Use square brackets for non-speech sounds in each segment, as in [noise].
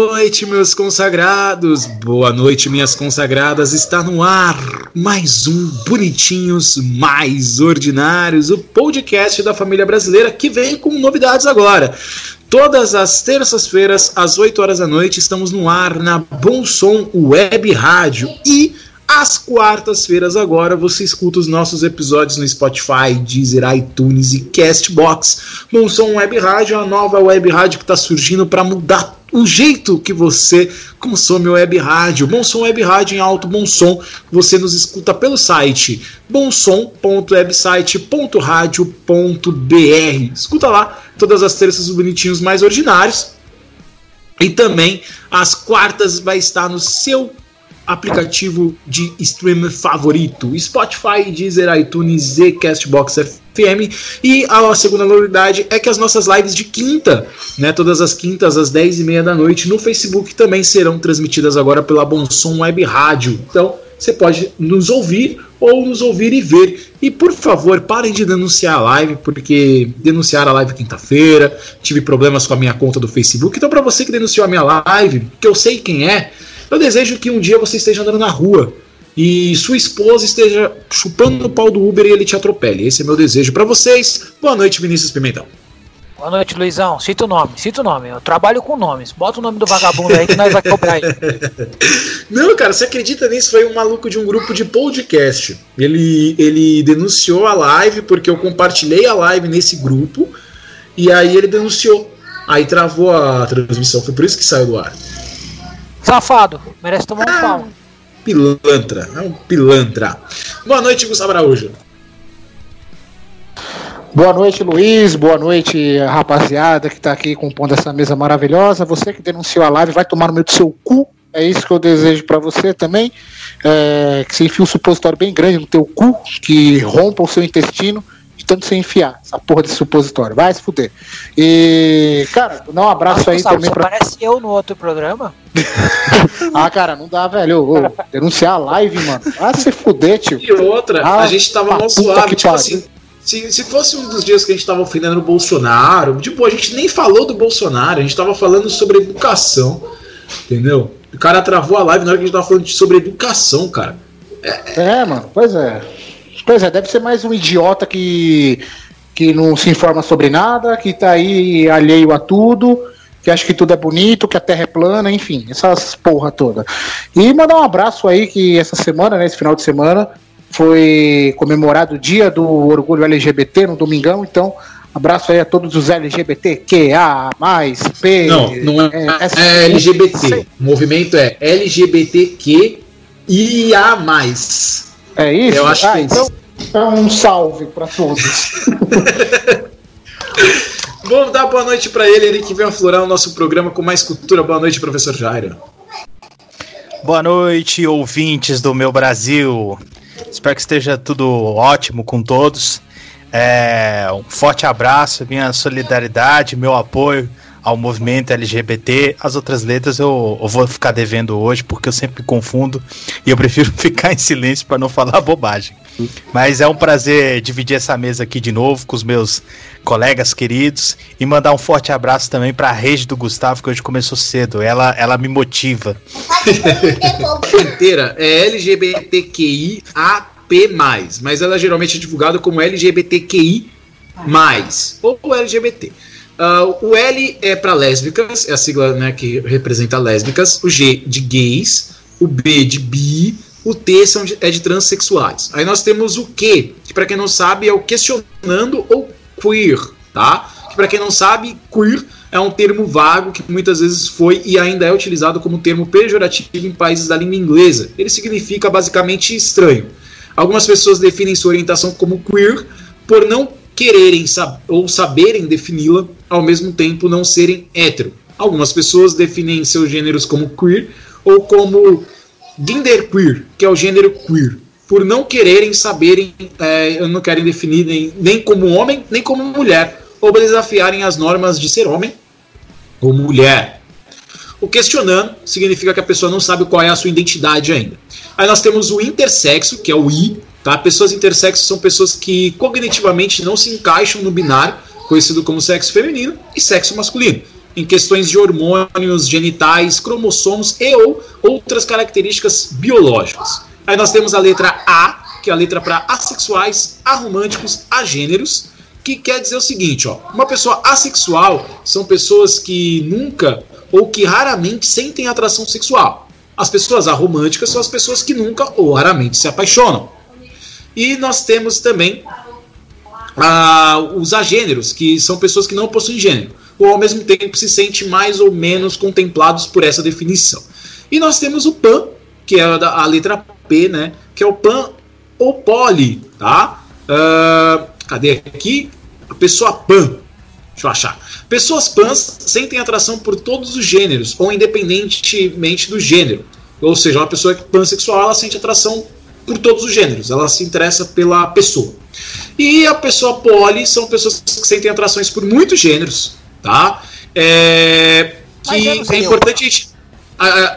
Noite, meus consagrados. Boa noite, minhas consagradas. Está no ar mais um Bonitinhos Mais Ordinários, o podcast da família brasileira que vem com novidades agora. Todas as terças-feiras, às 8 horas da noite, estamos no ar na Bom Som Web Rádio e às quartas-feiras agora você escuta os nossos episódios no Spotify, Deezer, iTunes e Castbox. Bom Som Web Rádio é a nova web rádio que está surgindo para mudar o jeito que você consome web rádio. Bom Som Web Rádio em alto bom som. Você nos escuta pelo site bomsom.website.radio.br. Escuta lá todas as terças os bonitinhos mais ordinários. E também às quartas vai estar no seu aplicativo de stream favorito: Spotify, Deezer, iTunes e Castbox FM. E a segunda novidade é que as nossas lives de quinta, né, todas as quintas às 10 e meia da noite no Facebook também serão transmitidas agora pela Bonsom Web Rádio. Então você pode nos ouvir ou nos ouvir e ver. E por favor, parem de denunciar a live, porque denunciar a live quinta-feira, tive problemas com a minha conta do Facebook. Então, para você que denunciou a minha live, que eu sei quem é, eu desejo que um dia você esteja andando na rua e sua esposa esteja chupando o pau do Uber e ele te atropele. Esse é meu desejo para vocês. Boa noite, Vinícius Pimentão. Boa noite, Luizão. Cita o nome, cita o nome. Eu trabalho com nomes. Bota o nome do vagabundo aí que nós vai cobrar aí. [laughs] Não, cara, você acredita nisso? Foi um maluco de um grupo de podcast. Ele, ele denunciou a live porque eu compartilhei a live nesse grupo e aí ele denunciou. Aí travou a transmissão. Foi por isso que saiu do ar. Safado, merece tomar um pau. Pilantra, é um pilantra. Boa noite, Gustavo Araújo. Boa noite, Luiz. Boa noite, rapaziada que está aqui compondo essa mesa maravilhosa. Você que denunciou a live, vai tomar no meio do seu cu. É isso que eu desejo para você também. É, que você enfie um supositório bem grande no teu cu, que rompa o seu intestino tanto você enfiar essa porra desse supositório. Vai se fuder. E, cara, dá um abraço Nossa, aí também pra. Parece eu no outro programa. [laughs] ah, cara, não dá, velho. Ô, ô, denunciar a live, mano. Ah, se fuder, tio. E outra, ah, a gente tava mal suave, tipo assim. Se, se fosse um dos dias que a gente tava ofendendo o Bolsonaro, tipo, a gente nem falou do Bolsonaro, a gente tava falando sobre educação, entendeu? O cara travou a live na hora que a gente tava falando sobre educação, cara. É, é mano, pois é. Pois é, deve ser mais um idiota que, que não se informa sobre nada, que tá aí alheio a tudo, que acha que tudo é bonito, que a terra é plana, enfim, essas porra toda. E mandar um abraço aí que essa semana, né, esse final de semana, foi comemorado o dia do orgulho LGBT no domingão, então abraço aí a todos os LGBTQA, mais P. Não, não é, é, é LGBT. O movimento é LGBTQIA. É isso? Eu acho ah, que é então, então um salve para todos. [laughs] Vamos dar boa noite para ele, ele que veio aflorar o nosso programa com mais cultura. Boa noite, professor Jairo. Boa noite, ouvintes do meu Brasil. Espero que esteja tudo ótimo com todos. É, um forte abraço, minha solidariedade, meu apoio ao movimento LGBT. As outras letras eu, eu, vou ficar devendo hoje porque eu sempre confundo e eu prefiro [laughs] ficar em silêncio para não falar [laughs] bobagem. Mas é um prazer dividir essa mesa aqui de novo com os meus colegas queridos e mandar um forte abraço também para a rede do Gustavo que hoje começou cedo. Ela, ela me motiva. inteira é LGBTQIAP+, mas ela geralmente é divulgada como LGBTQI+, ou LGBT. Uh, o L é para lésbicas, é a sigla né, que representa lésbicas. O G de gays. O B de bi. O T são de, é de transexuais. Aí nós temos o Q, que para quem não sabe é o questionando ou queer, tá? Que para quem não sabe, queer é um termo vago que muitas vezes foi e ainda é utilizado como termo pejorativo em países da língua inglesa. Ele significa basicamente estranho. Algumas pessoas definem sua orientação como queer por não quererem sab ou saberem defini-la, ao mesmo tempo não serem hétero. Algumas pessoas definem seus gêneros como queer ou como genderqueer, que é o gênero queer, por não quererem saberem, é, não querem definir nem, nem como homem nem como mulher, ou desafiarem as normas de ser homem ou mulher. O questionando significa que a pessoa não sabe qual é a sua identidade ainda. Aí nós temos o intersexo, que é o I, Tá? Pessoas intersexo são pessoas que cognitivamente não se encaixam no binário, conhecido como sexo feminino e sexo masculino. em questões de hormônios, genitais, cromossomos e ou outras características biológicas. Aí nós temos a letra A, que é a letra para assexuais, aromânticos, agêneros, que quer dizer o seguinte, ó, uma pessoa assexual são pessoas que nunca ou que raramente sentem atração sexual. As pessoas aromânticas são as pessoas que nunca ou raramente se apaixonam. E nós temos também ah, os agêneros, que são pessoas que não possuem gênero, ou ao mesmo tempo se sentem mais ou menos contemplados por essa definição. E nós temos o PAN, que é a, a letra P, né? Que é o PAN ou poli, tá? Uh, cadê aqui? A pessoa PAN. Deixa eu achar. Pessoas PANs sentem atração por todos os gêneros, ou independentemente do gênero. Ou seja, uma pessoa pansexual ela sente atração por todos os gêneros, ela se interessa pela pessoa. E a pessoa poli são pessoas que sentem atrações por muitos gêneros, tá? É, que é importante a gente.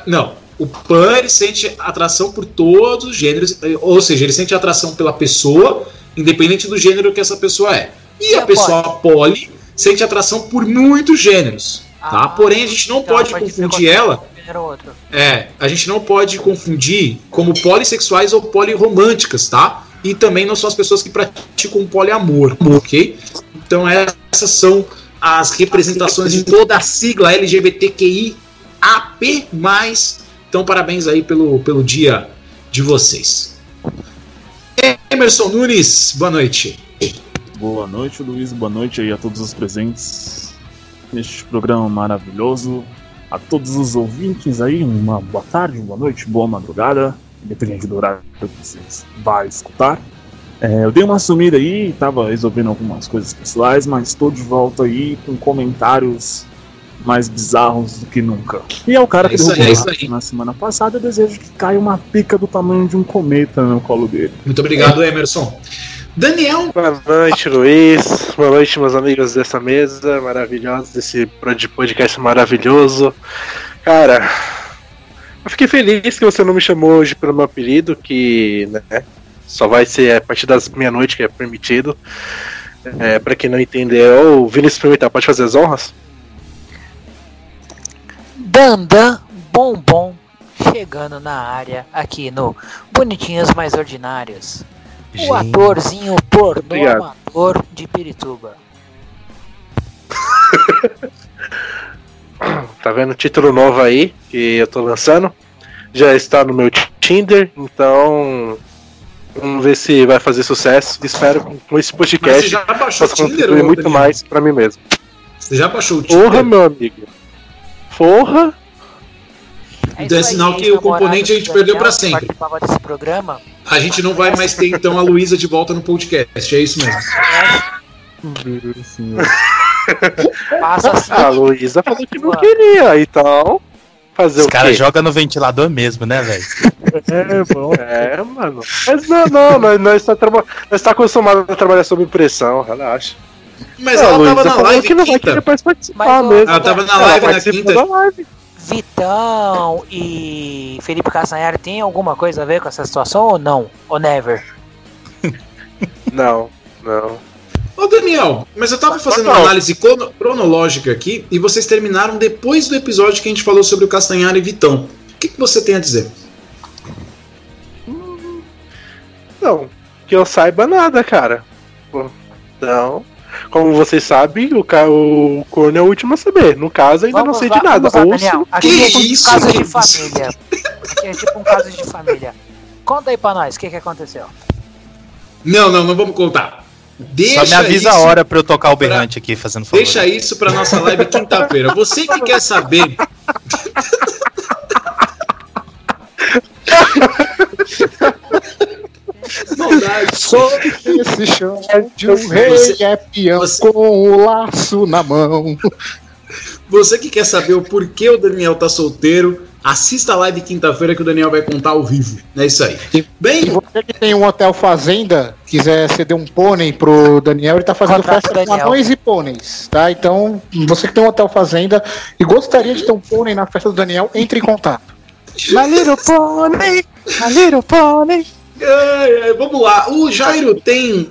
não, o pan ele sente atração por todos os gêneros, ou seja, ele sente atração pela pessoa, independente do gênero que essa pessoa é. E, e a pessoa poli sente atração por muitos gêneros, tá? ah, tá? Porém, a gente não então pode, pode confundir ela. É, a gente não pode confundir como polissexuais ou polirromânticas, tá? E também não são as pessoas que praticam poliamor, ok? Então essas são as representações de toda a sigla LGBTQI AP+. Então parabéns aí pelo, pelo dia de vocês. Emerson Nunes, boa noite. Boa noite, Luiz. Boa noite aí a todos os presentes neste programa maravilhoso. A todos os ouvintes aí, uma boa tarde, uma boa noite, boa madrugada, independente do horário que vocês vão escutar. É, eu dei uma sumida aí, tava resolvendo algumas coisas pessoais, mas estou de volta aí com comentários mais bizarros do que nunca. E é o cara é que derrubou é na semana passada, eu desejo que caia uma pica do tamanho de um cometa no colo dele. Muito obrigado, Emerson. Daniel. Boa noite, Luiz. Boa noite, meus amigos dessa mesa maravilhosa, desse podcast maravilhoso. Cara, eu fiquei feliz que você não me chamou hoje pelo meu apelido, que né, só vai ser a partir das meia-noite que é permitido. É, para quem não entendeu, o Vinícius Pimentel pode fazer as honras? Dandan Bombom chegando na área aqui no Bonitinhos Mais Ordinários. Gente. O atorzinho pornô amador de Pirituba. [laughs] tá vendo o título novo aí que eu tô lançando? Já está no meu Tinder, então vamos ver se vai fazer sucesso. Espero que com esse podcast já baixou possa contribuir Tinder, muito mais para mim mesmo. Você já baixou o Tinder? Porra, meu amigo. Porra. É então é sinal que o componente a gente perdeu para sempre. Desse programa. A gente não vai mais ter então a Luísa de volta no podcast, é isso mesmo. Passa assim. A Luísa falou que não queria, então. Fazer Os o cara joga no ventilador mesmo, né, velho? É, bom. É, mano. Mas não, não, nós, nós está traba... nós tá acostumado a trabalhar sob pressão, relaxa. Mas ela Luísa tava na live que não vai participar Mas, mesmo. Ela tava na live na quinta. Da live. Vitão e Felipe Castanhari tem alguma coisa a ver com essa situação ou não? Ou never? [laughs] não, não. Ô Daniel, mas eu tava fazendo uma análise cronológica aqui e vocês terminaram depois do episódio que a gente falou sobre o Castanhari e Vitão. O que, que você tem a dizer? Não, que eu saiba nada, cara. Não. Como vocês sabem, o, o corno é o último a saber. No caso, ainda vamos não sei lá, de nada. Lá, Daniel, se... Que é tipo isso? Um caso de família. Aqui é tipo um caso de família. Conta aí pra nós, o que, que aconteceu? Não, não, não vamos contar. Deixa Só me avisa a hora pra eu tocar o berrante aqui, fazendo favor. Deixa isso pra nossa live quinta-feira. Você que quer saber. [laughs] Saudade. Sob esse chão de um rei você, é peão você... com o laço na mão. Você que quer saber o porquê o Daniel tá solteiro, assista a live quinta-feira que o Daniel vai contar ao vivo. É isso aí. E, Bem, e você que tem um hotel fazenda, quiser ceder um pônei pro Daniel, ele tá fazendo festa com anões e pôneis, tá? Então, você que tem um hotel fazenda e gostaria de ter um pônei na festa do Daniel, entre em contato. My little pony, my little pony. É, é, vamos lá. O Jairo tem.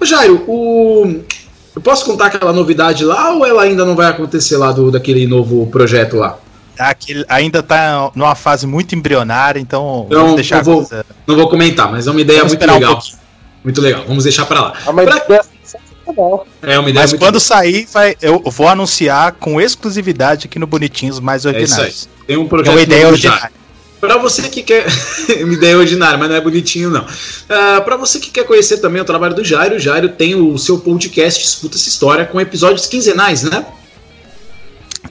O Jairo, o. Eu posso contar aquela novidade lá ou ela ainda não vai acontecer lá do, daquele novo projeto lá? Aquele, ainda tá numa fase muito embrionária, então Não, vamos deixar não, vou, coisa- não vou comentar, mas é uma ideia Vamos muito um legal. pouquinho. muito legal, vamos deixar pra lá. Ah, mas Pra- é. É uma ideia Mas quando sair, vai, eu vou anunciar com exclusividade aqui no Bonitinhos Mais É isso aí. Ordinários. Tem um É projeto uma ideia ordinária. Pra você que quer. [laughs] uma ideia ordinária, mas não é bonitinho, não. Ah, Pra você que quer conhecer também o trabalho do Jairo, o Jairo tem o seu podcast Escuta essa História com episódios quinzenais, né?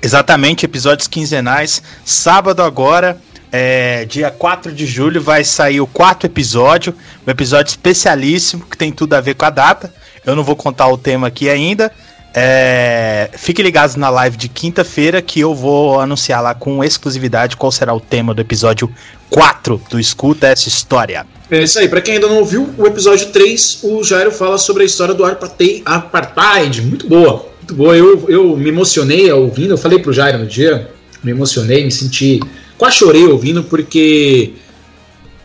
Exatamente, episódios quinzenais. Sábado agora, é, dia 4 de julho, vai sair o quarto episódio, um episódio especialíssimo que tem tudo a ver com a data. Eu não vou contar o tema aqui ainda. É, fiquem ligados na live de quinta-feira que eu vou anunciar lá com exclusividade qual será o tema do episódio 4 do Escuta essa História. É isso aí, pra quem ainda não ouviu, o episódio 3, o Jairo fala sobre a história do apartheid. Muito boa, muito boa. Eu, eu me emocionei ouvindo, eu falei pro Jairo no dia, me emocionei, me senti. Quase chorei ouvindo, porque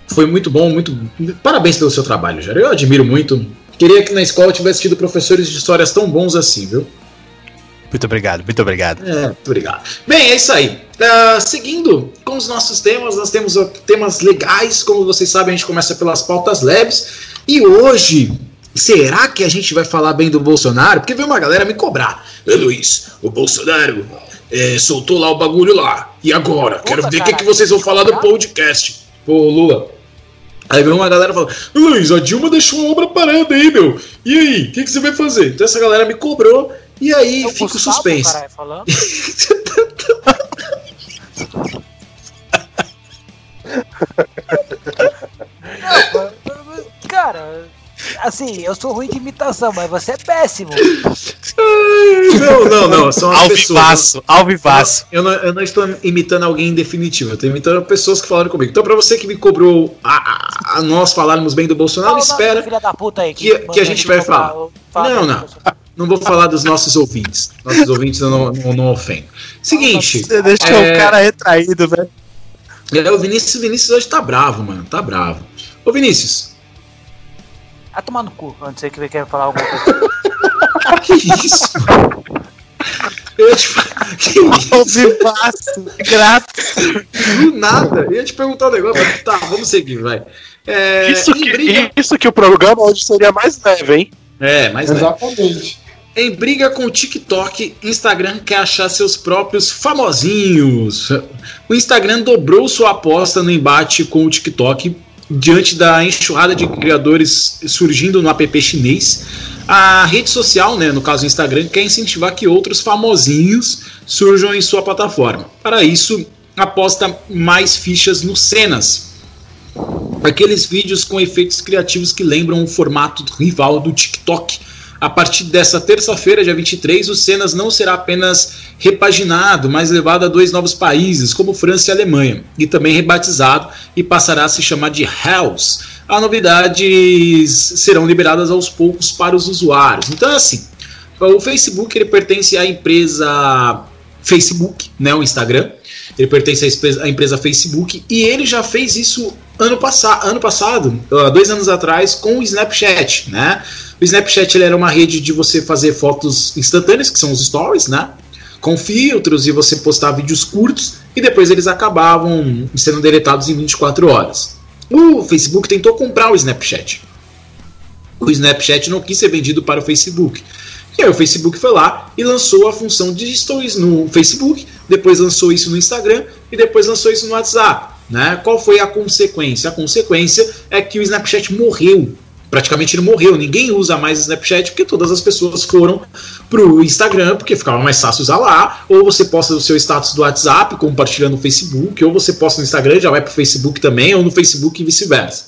foi muito bom, muito. Parabéns pelo seu trabalho, Jairo. Eu admiro muito. Queria que na escola tivesse tido professores de histórias tão bons assim, viu? Muito obrigado, muito obrigado. É, muito obrigado. Bem, é isso aí. Ah, seguindo com os nossos temas, nós temos temas legais. Como vocês sabem, a gente começa pelas pautas leves. E hoje, será que a gente vai falar bem do Bolsonaro? Porque veio uma galera me cobrar. Luiz, o Bolsonaro é, soltou lá o bagulho lá. E agora? Quero ver o que, que caralho, vocês vão falar do podcast. Pô, Lula. Aí veio uma galera falando, Luiz, a Dilma deixou uma obra parada aí, meu. E aí, o que, que você vai fazer? Então essa galera me cobrou. E aí É o fica o suspense. caralho, falando. [laughs] Não, mas- cara, assim, eu sou ruim de imitação, mas você é péssimo. [laughs] Não, não, não. São as Ao pessoas. vivaço, ao vivaço. Eu não, eu não estou imitando alguém em definitivo, eu estou imitando pessoas que falaram comigo. Então, para você que me cobrou a, a- a nós falarmos bem do Bolsonaro, Fala espera. do filho da puta aí que- que mandou a gente vai falar. o- fala Não, não. Não vou falar dos nossos ouvintes. Nossos ouvintes eu não, não, não ofendo. Seguinte, Você deixou É. o cara retraído, velho. é, o Vinícius, o Vinícius hoje tá bravo, mano. Tá bravo. Ô, Vinícius, Ah, tomar no cu, antes você que quer falar alguma coisa. [laughs] que isso? Eu ia te, que isso? grátis. Do nada. Eu ia te perguntar um negócio, mas tá, vamos seguir, vai. É, Isso, que, briga- isso que o programa hoje seria mais leve, hein? É, mas leve. Exatamente. Em briga com o TikTok, Instagram quer achar seus próprios famosinhos. O Instagram dobrou sua aposta no embate com o TikTok diante da enxurrada de criadores surgindo no app chinês. A rede social, né, no caso o Instagram, quer incentivar que outros famosinhos surjam em sua plataforma. Para isso, aposta mais fichas no cenas. Aqueles vídeos com efeitos criativos que lembram o formato rival do TikTok. A partir dessa terça-feira, dia 23, o Cenas não será apenas repaginado, mas levado a dois novos países, como França e Alemanha, e também rebatizado e passará a se chamar de Hells. As novidades serão liberadas aos poucos para os usuários. Então é assim, o Facebook ele pertence à empresa Facebook, né, o Instagram. Ele pertence à empresa Facebook e ele já fez isso ano, passa ano passado, dois anos atrás, com o Snapchat, né? O Snapchat ele era uma rede de você fazer fotos instantâneas, que são os stories, né? Com filtros e você postar vídeos curtos e depois eles acabavam sendo deletados em 24 horas. O Facebook tentou comprar o Snapchat. O Snapchat não quis ser vendido para o Facebook. E aí o Facebook foi lá e lançou a função de stories no Facebook, depois lançou isso no Instagram e depois lançou isso no WhatsApp. Né? Qual foi a consequência? A consequência é que o Snapchat morreu. Praticamente ele morreu. Ninguém usa mais o Snapchat porque todas as pessoas foram pro Instagram, porque ficava mais fácil usar lá. Ou você posta o seu status do WhatsApp compartilhando no Facebook, ou você posta no Instagram já vai pro Facebook também, ou no Facebook e vice-versa.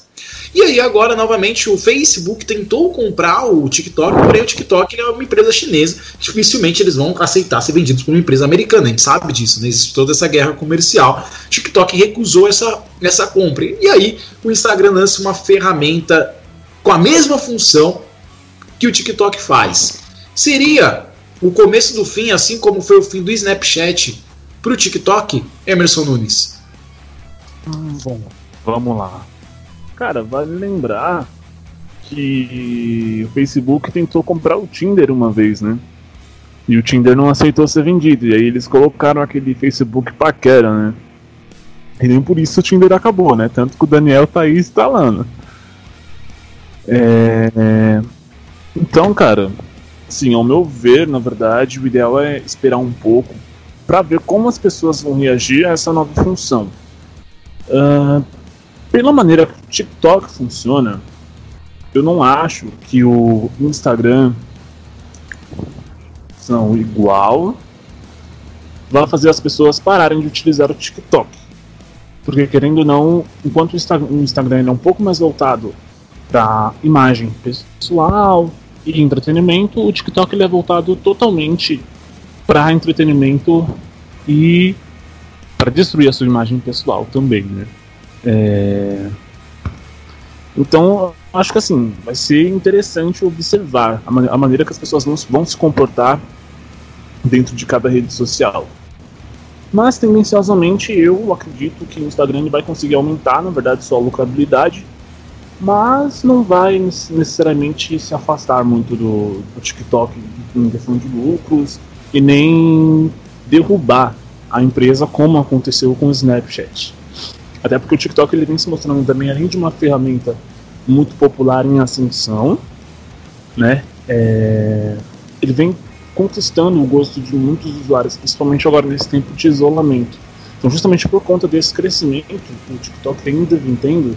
E aí agora, novamente, o Facebook tentou comprar o TikTok, porém o TikTok é uma empresa chinesa, dificilmente eles vão aceitar ser vendidos por uma empresa americana, a gente sabe disso, né? existe toda essa guerra comercial. O TikTok recusou essa, essa compra. E aí o Instagram lança uma ferramenta com a mesma função que o TikTok faz. Seria o começo do fim, assim como foi o fim do Snapchat para o TikTok, Emerson Nunes? Bom, vamos lá. Cara, vale lembrar que o Facebook tentou comprar o Tinder uma vez, né? E o Tinder não aceitou ser vendido. E aí eles colocaram aquele Facebook paquera, né? E nem por isso o Tinder acabou, né? Tanto que o Daniel tá aí instalando. É... Então, cara, assim, ao meu ver, na verdade, o ideal é esperar um pouco para ver como as pessoas vão reagir a essa nova função. Uh, pela maneira que o TikTok funciona, eu não acho que o Instagram são igual vai fazer as pessoas pararem de utilizar o TikTok. Porque querendo ou não, enquanto o Instagram é um pouco mais voltado para imagem pessoal e entretenimento, o TikTok ele é voltado totalmente para entretenimento e para destruir a sua imagem pessoal também, né? É... Então, acho que assim, vai ser interessante observar a, man a maneira que as pessoas vão, vão se comportar dentro de cada rede social. Mas tendenciosamente eu acredito que o Instagram vai conseguir aumentar, na verdade, sua lucrabilidade, mas não vai necessariamente se afastar muito do, do TikTok em questão de lucros e nem derrubar a empresa como aconteceu com o Snapchat. Até porque o TikTok ele vem se mostrando também, além de uma ferramenta muito popular em ascensão, né? É, ele vem conquistando o gosto de muitos usuários, principalmente agora nesse tempo de isolamento. Então, justamente por conta desse crescimento que o TikTok ainda vem tendo,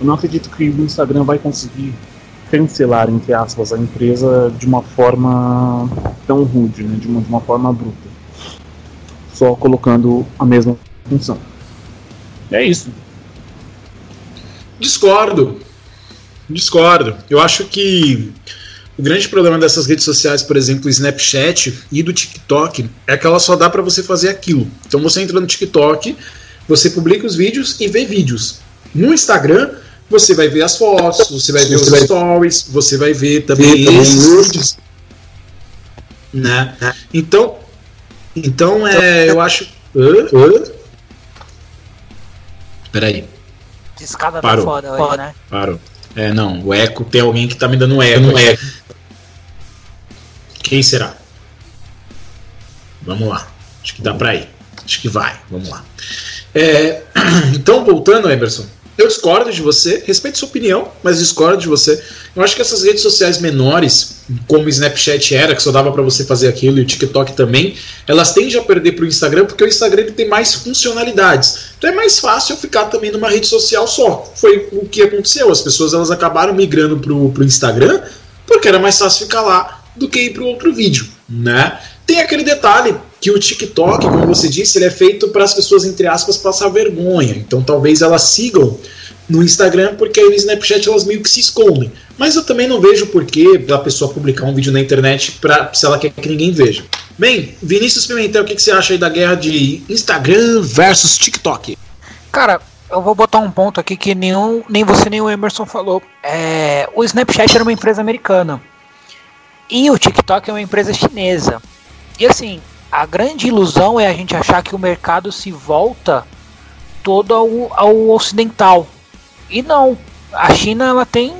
eu não acredito que o Instagram vai conseguir cancelar, entre aspas, a empresa de uma forma tão rude, né? de, uma, de uma forma bruta. Só colocando a mesma função. É isso. Discordo. Discordo. Eu acho que o grande problema dessas redes sociais, por exemplo, o Snapchat e do TikTok, é que ela só dá para você fazer aquilo. Então você entra no TikTok, você publica os vídeos e vê vídeos. No Instagram, você vai ver as fotos, você vai ver os stories, você vai ver também esses vídeos. Né? Então, então é, eu acho. Uh, uh. Peraí. Escada tá Parou. tá foda hoje, né? Parou. É, não, o eco tem alguém que tá me dando um eco. Um eco. Quem será? Vamos lá. Acho que dá pra ir. Acho que vai. Vamos lá. É, [clears throat] então, voltando, Emerson. Eu discordo de você, respeito sua opinião, mas discordo de você. Eu acho que essas redes sociais menores, como o Snapchat era, que só dava para você fazer aquilo, e o TikTok também, elas tendem a perder pro Instagram, porque o Instagram tem mais funcionalidades. Então é mais fácil eu ficar também numa rede social só. Foi o que aconteceu. As pessoas elas acabaram migrando pro, pro Instagram, porque era mais fácil ficar lá do que ir para outro vídeo, né? Tem aquele detalhe que o TikTok, como você disse, ele é feito para as pessoas, entre aspas, passar vergonha. Então talvez elas sigam no Instagram, porque aí no Snapchat elas meio que se escondem. Mas eu também não vejo por que a pessoa publicar um vídeo na internet pra, se ela quer que ninguém veja. Bem, Vinícius Pimentel, o que, que você acha aí da guerra de Instagram versus TikTok? Cara, eu vou botar um ponto aqui que nenhum, nem você nem o Emerson falou. É, o Snapchat era uma empresa americana. E o TikTok é uma empresa chinesa. E assim, a grande ilusão é a gente achar que o mercado se volta todo ao, ao ocidental. E não. A China ela tem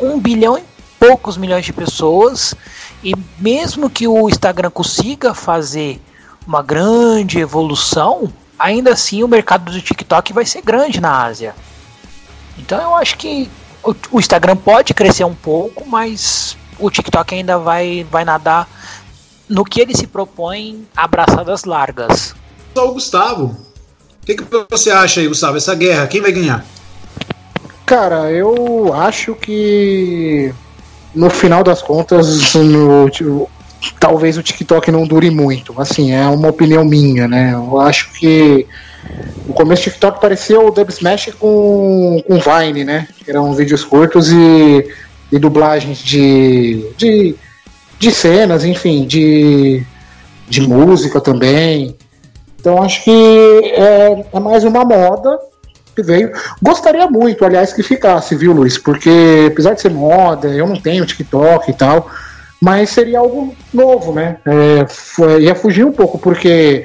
um bilhão e poucos milhões de pessoas. E mesmo que o Instagram consiga fazer uma grande evolução, ainda assim o mercado do TikTok vai ser grande na Ásia. Então eu acho que o Instagram pode crescer um pouco, mas o TikTok ainda vai, vai nadar no que ele se propõe abraçadas largas. Só o Gustavo. O que, que você acha aí, Gustavo? Essa guerra, quem vai ganhar? Cara, eu acho que no final das contas, no, tipo, talvez o TikTok não dure muito. Assim, é uma opinião minha, né? Eu acho que no começo do TikTok parecia o Dub Smash com, com Vine, né? Eram vídeos curtos e de dublagens de, de, de cenas, enfim, de, de música também. Então acho que é, é mais uma moda que veio. Gostaria muito, aliás, que ficasse, viu, Luiz? Porque apesar de ser moda, eu não tenho TikTok e tal, mas seria algo novo, né? É, ia fugir um pouco, porque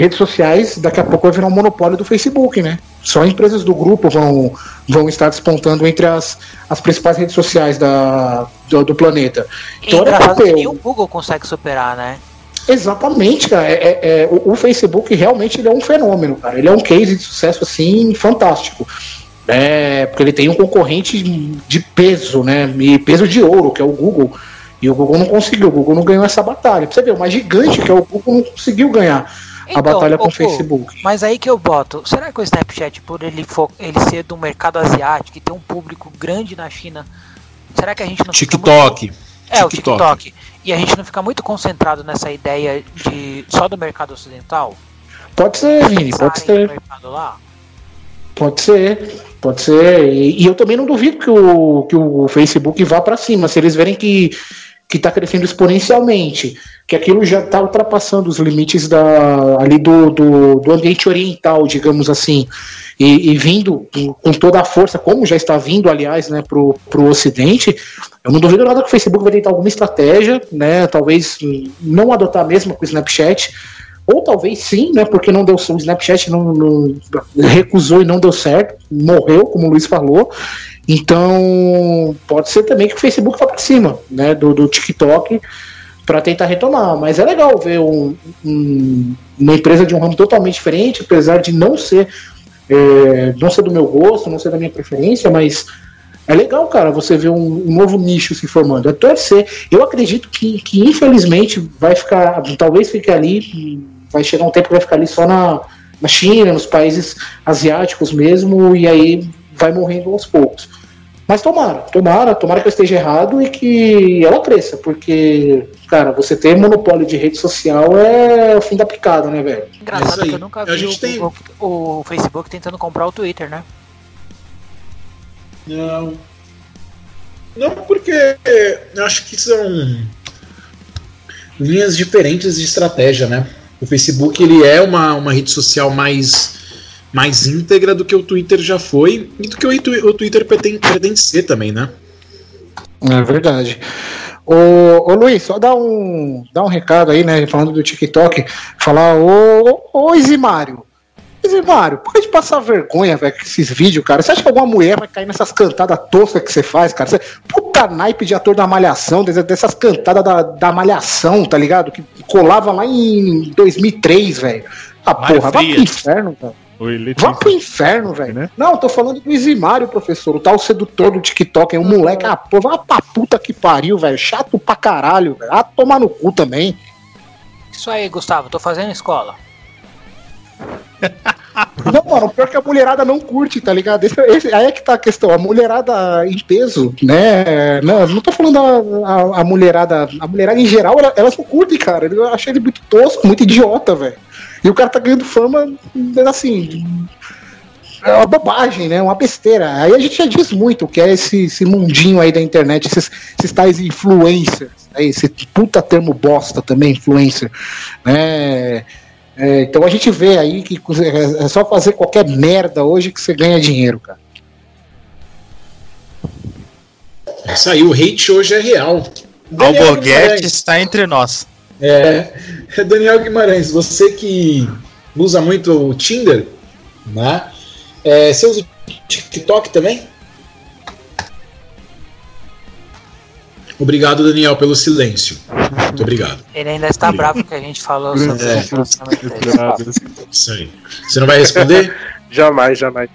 redes sociais daqui a pouco vai virar um monopólio do Facebook, né? Só empresas do grupo vão, vão estar despontando entre as, as principais redes sociais da, do, do planeta. Então, que nem o Google consegue superar, né? Exatamente, cara. É, é, é, o, o, Facebook realmente é um fenômeno, cara. Ele é um case de sucesso assim fantástico. É, porque ele tem um concorrente de peso, né? E peso de ouro, que é o Google. E o Google não conseguiu, o Google não ganhou essa batalha. Pra você ver, o mais gigante que é o Google não conseguiu ganhar então, a batalha com o Facebook. Mas aí que eu boto, será que o Snapchat, por ele, for, ele ser do mercado asiático e ter um público grande na China, será que a gente não TikTok. Muito... É, TikTok. o TikTok. E a gente não fica muito concentrado nessa ideia de só do mercado ocidental? Pode ser, Vini, pode ser. Pode ser, pode ser. E, e, eu também não duvido que o, que o Facebook vá para cima. Se eles verem que que está crescendo exponencialmente, que aquilo já está ultrapassando os limites da, ali do, do, do ambiente oriental, digamos assim, e, e, vindo com toda a força, como já está vindo, aliás, né, para o Ocidente, eu não duvido nada que o Facebook vai tentar alguma estratégia, né, talvez não adotar a mesma com o Snapchat, ou talvez sim, né, porque não deu o Snapchat não, não recusou e não deu certo, morreu, como o Luiz falou, então, pode ser também que o Facebook vá para cima, né, do, do TikTok para tentar retomar. Mas é legal ver um, um, uma empresa de um ramo totalmente diferente, apesar de não ser é, não ser do meu gosto, não ser da minha preferência, mas é legal, cara, você ver um, um, novo nicho se formando. É torcer. Eu acredito que, que infelizmente vai ficar, talvez fique ali, vai chegar um tempo que vai ficar ali só na, na China, nos países asiáticos mesmo, e aí vai morrendo aos poucos. Mas tomara, tomara, tomara que eu esteja errado e que ela cresça, porque, cara, você ter monopólio de rede social é o fim da picada, né, velho? Engraçado é que eu nunca vi o, tem... o, o, Facebook tentando comprar o Twitter, né? Não. Não, porque eu acho que são linhas diferentes de estratégia, né? O Facebook ele é uma, uma rede social mais mais íntegra do que o Twitter já foi e do que o, o Twitter pretende, pretende ser também, né? É verdade. Ô, ô Luiz, só dá um, dá um recado aí, né? Falando do TikTok, falar, ô, ô, ô Isimário. Isimário, pode passar vergonha, velho, com esses vídeos, cara. Você acha que alguma mulher vai cair nessas cantadas toscas que você faz, cara? Você, puta naipe de ator da malhação, dessas cantadas da, da malhação, tá ligado? Que colava lá em 2003, velho. Ah, porra, vai pro inferno, velho. Vá pro inferno, velho. Né? Não, tô falando do Isimário, professor. O tal sedutor do TikTok. É um moleque. Ah, pô, vai pra puta que pariu, velho. Chato pra caralho, velho. Ah, tomar no cu também. Isso aí, Gustavo. Tô fazendo escola. Não, mano, pior que a mulherada não curte, tá ligado? Esse, esse, aí é que tá a questão. A mulherada em peso, né? Não, não tô falando a, a, a mulherada. A mulherada em geral, ela, elas não curtem, cara. Eu achei ele muito tosco, muito idiota, velho. E o cara tá ganhando fama, assim, é uma bobagem, né? Uma besteira. Aí a gente já diz muito o que é esse, esse mundinho aí da internet, esses, esses tais influencers, né? esse puta termo bosta também, influencer. Né? É, então a gente vê aí que é só fazer qualquer merda hoje que você ganha dinheiro, cara. É isso aí, o hate hoje é real. Alborguete está entre nós. É, [laughs] Daniel Guimarães, você que usa muito o Tinder, né? É, você usa o TikTok também? Obrigado, Daniel, pelo silêncio. Muito obrigado. Ele ainda está obrigado. bravo que a gente falou sobre é. Isso aí. Você não vai responder? [laughs] jamais, jamais.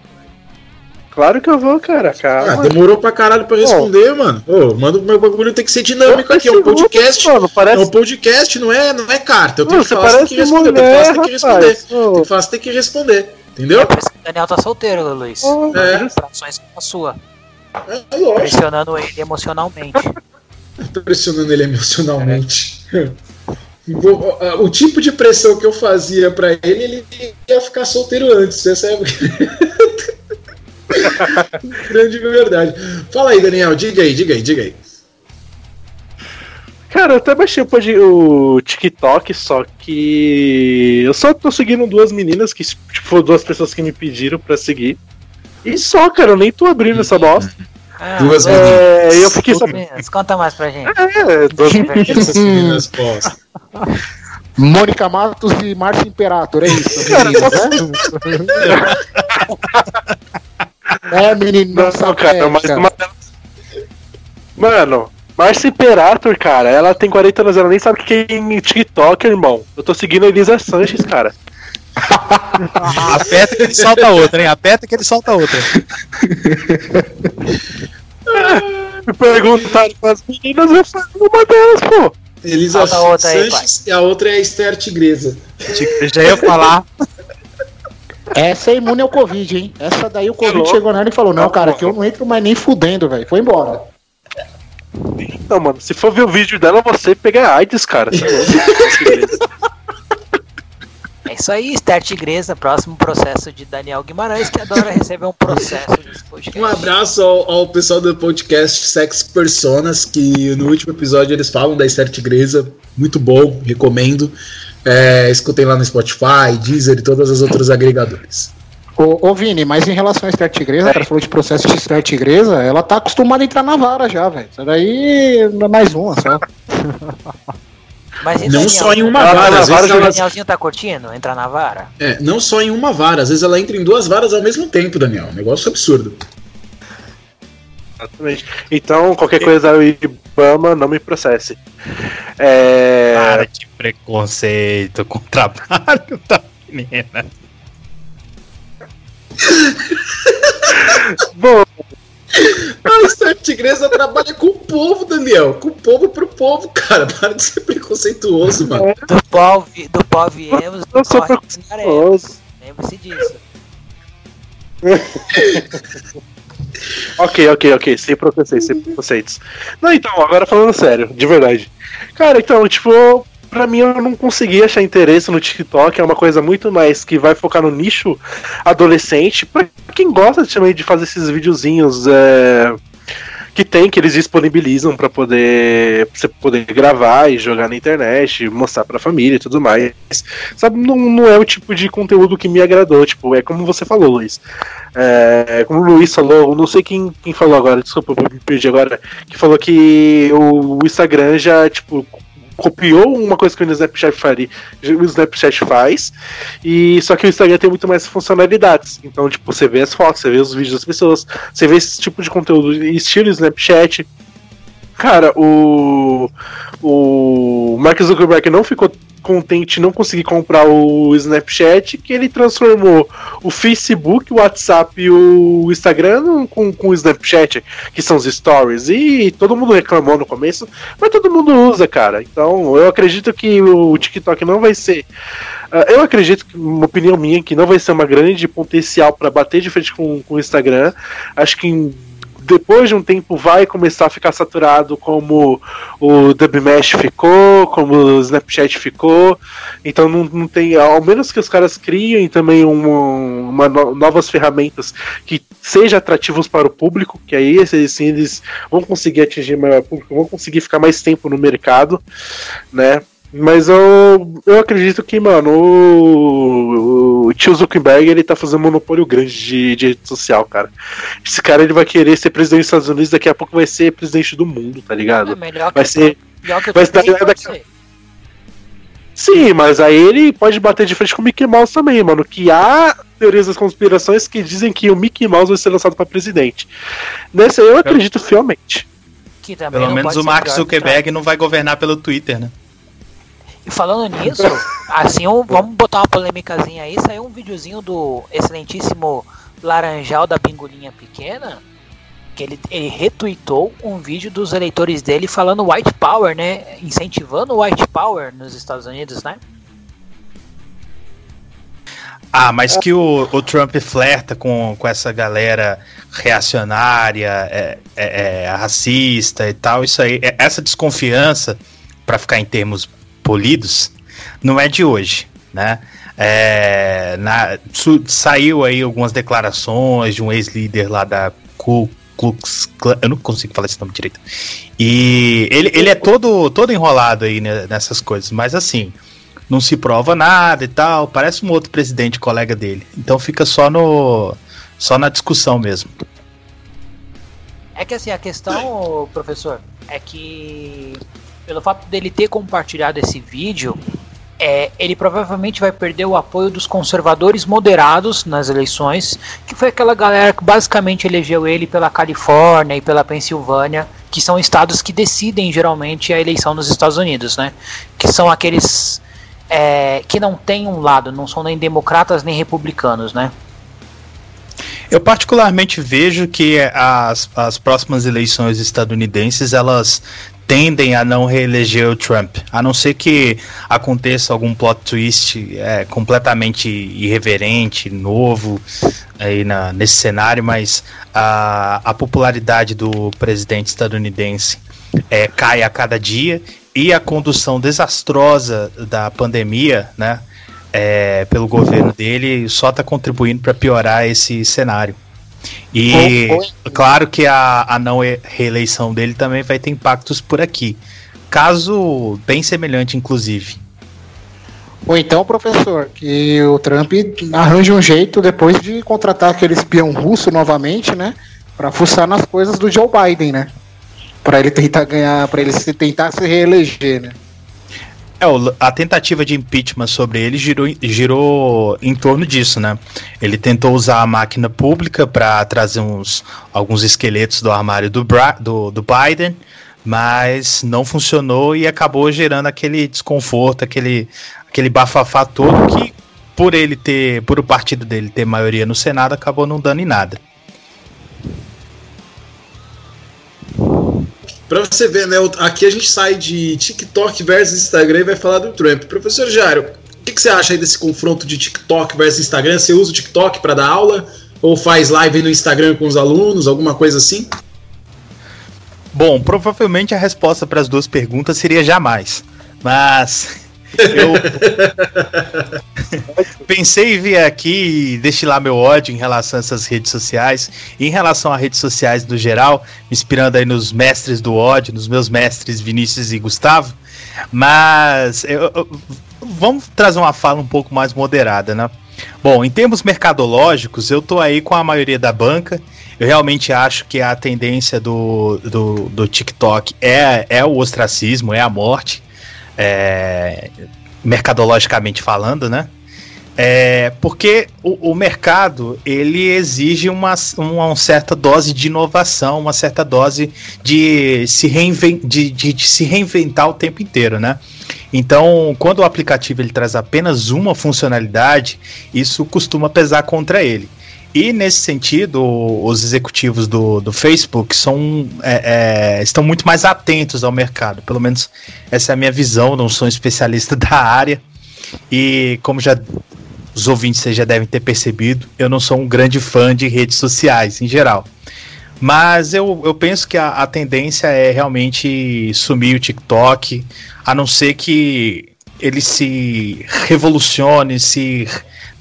Claro que eu vou, cara. Calma. Ah, demorou pra caralho pra responder, oh. mano. Ô, manda o meu bagulho tem que ser dinâmico aqui. É um podcast. Mano, parece... É um podcast, não é, não é carta. Eu tenho que falar, você tem que responder. Mulher, tem que responder. Tem que falar, você tem que responder. Entendeu? É por isso que o Daniel tá solteiro, Luiz. Oh. É. Frações com a sua. É, é Pressionando ele emocionalmente. [laughs] Tô pressionando ele emocionalmente. [laughs] o tipo de pressão que eu fazia para ele, ele ia ficar solteiro antes. Essa é [laughs] Grande verdade. Fala aí, Daniel, diga aí, diga aí, diga aí. Cara, eu até baixei o TikTok, só que eu só tô seguindo duas meninas, que tipo, duas pessoas que me pediram pra seguir. E só, cara, eu nem tô abrindo essa bosta. Ah, duas é, meninas. Eu fiquei sabendo. Conta mais pra gente. É, duas meninas. [laughs] Mônica Matos e Márcio Imperator, é isso. [laughs] Meninas, né? [laughs] é, menino, não, cara, é, mas uma Mano, Márcia Imperator, cara, ela tem 40 anos, ela nem sabe o que é TikTok, irmão. Eu tô seguindo a Elisa Sanches, cara. [laughs] Aperta que ele solta outra, hein? Aperta que ele solta outra. Me perguntaram as meninas, eu falei uma delas, pô. Elisa Solta outra aí, Sanches e a outra é a Esther Tigresa. Eu já ia falar. [laughs] Essa é imune ao Covid, hein? Essa daí o Covid louco. chegou nela e falou: Não, cara, que eu não entro mais nem fudendo, velho. Foi embora. Não, mano, se for ver o vídeo dela, você pega AIDS, cara. [laughs] É isso aí, Esther Tigresa, próximo processo de Daniel Guimarães, que adora receber um processo desse podcast. Um abraço ao, ao pessoal do podcast Sex Personas, que no último episódio eles falam da Esther Tigresa. Muito bom, recomendo. É, escutem lá no Spotify, Deezer e todos os outros agregadores. Ô, ô Vini, mas em relação a Esther Tigresa, o cara falou de processo de Esther Tigresa, ela tá acostumada a entrar na vara já, velho. Isso daí é mais uma só. [laughs] Mas Não Daniel? só em uma Ela tá vara, às vara vezes O ela, Danielzinho tá curtindo? Entrar na vara? é, não só em uma vara, às vezes ela entra em duas varas ao mesmo tempo, Daniel. Um negócio absurdo. Exatamente. Então, qualquer coisa o Ibama não me processe. É. Cara, que preconceito com o trabalho da menina. [laughs] Bom, A Esther Tigresa trabalha com o povo, Daniel. Com o povo pro povo, cara. Para de ser preconceituoso, mano. Do vi- do pó viemos, do corre preconceituoso. Lembre-se disso. [laughs] Ok, ok, ok. Sem preconceitos, sem preconceitos. Não, então, agora falando sério, de verdade. Cara, então, tipo, pra mim eu não consegui achar interesse no TikTok. É uma coisa muito mais que vai focar no nicho adolescente. Pra quem gosta também de fazer esses videozinhos é, que tem, que eles disponibilizam pra poder pra você poder gravar e jogar na internet, mostrar pra família e tudo mais. Sabe, não, não é o tipo de conteúdo que me agradou. Tipo, é como você falou, Luiz. É, como o Luiz falou, não sei quem, quem falou agora, desculpa, eu me perdi agora, que falou que o Instagram já, tipo, copiou uma coisa que o Snapchat faria, o Snapchat faz, e só que o Instagram tem muito mais funcionalidades. Então, tipo, você vê as fotos, você vê os vídeos das pessoas, você vê esse tipo de conteúdo estilo Snapchat. Cara, o o Mark Zuckerberg não ficou contente não conseguir comprar o Snapchat, que ele transformou o Facebook, o WhatsApp e o Instagram com, com o Snapchat, que são os stories. E todo mundo reclamou no começo, mas todo mundo usa, cara. Então eu acredito que o TikTok não vai ser. ah, eu acredito, que, uma opinião minha, que não vai ser uma grande potencial para bater de frente com, com o Instagram. Acho que em- depois de um tempo vai começar a ficar saturado como o Dubmesh ficou, como o Snapchat ficou. Então não, não tem. Ao menos que os caras criem também um- uma no- novas ferramentas que sejam atrativos para o público, que aí esses sim eles vão conseguir atingir maior público, vão conseguir ficar mais tempo no mercado, né? Mas eu, eu acredito que, mano, o, o tio Zuckerberg ele tá fazendo um monopólio grande de, de rede social, cara. Esse cara ele vai querer ser presidente dos Estados Unidos, daqui a pouco vai ser presidente do mundo, tá ligado? É melhor que Vai o ser- melhor que o vai pode daqui- ser. Sim, mas aí ele pode bater de frente com o Mickey Mouse também, mano. Que há teorias das conspirações que dizem que o Mickey Mouse vai ser lançado pra presidente. Nessa eu acredito fielmente. Pelo menos o ser Mark o Zuckerberg não vai governar pelo Twitter, né? E falando nisso, [laughs] assim, um- vamos botar uma polêmicazinha aí. Saiu um videozinho do excelentíssimo Laranjal da Pingulinha Pequena. Que ele, ele retweetou um vídeo dos eleitores dele falando white power, né? Incentivando o white power nos Estados Unidos, né? Ah, mas que o, o Trump flerta com, com essa galera reacionária, é, é, é, racista e tal, isso aí, é- essa desconfiança, para ficar em termos polidos, não é de hoje, né? É, na- su- saiu aí algumas declarações de um ex-líder lá da Ku Klux Klan, eu não consigo falar esse nome direito. E ele, ele é todo, todo enrolado aí né, nessas coisas, mas assim, não se prova nada e tal. Parece um outro presidente colega dele. Então fica só no só na discussão mesmo. É que assim, a questão, professor, é que pelo fato dele ter compartilhado esse vídeo, é, ele provavelmente vai perder o apoio dos conservadores moderados nas eleições, que foi aquela galera que basicamente elegeu ele pela Califórnia e pela Pensilvânia, que são estados que decidem geralmente a eleição nos Estados Unidos, né? Que são aqueles é, que não têm um lado, não são nem democratas nem republicanos, né? Eu particularmente vejo que as, as próximas eleições estadunidenses elas tendem a não reeleger o Trump, a não ser que aconteça algum plot twist é, completamente irreverente, novo aí na, nesse cenário, mas a, a popularidade do presidente estadunidense é, cai a cada dia e a condução desastrosa da pandemia, né, é, pelo governo dele, só está contribuindo para piorar esse cenário. E claro que a, a não reeleição dele também vai ter impactos por aqui. Caso bem semelhante, inclusive. Ou então, professor, que o Trump arranje um jeito depois de contratar aquele espião russo novamente, né? Para fuçar nas coisas do Joe Biden, né? Para ele tentar ganhar, para ele se tentar se reeleger, né? É, a tentativa de impeachment sobre ele girou, girou em torno disso, né? Ele tentou usar a máquina pública para trazer uns, alguns esqueletos do armário do, Bra, do, do Biden, mas não funcionou e acabou gerando aquele desconforto, aquele, aquele bafafá todo que, por ele ter, por o partido dele ter maioria no Senado, acabou não dando em nada. Pra você ver, né? Aqui a gente sai de TikTok versus Instagram e vai falar do Trump. Professor Jário, o que, que, você acha aí desse confronto de TikTok versus Instagram? Você usa o TikTok para dar aula? Ou faz live no Instagram com os alunos? Alguma coisa assim? Bom, provavelmente a resposta para as duas perguntas seria jamais. Mas eu [laughs] pensei em vir aqui e destilar meu ódio em relação a essas redes sociais. Em relação a redes sociais do geral, me inspirando aí nos mestres do ódio, nos meus mestres Vinícius e Gustavo. Mas eu, eu, vamos trazer uma fala um pouco mais moderada, né? Bom, em termos mercadológicos, eu tô aí com a maioria da banca. Eu realmente acho que a tendência do, do, do TikTok é, é o ostracismo, é a morte é, mercadologicamente falando, né? É, porque o, o, mercado ele exige uma, uma, certa dose de inovação, uma certa dose de se, reinven de, de, de, se reinventar o tempo inteiro, né? Então, quando o aplicativo ele traz apenas uma funcionalidade, isso costuma pesar contra ele. E nesse sentido, os executivos do, do Facebook são, é, é, estão muito mais atentos ao mercado. Pelo menos essa é a minha visão, não sou um especialista [laughs] da área. E como já os ouvintes já devem ter percebido, eu não sou um grande fã de redes sociais em geral. Mas eu, eu penso que a, a tendência é realmente sumir o TikTok, a não ser que ele se revolucione, se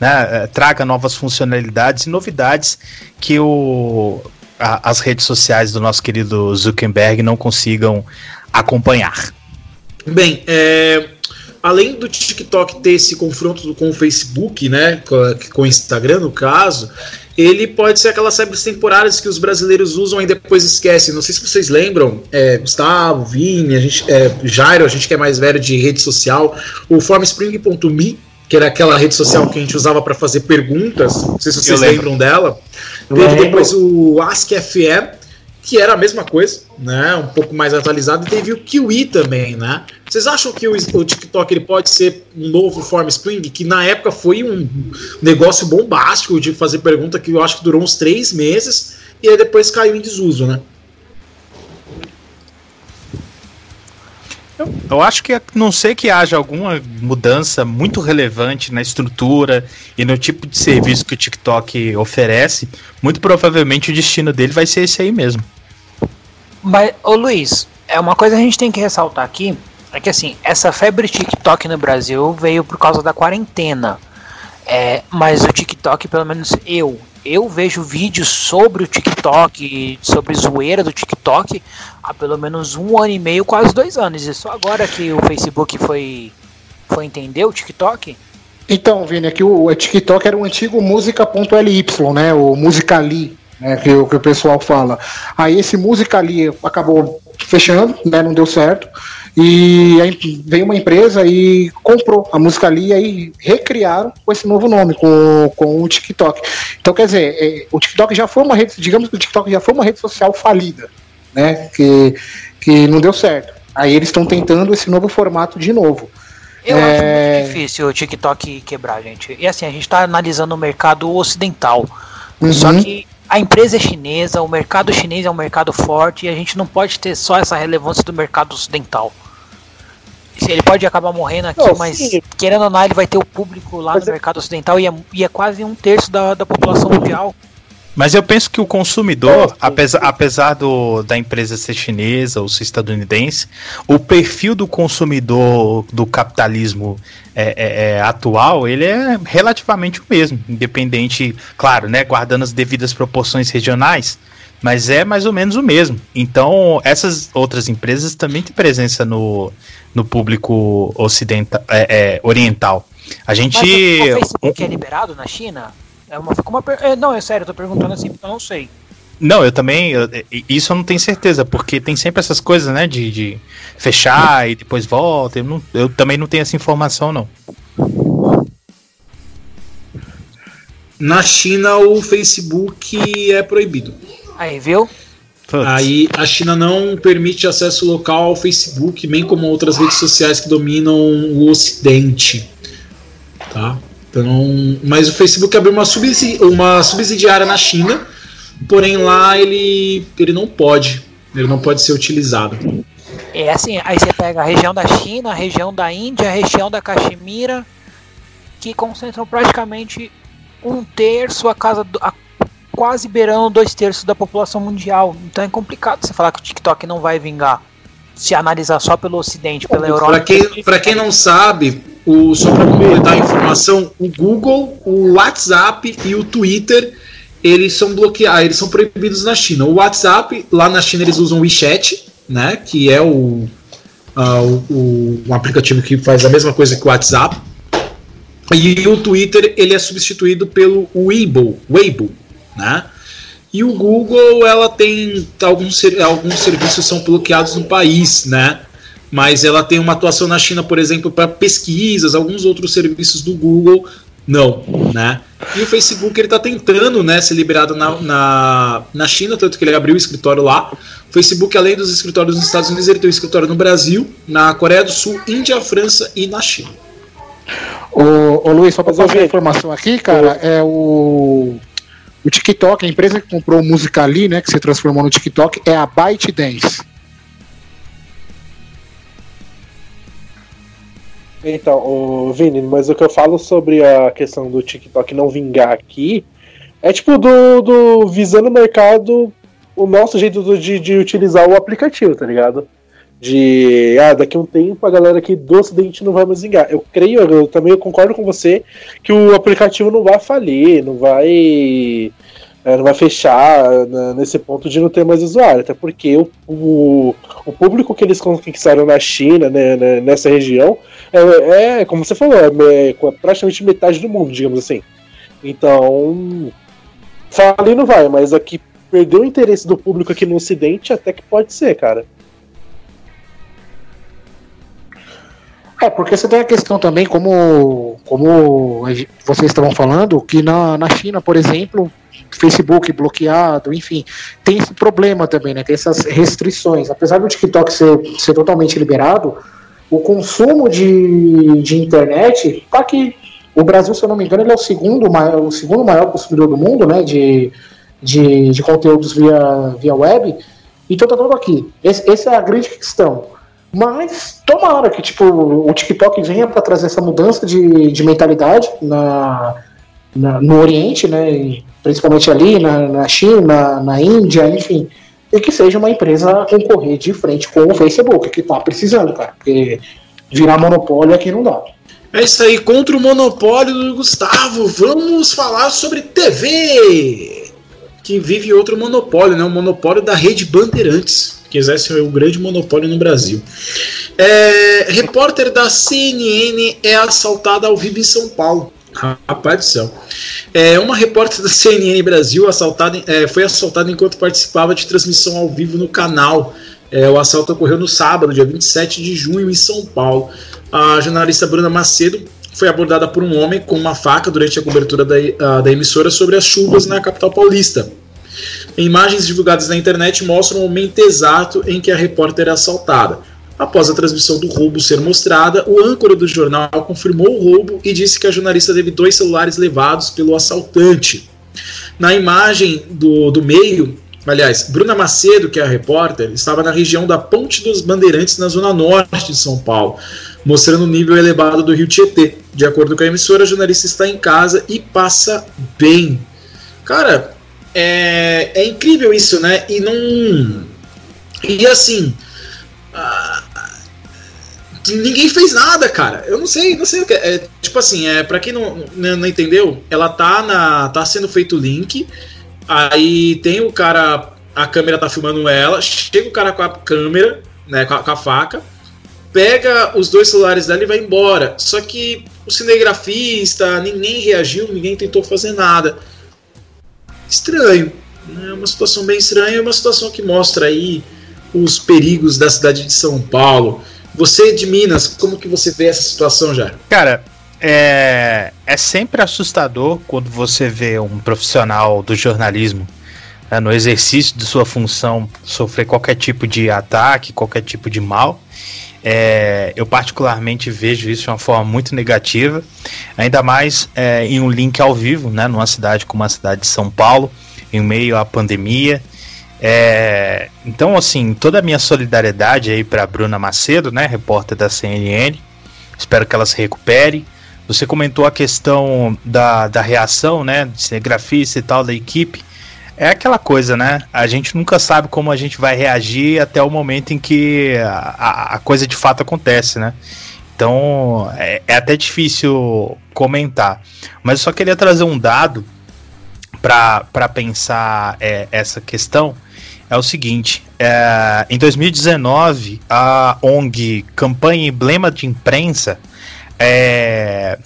né, eh, traga novas funcionalidades e novidades que o, a, as redes sociais do nosso querido Zuckerberg não consigam acompanhar. Bem, é, além do TikTok ter esse confronto com o Facebook, né, com, o Instagram no caso, ele pode ser aquelas séries temporárias que os brasileiros usam e depois esquecem. Não sei se vocês lembram, é, Gustavo, Vini, a gente, é, Jairo, a gente que é mais velho de rede social, o formspring.me que era aquela rede social que a gente usava para fazer perguntas. Não sei se vocês lembram dela. Teve depois o AskFM, que era a mesma coisa, né? Um pouco mais atualizado. E teve o Kiwi também, né? Vocês acham que o, o TikTok ele pode ser um novo Form Spring? Que na época foi um negócio bombástico de fazer pergunta que eu acho que durou uns três meses e aí depois caiu em desuso, né? Eu, eu, acho que não sei que haja alguma mudança muito relevante na estrutura e no tipo de serviço que o TikTok oferece, muito provavelmente o destino dele vai ser esse aí mesmo. Mas, ô Luiz, é uma coisa que a gente tem que ressaltar aqui, é que assim, essa febre TikTok no Brasil veio por causa da quarentena. É, mas o TikTok, pelo menos eu, eu vejo vídeos sobre o TikTok, sobre zoeira do TikTok, há pelo menos um ano e meio, quase dois anos. E só agora que o Facebook foi, foi entender o TikTok? Então, Vini, aqui o, o TikTok era o antigo música.ly, né? O Musicali. né, que, que o pessoal fala. Aí esse música ali acabou fechando, né, não deu certo. E aí veio uma empresa e comprou a música ali e aí recriaram com esse novo nome, com, com o TikTok. Então, quer dizer, é, o TikTok já foi uma rede, digamos que o TikTok já foi uma rede social falida, né? Que, que não deu certo. Aí eles estão tentando esse novo formato de novo. Eu É. acho muito difícil o TikTok quebrar, gente. E assim, a gente tá analisando o mercado ocidental. Só Uhum. que a empresa é chinesa, o mercado chinês é um mercado forte e a gente não pode ter só essa relevância do mercado ocidental. Se Ele pode acabar morrendo aqui, Não, mas sim. querendo ou não, ele vai ter o público lá Mas no é- mercado ocidental e é, e é quase um terço da, da população mundial. Mas eu penso que o consumidor, apesar, apesar do, da empresa ser chinesa ou ser estadunidense, o perfil do consumidor do capitalismo é, é, é, atual, ele é relativamente o mesmo, independente, claro, né, guardando as devidas proporções regionais, mas é mais ou menos o mesmo. Então, essas outras empresas também têm presença no, no público ocidental, é, é, oriental. A gente. Mas o, o Facebook é liberado na China? É uma, ficou uma per- é, não, é sério, eu tô perguntando assim porque eu não sei. Não, eu também. eu- isso eu não tenho certeza, porque tem sempre essas coisas, né? De, de fechar e depois volta. Eu, não- eu também não tenho essa informação, não. Na China, o Facebook é proibido. Aí, viu? Putz. Aí a China não permite acesso local ao Facebook, bem como outras redes sociais que dominam o Ocidente. Tá? Então, mas o Facebook abriu uma, subsidi uma subsidiária na China, porém lá ele, ele não pode. Ele não pode ser utilizado. É assim, aí você pega a região da China, a região da Índia, a região da Caxemira, que concentram praticamente um terço, a casa do, a, quase beirando dois terços da população mundial. Então é complicado você falar que o TikTok não vai vingar. Se analisar só pelo Ocidente, pela Europa. Para quem, pra quem não sabe, o, só para completar a informação, o Google, o WhatsApp e o Twitter eles são bloqueados, eles são proibidos na China. O WhatsApp, lá na China eles usam o WeChat, né, que é o, ah, o, o- um aplicativo que faz a mesma coisa que o WhatsApp. E o Twitter ele é substituído pelo Weibo, Weibo, né? E o Google ela tem alguns alguns serviços são bloqueados no país, né? Mas ela tem uma atuação na China, por exemplo, para pesquisas, alguns outros serviços do Google não, né? E o Facebook ele está tentando, né, ser liberado na, na, na China, tanto que ele abriu o escritório lá. O Facebook, além dos escritórios nos Estados Unidos, ele tem um escritório no Brasil, na Coreia do Sul, Índia, França e na China. Ô, ô Luiz, só pra Mas, ô, passar a Vini. informação aqui, cara, é o. O TikTok, a empresa que comprou o Musicali, né, que se transformou no TikTok, é a ByteDance. Então, o Vini, mas o que eu falo sobre a questão do TikTok não vingar aqui é tipo do, do visando o mercado, o nosso jeito de, de utilizar o aplicativo, tá ligado? De ah, daqui a um tempo a galera aqui do Ocidente não vai mais vingar. Eu creio, eu também concordo com você que o aplicativo não vai falir, não vai. é, não vai fechar né, nesse ponto de não ter mais usuário, até porque o, o, o público que eles conquistaram na China, né, né, nessa região, é, é, como você falou, é, me- praticamente metade do mundo, digamos assim. Então, falir não vai, mas aqui perdeu o interesse do público aqui no Ocidente, até que pode ser, cara. É, porque você tem a questão também, como, como vocês estavam falando, que na, na China, por exemplo, Facebook bloqueado, enfim, tem esse problema também, né? Tem essas restrições. Apesar do TikTok ser, ser totalmente liberado, o consumo de, de internet tá aqui. O Brasil, se eu não me engano, ele é o segundo maior, o segundo maior consumidor do mundo, né? De, de, de conteúdos via, via web. Então tá tudo aqui. Esse, essa é a grande questão. Mas tomara que tipo, o TikTok venha para trazer essa mudança de, de mentalidade na, na- no Oriente, né? e principalmente ali na, na China, na Índia, enfim. E que seja uma empresa a concorrer de frente com o Facebook, que tá precisando, cara. Porque virar monopólio aqui não dá. É isso aí, contra o monopólio do Gustavo, vamos falar sobre TV, que vive outro monopólio, né? O monopólio da rede Bandeirantes, que exerce o grande monopólio no Brasil. É, repórter da CNN é assaltada ao vivo em São Paulo. Rapaz do céu. É, uma repórter da CNN Brasil assaltada, é, foi assaltada enquanto participava de transmissão ao vivo no canal. É, o assalto ocorreu no sábado, dia 27 de junho, em São Paulo. A jornalista Bruna Macedo foi abordada por um homem com uma faca durante a cobertura da, a, da emissora sobre as chuvas na capital paulista. Imagens divulgadas na internet mostram o momento exato em que a repórter é assaltada. Após a transmissão do roubo ser mostrada, o âncora do jornal confirmou o roubo e disse que a jornalista teve dois celulares levados pelo assaltante. Na imagem do, do meio, aliás, Bruna Macedo, que é a repórter, estava na região da Ponte dos Bandeirantes, na zona norte de São Paulo, mostrando o nível elevado do rio Tietê. De acordo com a emissora, a jornalista está em casa e passa bem. Cara, é, é incrível isso, né? E não. E assim. Ninguém fez nada, cara. Eu não sei, não sei o que. É, tipo assim, é, pra quem não, não, não, entendeu, ela tá na. tá sendo feito o link. Aí tem o cara. A câmera tá filmando ela. Chega o cara com a câmera, né? Com a, com a faca. Pega os dois celulares dela e vai embora. Só que o cinegrafista, ninguém reagiu, ninguém tentou fazer nada estranho. É uma situação bem estranha, é uma situação que mostra aí os perigos da cidade de São Paulo. Você de Minas, como que você vê essa situação já? Cara, é, é sempre assustador quando você vê um profissional do jornalismo é, no exercício de sua função sofrer qualquer tipo de ataque, qualquer tipo de mal. É, eu particularmente vejo isso de uma forma muito negativa, ainda mais é, em um link ao vivo, né, numa cidade como a cidade de São Paulo, em meio à pandemia. É, então, assim, toda a minha solidariedade aí para Bruna Macedo, né, repórter da CNN. Espero que ela se recupere. Você comentou a questão da, da reação, né, de cinegrafista e tal da equipe é aquela coisa, né? A gente nunca sabe como a gente vai reagir até o momento em que a, a coisa de fato acontece, né? Então é, é, até difícil comentar. Mas eu só queria trazer um dado para pensar é, essa questão. É o seguinte: é, em 2019, a ONG Campanha Emblema de Imprensa é,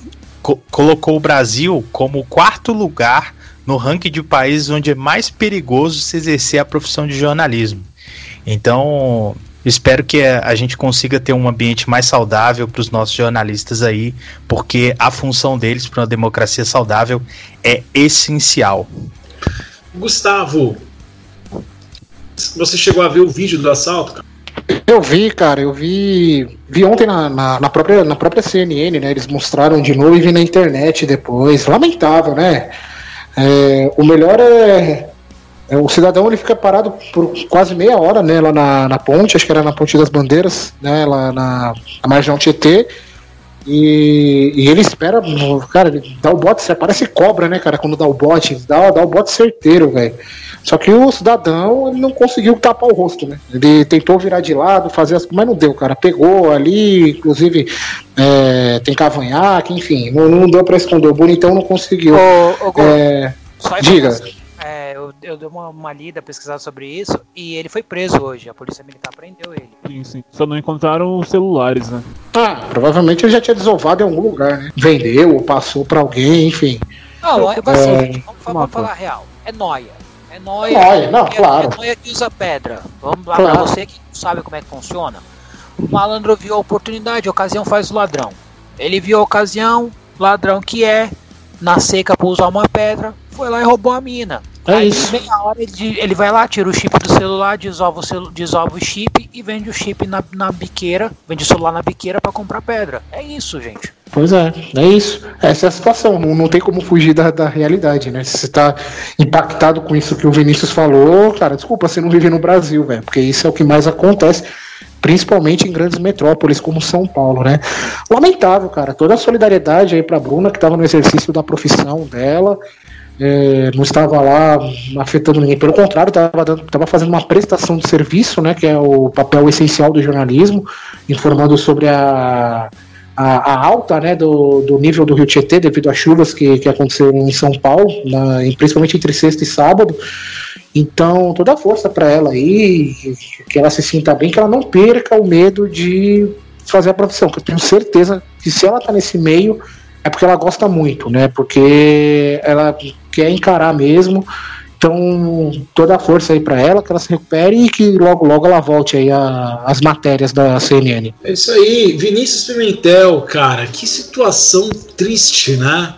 co colocou o Brasil como quarto lugar no ranking de países onde é mais perigoso se exercer a profissão de jornalismo. Então, espero que a gente consiga ter um ambiente mais saudável para os nossos jornalistas aí, porque a função deles para uma democracia saudável é essencial. Gustavo, você chegou a ver o vídeo do assalto, cara? Eu vi, cara, eu vi. Vi ontem na, na, na, própria, na própria CNN, né? Eles mostraram de novo e vi na internet depois. Lamentável, né? É, o melhor é, é, O cidadão ele fica parado por quase meia hora né, lá na, na ponte, acho que era na Ponte das Bandeiras, né, lá na, na marginal Tietê. E, e, ele espera, cara, ele dá o bote, parece cobra, né, cara, quando dá o bote, dá, dá o bote certeiro, velho. Só que o cidadão ele não conseguiu tapar o rosto, né? Ele tentou virar de lado, fazer as. Mas não deu, cara. Pegou ali, inclusive é, tem cavanhaque, enfim, não, não deu pra esconder. O bonitão não conseguiu. Ô, ô, é, diga. Eu, eu dei uma, uma lida, pesquisada sobre isso, e ele foi preso hoje. A polícia militar prendeu ele. Sim, sim. Só não encontraram os celulares, né? Ah, provavelmente ele já tinha desovado em algum lugar, né? Vendeu ou passou pra alguém, enfim. Não, é assim, é, vamos, vamos falar real. É noia. É nóia. Nóia, não, é, claro. É nóia que usa pedra. Vamos lá claro. pra você que não sabe como é que funciona. O malandro viu a oportunidade, a ocasião faz o ladrão. Ele viu a ocasião, ladrão que é, na seca pra usar uma pedra, foi lá e roubou a mina. É Aí isso. vem a hora, ele, ele vai lá, tira o chip do celular, desova o, celu, desova o chip e vende o chip na, na biqueira, vende o celular na biqueira para comprar pedra. É isso, gente. Pois é, é isso. Essa é a situação. Não, não tem como fugir da, da realidade, né? Se você tá impactado com isso que o Vinícius falou, cara, desculpa, você não vive no Brasil, velho, porque isso é o que mais acontece principalmente em grandes metrópoles como São Paulo, né? Lamentável, cara. Toda a solidariedade aí para Bruna que estava no exercício da profissão dela é, não estava lá afetando ninguém, pelo contrário, estava fazendo uma prestação de serviço, né, que é o papel essencial do jornalismo, informando sobre a, a, a alta né, do, do, nível do Rio Tietê devido às chuvas que, que aconteceram em São Paulo, na, principalmente entre sexta e sábado. Então, toda a força para ela aí, que ela se sinta bem, que ela não perca o medo de fazer a profissão, que eu tenho certeza que se ela está nesse meio, é porque ela gosta muito, né? Porque ela quer encarar mesmo. Então, toda a força aí para ela, que ela se recupere e que logo, logo ela volte aí às matérias da CNN. É isso aí, Vinícius Pimentel, cara, que situação triste, né?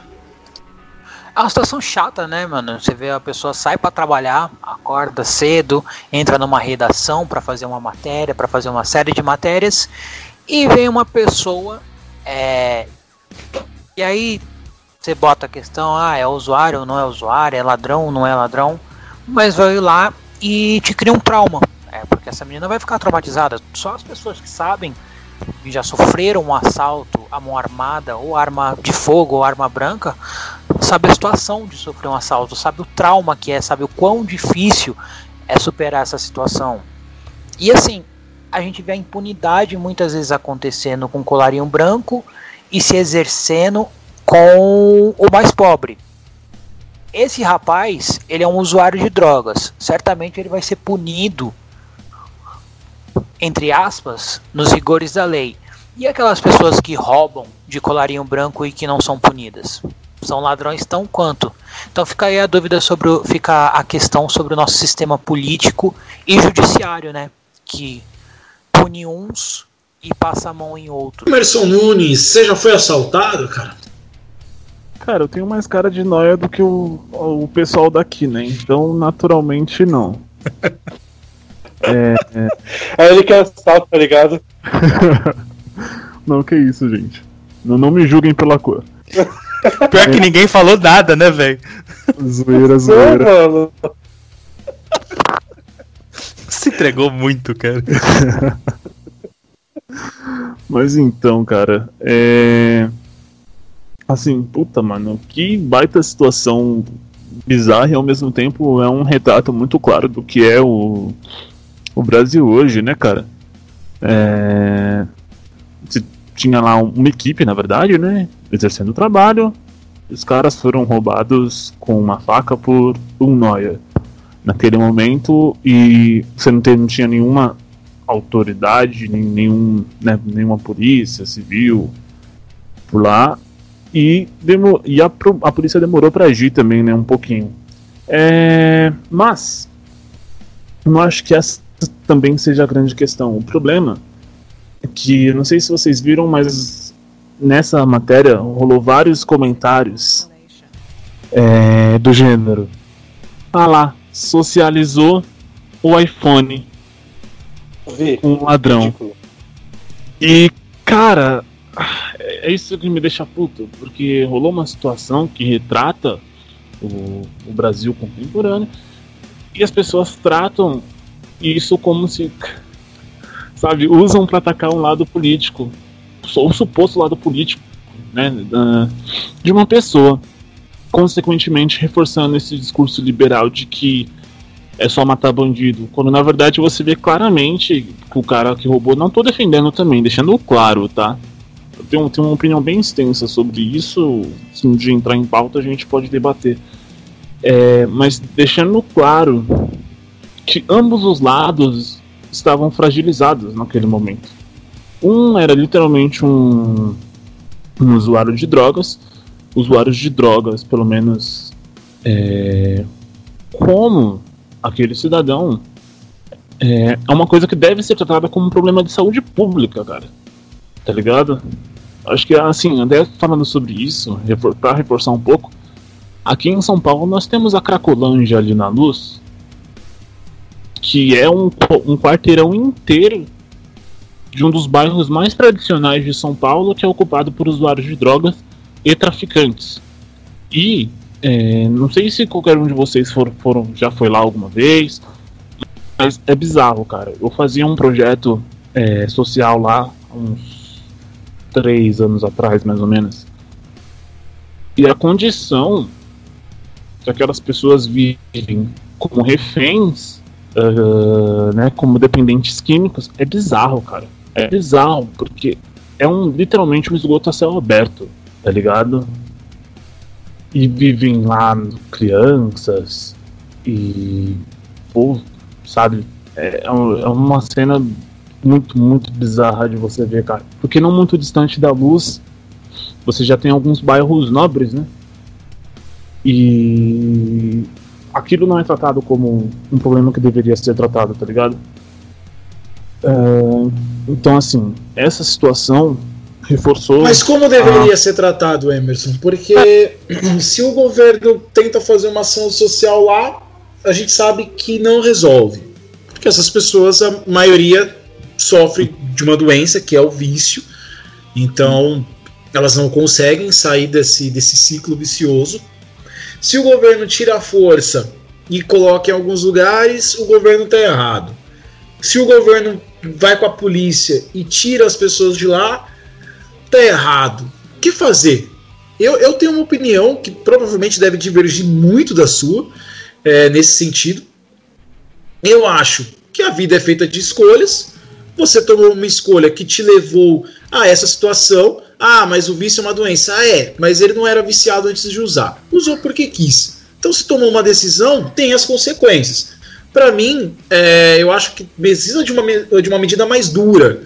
Uma situação chata, né, mano? Você vê a pessoa sai para trabalhar, acorda cedo, entra numa redação para fazer uma matéria, para fazer uma série de matérias, e vem uma pessoa, é... e aí você bota a questão, ah, é usuário ou não é usuário, é ladrão ou não é ladrão, mas vai lá e te cria um trauma. É, porque essa menina vai ficar traumatizada. Só as pessoas que sabem que já sofreram um assalto a mão armada, ou arma de fogo, ou arma branca, sabe a situação de sofrer um assalto, sabe o trauma que é, sabe o quão difícil é superar essa situação. E assim, a gente vê a impunidade muitas vezes acontecendo com colarinho branco e se exercendo com o mais pobre. Esse rapaz, ele é um usuário de drogas. Certamente ele vai ser punido, entre aspas, nos rigores da lei. E aquelas pessoas que roubam de colarinho branco e que não são punidas? São ladrões tão quanto. Então fica aí a dúvida sobre o, fica a questão sobre o nosso sistema político e judiciário, né? Que pune uns e passa a mão em outros. Emerson Nunes, você já foi assaltado, cara? Cara, eu tenho mais cara de noia do que o, o pessoal daqui, né? Então, naturalmente, não. [laughs] é, é... Aí ele quer assalto, tá ligado? [laughs] não, que isso, gente. Não, não me julguem pela cor. Pior que ninguém falou nada, né, velho? Zoeira, zoeira. Se entregou muito, cara. [laughs] Mas então, cara, é assim, puta, mano, que baita situação bizarra e ao mesmo tempo é um retrato muito claro do que é o, o Brasil hoje, né, cara? É, tinha lá uma equipe, na verdade, né, exercendo o trabalho, os caras foram roubados com uma faca por um noia naquele momento e você não, não tinha nenhuma autoridade, nem, nenhum, né, nenhuma polícia civil por lá e, demo, e a, a polícia demorou para agir também, né? Um pouquinho. É, mas, não acho que essa também seja a grande questão. O problema é que, não sei se vocês viram, mas nessa matéria rolou vários comentários é, do gênero. Ah lá, socializou o iPhone com um ladrão. Ridículo. E, cara, é isso que me deixa puto, porque rolou uma situação que retrata o, o Brasil contemporâneo e as pessoas tratam isso como se, sabe, usam para atacar um lado político, ou suposto lado político, né, de uma pessoa, consequentemente reforçando esse discurso liberal de que é só matar bandido, quando na verdade você vê claramente que o cara que roubou, não tô defendendo também, deixando claro, tá? tenho, tenho uma opinião bem extensa sobre isso. Se um dia entrar em pauta, a gente pode debater. É, mas deixando claro que ambos os lados estavam fragilizados naquele momento. Um era literalmente um, um usuário de drogas, usuários de drogas, pelo menos é, como aquele cidadão, é, é uma coisa que deve ser tratada como um problema de saúde pública, cara. Tá ligado? Acho que assim, até falando sobre isso, para reforçar um pouco, aqui em São Paulo nós temos a Cracolândia ali na luz, que é um, um quarteirão inteiro de um dos bairros mais tradicionais de São Paulo, que é ocupado por usuários de drogas e traficantes. E é, não sei se qualquer um de vocês for, foram, já foi lá alguma vez, mas é bizarro, cara. Eu fazia um projeto é, social lá, uns três anos atrás, mais ou menos. E a condição que aquelas pessoas vivem como reféns, uh, né, como dependentes químicos, é bizarro, cara. É bizarro, porque é um literalmente um esgoto a céu aberto, tá ligado? E vivem lá crianças e povo, sabe? É, é uma cena muito, muito bizarra de você ver, cara. Porque não muito distante da luz você já tem alguns bairros nobres, né? E aquilo não é tratado como um problema que deveria ser tratado, tá ligado? Então, assim, essa situação reforçou. Mas como deveria ser tratado, Emerson? Porque [clears throat] se o governo tenta fazer uma ação social lá, a gente sabe que não resolve. Porque essas pessoas, a maioria sofre de uma doença que é o vício. Então, elas não conseguem sair desse, desse ciclo vicioso. Se o governo tira a força e coloca em alguns lugares, o governo está errado. Se o governo vai com a polícia e tira as pessoas de lá, tá errado. O que fazer? Eu, eu tenho uma opinião que provavelmente deve divergir muito da sua é, nesse sentido. Eu acho que a vida é feita de escolhas. Você tomou uma escolha que te levou a essa situação. Ah, mas o vício é uma doença. Ah, é, mas ele não era viciado antes de usar. Usou porque quis. Então, se tomou uma decisão, tem as consequências. Para mim, é, eu acho que precisa de uma, de uma medida mais dura.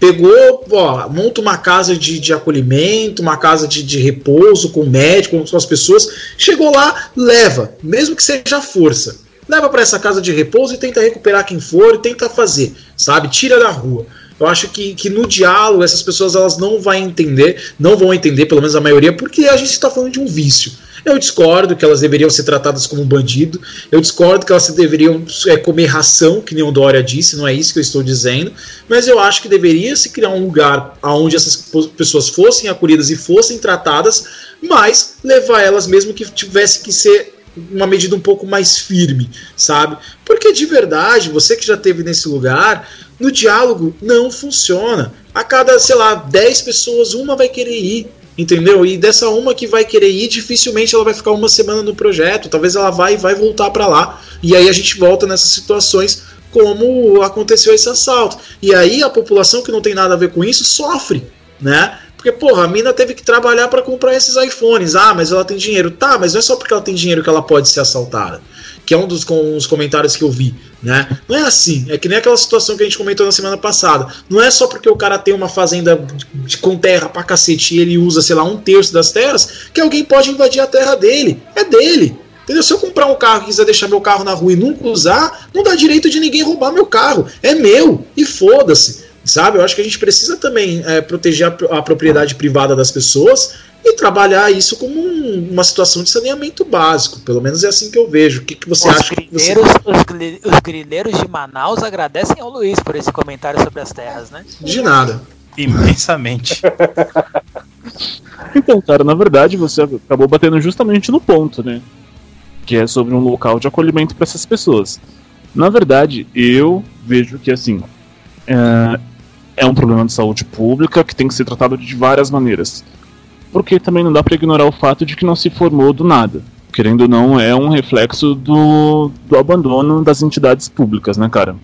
Pegou, ó, monta uma casa de, de acolhimento, uma casa de, de repouso com médico, com as pessoas. Chegou lá, leva, mesmo que seja força. Leva para essa casa de repouso e tenta recuperar quem for e tenta fazer, sabe? Tira da rua. Eu acho que, que no diálogo essas pessoas elas não vão entender, não vão entender, pelo menos a maioria, porque a gente está falando de um vício. Eu discordo que elas deveriam ser tratadas como um bandido. Eu discordo que elas deveriam é, comer ração, que nem o Dória disse, não é isso que eu estou dizendo. Mas eu acho que deveria se criar um lugar onde essas pessoas fossem acolhidas e fossem tratadas, mas levar elas mesmo que tivesse que ser uma medida um pouco mais firme, sabe? Porque de verdade, você que já teve nesse lugar, no diálogo não funciona. A cada, sei lá, 10 pessoas, uma vai querer ir. Entendeu? E dessa uma que vai querer ir, dificilmente ela vai ficar uma semana no projeto. Talvez ela vai e vai voltar para lá. E aí a gente volta nessas situações como aconteceu esse assalto. E aí a população que não tem nada a ver com isso sofre, né? Porque, porra, a mina teve que trabalhar para comprar esses iPhones. Ah, mas ela tem dinheiro. Tá, mas não é só porque ela tem dinheiro que ela pode ser assaltada que é um dos com os comentários que eu vi, né? Não é assim, é que nem aquela situação que a gente comentou na semana passada. Não é só porque o cara tem uma fazenda de, com terra pra cacete e ele usa, sei lá, um terço das terras, que alguém pode invadir a terra dele. É dele. Entendeu? Se eu comprar um carro e quiser deixar meu carro na rua e nunca usar, não dá direito de ninguém roubar meu carro. É meu. E foda-se. Sabe? Eu acho que a gente precisa também é, proteger a, a propriedade privada das pessoas e trabalhar isso como um, uma situação de saneamento básico. Pelo menos é assim que eu vejo. O que, que você os acha? Grilheiros, você... os, grileiros de Manaus agradecem ao Luiz por esse comentário sobre as terras, né? De nada. Imensamente. [laughs] então, cara, na verdade você acabou batendo justamente no ponto, né? Que é sobre um local de acolhimento para essas pessoas. Na verdade, eu vejo que assim é, é um problema de saúde pública que tem que ser tratado de várias maneiras porque também não dá para ignorar o fato de que não se formou do nada. Querendo ou não, é um reflexo do, do abandono das entidades públicas, né, cara?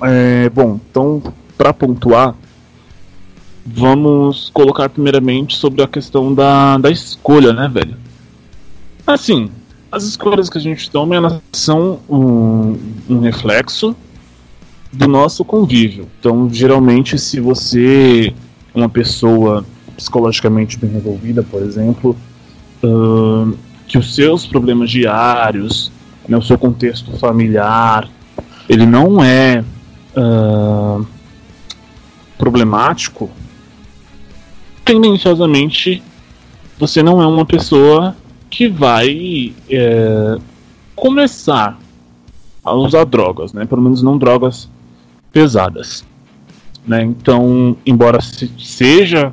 É, bom, então, para pontuar, vamos colocar primeiramente sobre a questão da, da escolha, né, velho? Assim, as escolhas que a gente toma elas são um, um reflexo do nosso convívio. Então, geralmente, se você é uma pessoa psicologicamente bem resolvida, por exemplo, uh, que os seus problemas diários, né, o seu contexto familiar, ele não é uh, problemático, tendenciosamente você não é uma pessoa que vai é, começar a usar drogas, né? Pelo menos não drogas pesadas. Né? Então, embora seja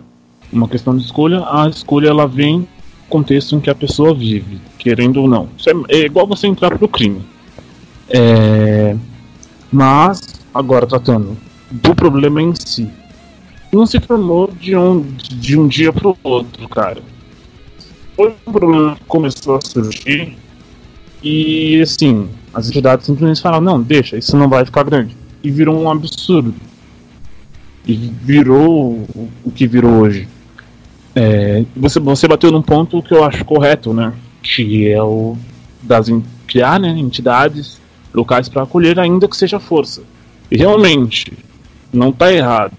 uma questão de escolha, a escolha ela vem no contexto em que a pessoa vive, querendo ou não. Isso é, é igual você entrar pro crime. É, mas, agora tratando do problema em si, não se formou de um, de um dia pro outro, cara. Foi um problema que começou a surgir e, assim, as entidades simplesmente falaram: não, deixa, isso não vai ficar grande. E virou um absurdo. E virou o que virou hoje. É, você, você bateu num ponto que eu acho correto, né? Que é o das criar né, entidades locais para acolher, ainda que seja força. E realmente, não está errado.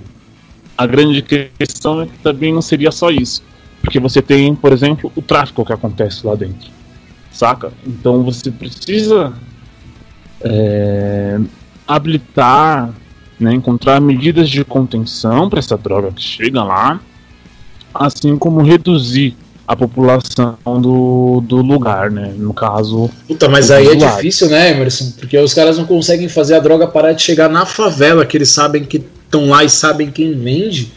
A grande questão é que também não seria só isso. Porque você tem, por exemplo, o tráfico que acontece lá dentro. Saca? Então você precisa é, habilitar, né, encontrar medidas de contenção para essa droga que chega lá, assim como reduzir a população do, do lugar, né? No caso. Puta, mas aí é difícil, né, Emerson? Porque os caras não conseguem fazer a droga parar de chegar na favela, que eles sabem que estão lá e sabem quem vende.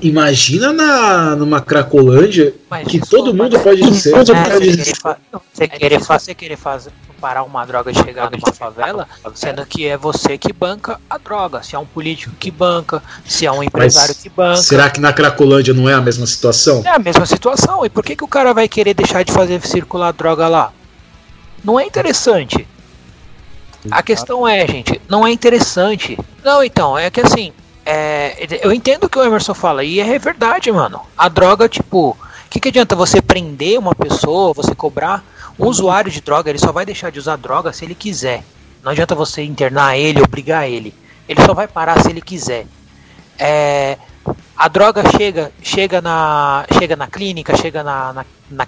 Imagina na, numa Cracolândia Mas que todo mundo mas- pode ser. É, você querer, fa- você querer, fa- você querer fazer, parar uma droga de chegar numa favela, sendo que é você que banca a droga. Se é um político que banca, se é um empresário que banca. Será que na Cracolândia não é a mesma situação? É a mesma situação. E por que, que o cara vai querer deixar de fazer circular droga lá? Não é interessante. A questão é, gente, não é interessante. Não, então, é que assim, é, eu entendo o que o Emerson fala, e é verdade, mano. A droga, tipo, o que, que adianta você prender uma pessoa, você cobrar um usuário de droga, ele só vai deixar de usar droga se ele quiser. Não adianta você internar ele, obrigar ele. Ele só vai parar se ele quiser. É, a droga chega, chega na, chega na clínica, chega na, na, na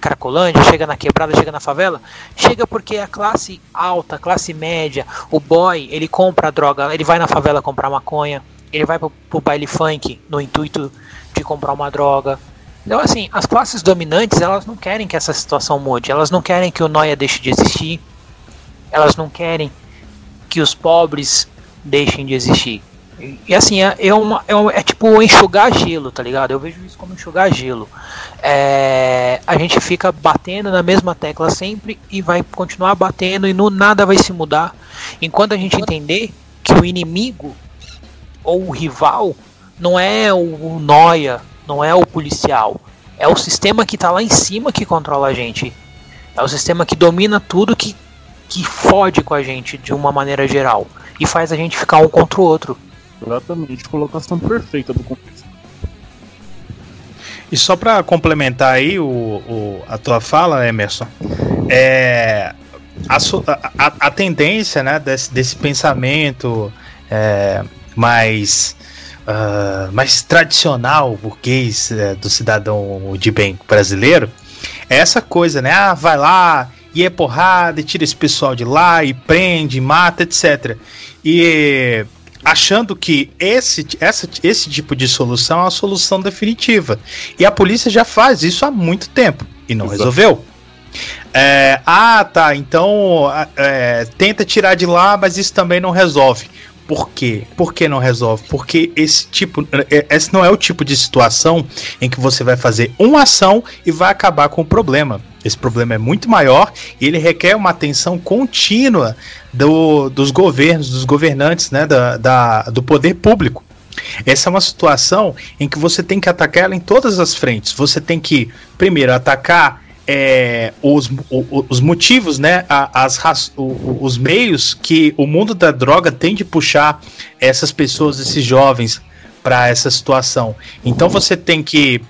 chega na quebrada, chega na favela, chega porque a classe alta, a classe média, o boy, ele compra a droga, ele vai na favela comprar maconha, ele vai pro, pro baile funk no intuito de comprar uma droga. Então assim, as classes dominantes, elas não querem que essa situação mude, elas não querem que o Noia deixe de existir, elas não querem que os pobres deixem de existir. E, e assim, é, é, uma, é, um- é tipo enxugar gelo, tá ligado? Eu vejo isso como enxugar gelo. É, a gente fica batendo na mesma tecla sempre e vai continuar batendo e no nada vai se mudar. Enquanto a gente entender que o inimigo ou o rival não é o, noia, não é o policial, é o sistema que tá lá em cima que controla a gente. É o sistema que domina tudo que, que fode com a gente de uma maneira geral e faz a gente ficar um contra o outro. Exatamente, colocação perfeita do contexto. E só para complementar aí o, o- a tua fala, Emerson, é, a- a- a tendência né, desse, desse pensamento é, mais, ah, mais tradicional, burguês, é, do cidadão de bem brasileiro, é essa coisa, né? Ah, vai lá e é porrada, e tira esse pessoal de lá, e prende, mata, etc. E achando que esse, essa, esse tipo de solução é a solução definitiva. E a polícia já faz isso há muito tempo e não Exato. resolveu. É, ah, tá. Então ah, é, tenta tirar de lá, mas isso também não resolve. Por quê? Por que não resolve? Porque esse tipo, é- esse não é o tipo de situação em que você vai fazer uma ação e vai acabar com o problema. Esse problema é muito maior e ele requer uma atenção contínua do- dos governos, dos governantes, né, da, da- do poder público. Essa é uma situação em que você tem que atacar ela em todas as frentes. Você tem que, primeiro, atacar é, os, os motivos, né, as, o- os meios que o mundo da droga tem de puxar essas pessoas, esses jovens, para essa situação. Então você tem que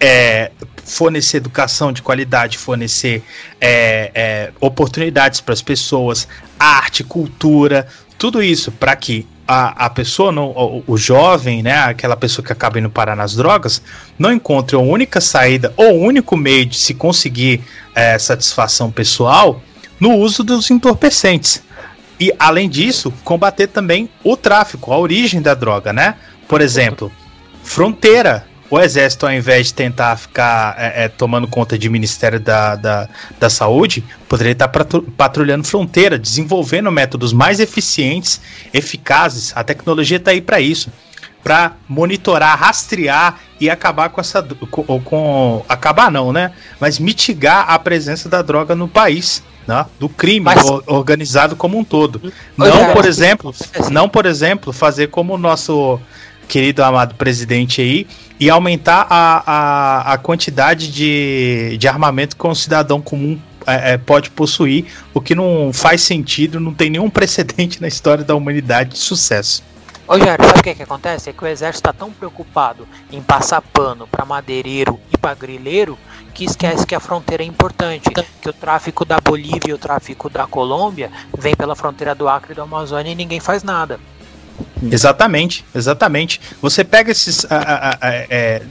é, fornecer educação de qualidade, fornecer é, é, oportunidades para as pessoas, arte, cultura, tudo isso para que a, a pessoa, não, o, o jovem, né, aquela pessoa que acaba indo parar nas drogas, não encontre a única saída ou o único meio de se conseguir é, satisfação pessoal no uso dos entorpecentes. E além disso, combater também o tráfico, a origem da droga, né? Por exemplo, fronteira. O exército, ao invés de tentar ficar é, é, tomando conta de Ministério da, da, da Saúde, poderia estar patru- patrulhando fronteira, desenvolvendo métodos mais eficientes, eficazes. A tecnologia está aí para isso para monitorar, rastrear e acabar com essa com, com acabar não, né? Mas mitigar a presença da droga no país, né? Do crime Mas- organizado como um todo. Não, por exemplo, não, por exemplo, fazer como o nosso querido amado presidente aí e aumentar a, a, a quantidade de, de armamento que um cidadão comum é, é, pode possuir, o que não faz sentido, não tem nenhum [laughs] precedente na história da humanidade de sucesso. Ô Jair, sabe o que, que acontece? É que o exército está tão preocupado em passar pano para madeireiro e para grileiro que esquece que a fronteira é importante, que o tráfico da Bolívia e o tráfico da Colômbia vem pela fronteira do Acre e do Amazônia e ninguém faz nada. Exatamente, exatamente. Você pega esses. a- a- a- é,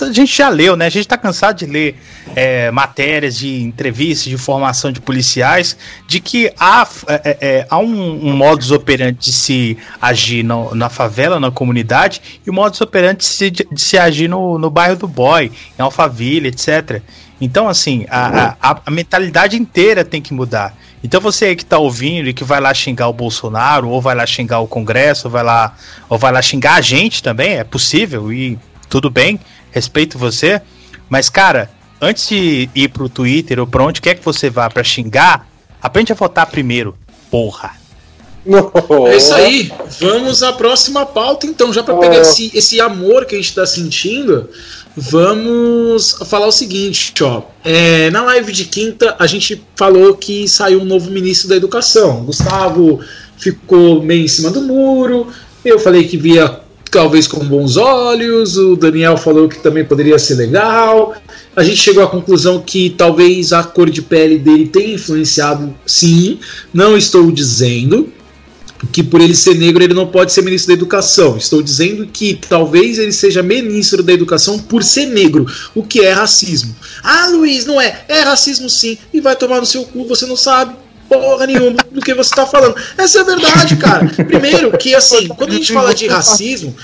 a gente já leu, né? A gente tá cansado de ler é, matérias de entrevistas, de formação de policiais, de que há, é, é, é, há um, um modus operandi de se agir no, na favela, na comunidade, e o um modus operandi de se, de se agir no, no bairro do boy, em Alphaville, etc. Então, assim, a, a, a mentalidade inteira tem que mudar. Então você que tá ouvindo e que vai lá xingar o Bolsonaro, ou vai lá xingar o Congresso, ou vai lá, ou vai lá xingar a gente também, é possível e tudo bem, respeito você. Mas, cara, antes de ir pro Twitter ou pra onde quer que você vá para xingar, aprende a votar primeiro, porra. É isso aí. Vamos à próxima pauta, então, já para pegar esse, esse amor que a gente está sentindo. Vamos falar o seguinte, ó. É, na live de quinta, a gente falou que saiu um novo ministro da Educação. Gustavo ficou meio em cima do muro. Eu falei que via talvez com bons olhos. O Daniel falou que também poderia ser legal. A gente chegou à conclusão que talvez a cor de pele dele tenha influenciado, sim. Não estou dizendo que por ele ser negro ele não pode ser ministro da educação. Estou dizendo que talvez ele seja ministro da educação por ser negro, o que é racismo. Ah, Luiz, não é. É racismo sim. E vai tomar no seu cu, você não sabe porra nenhuma do que você está falando. Essa é a verdade, cara. Primeiro, que assim, quando a gente fala de racismo,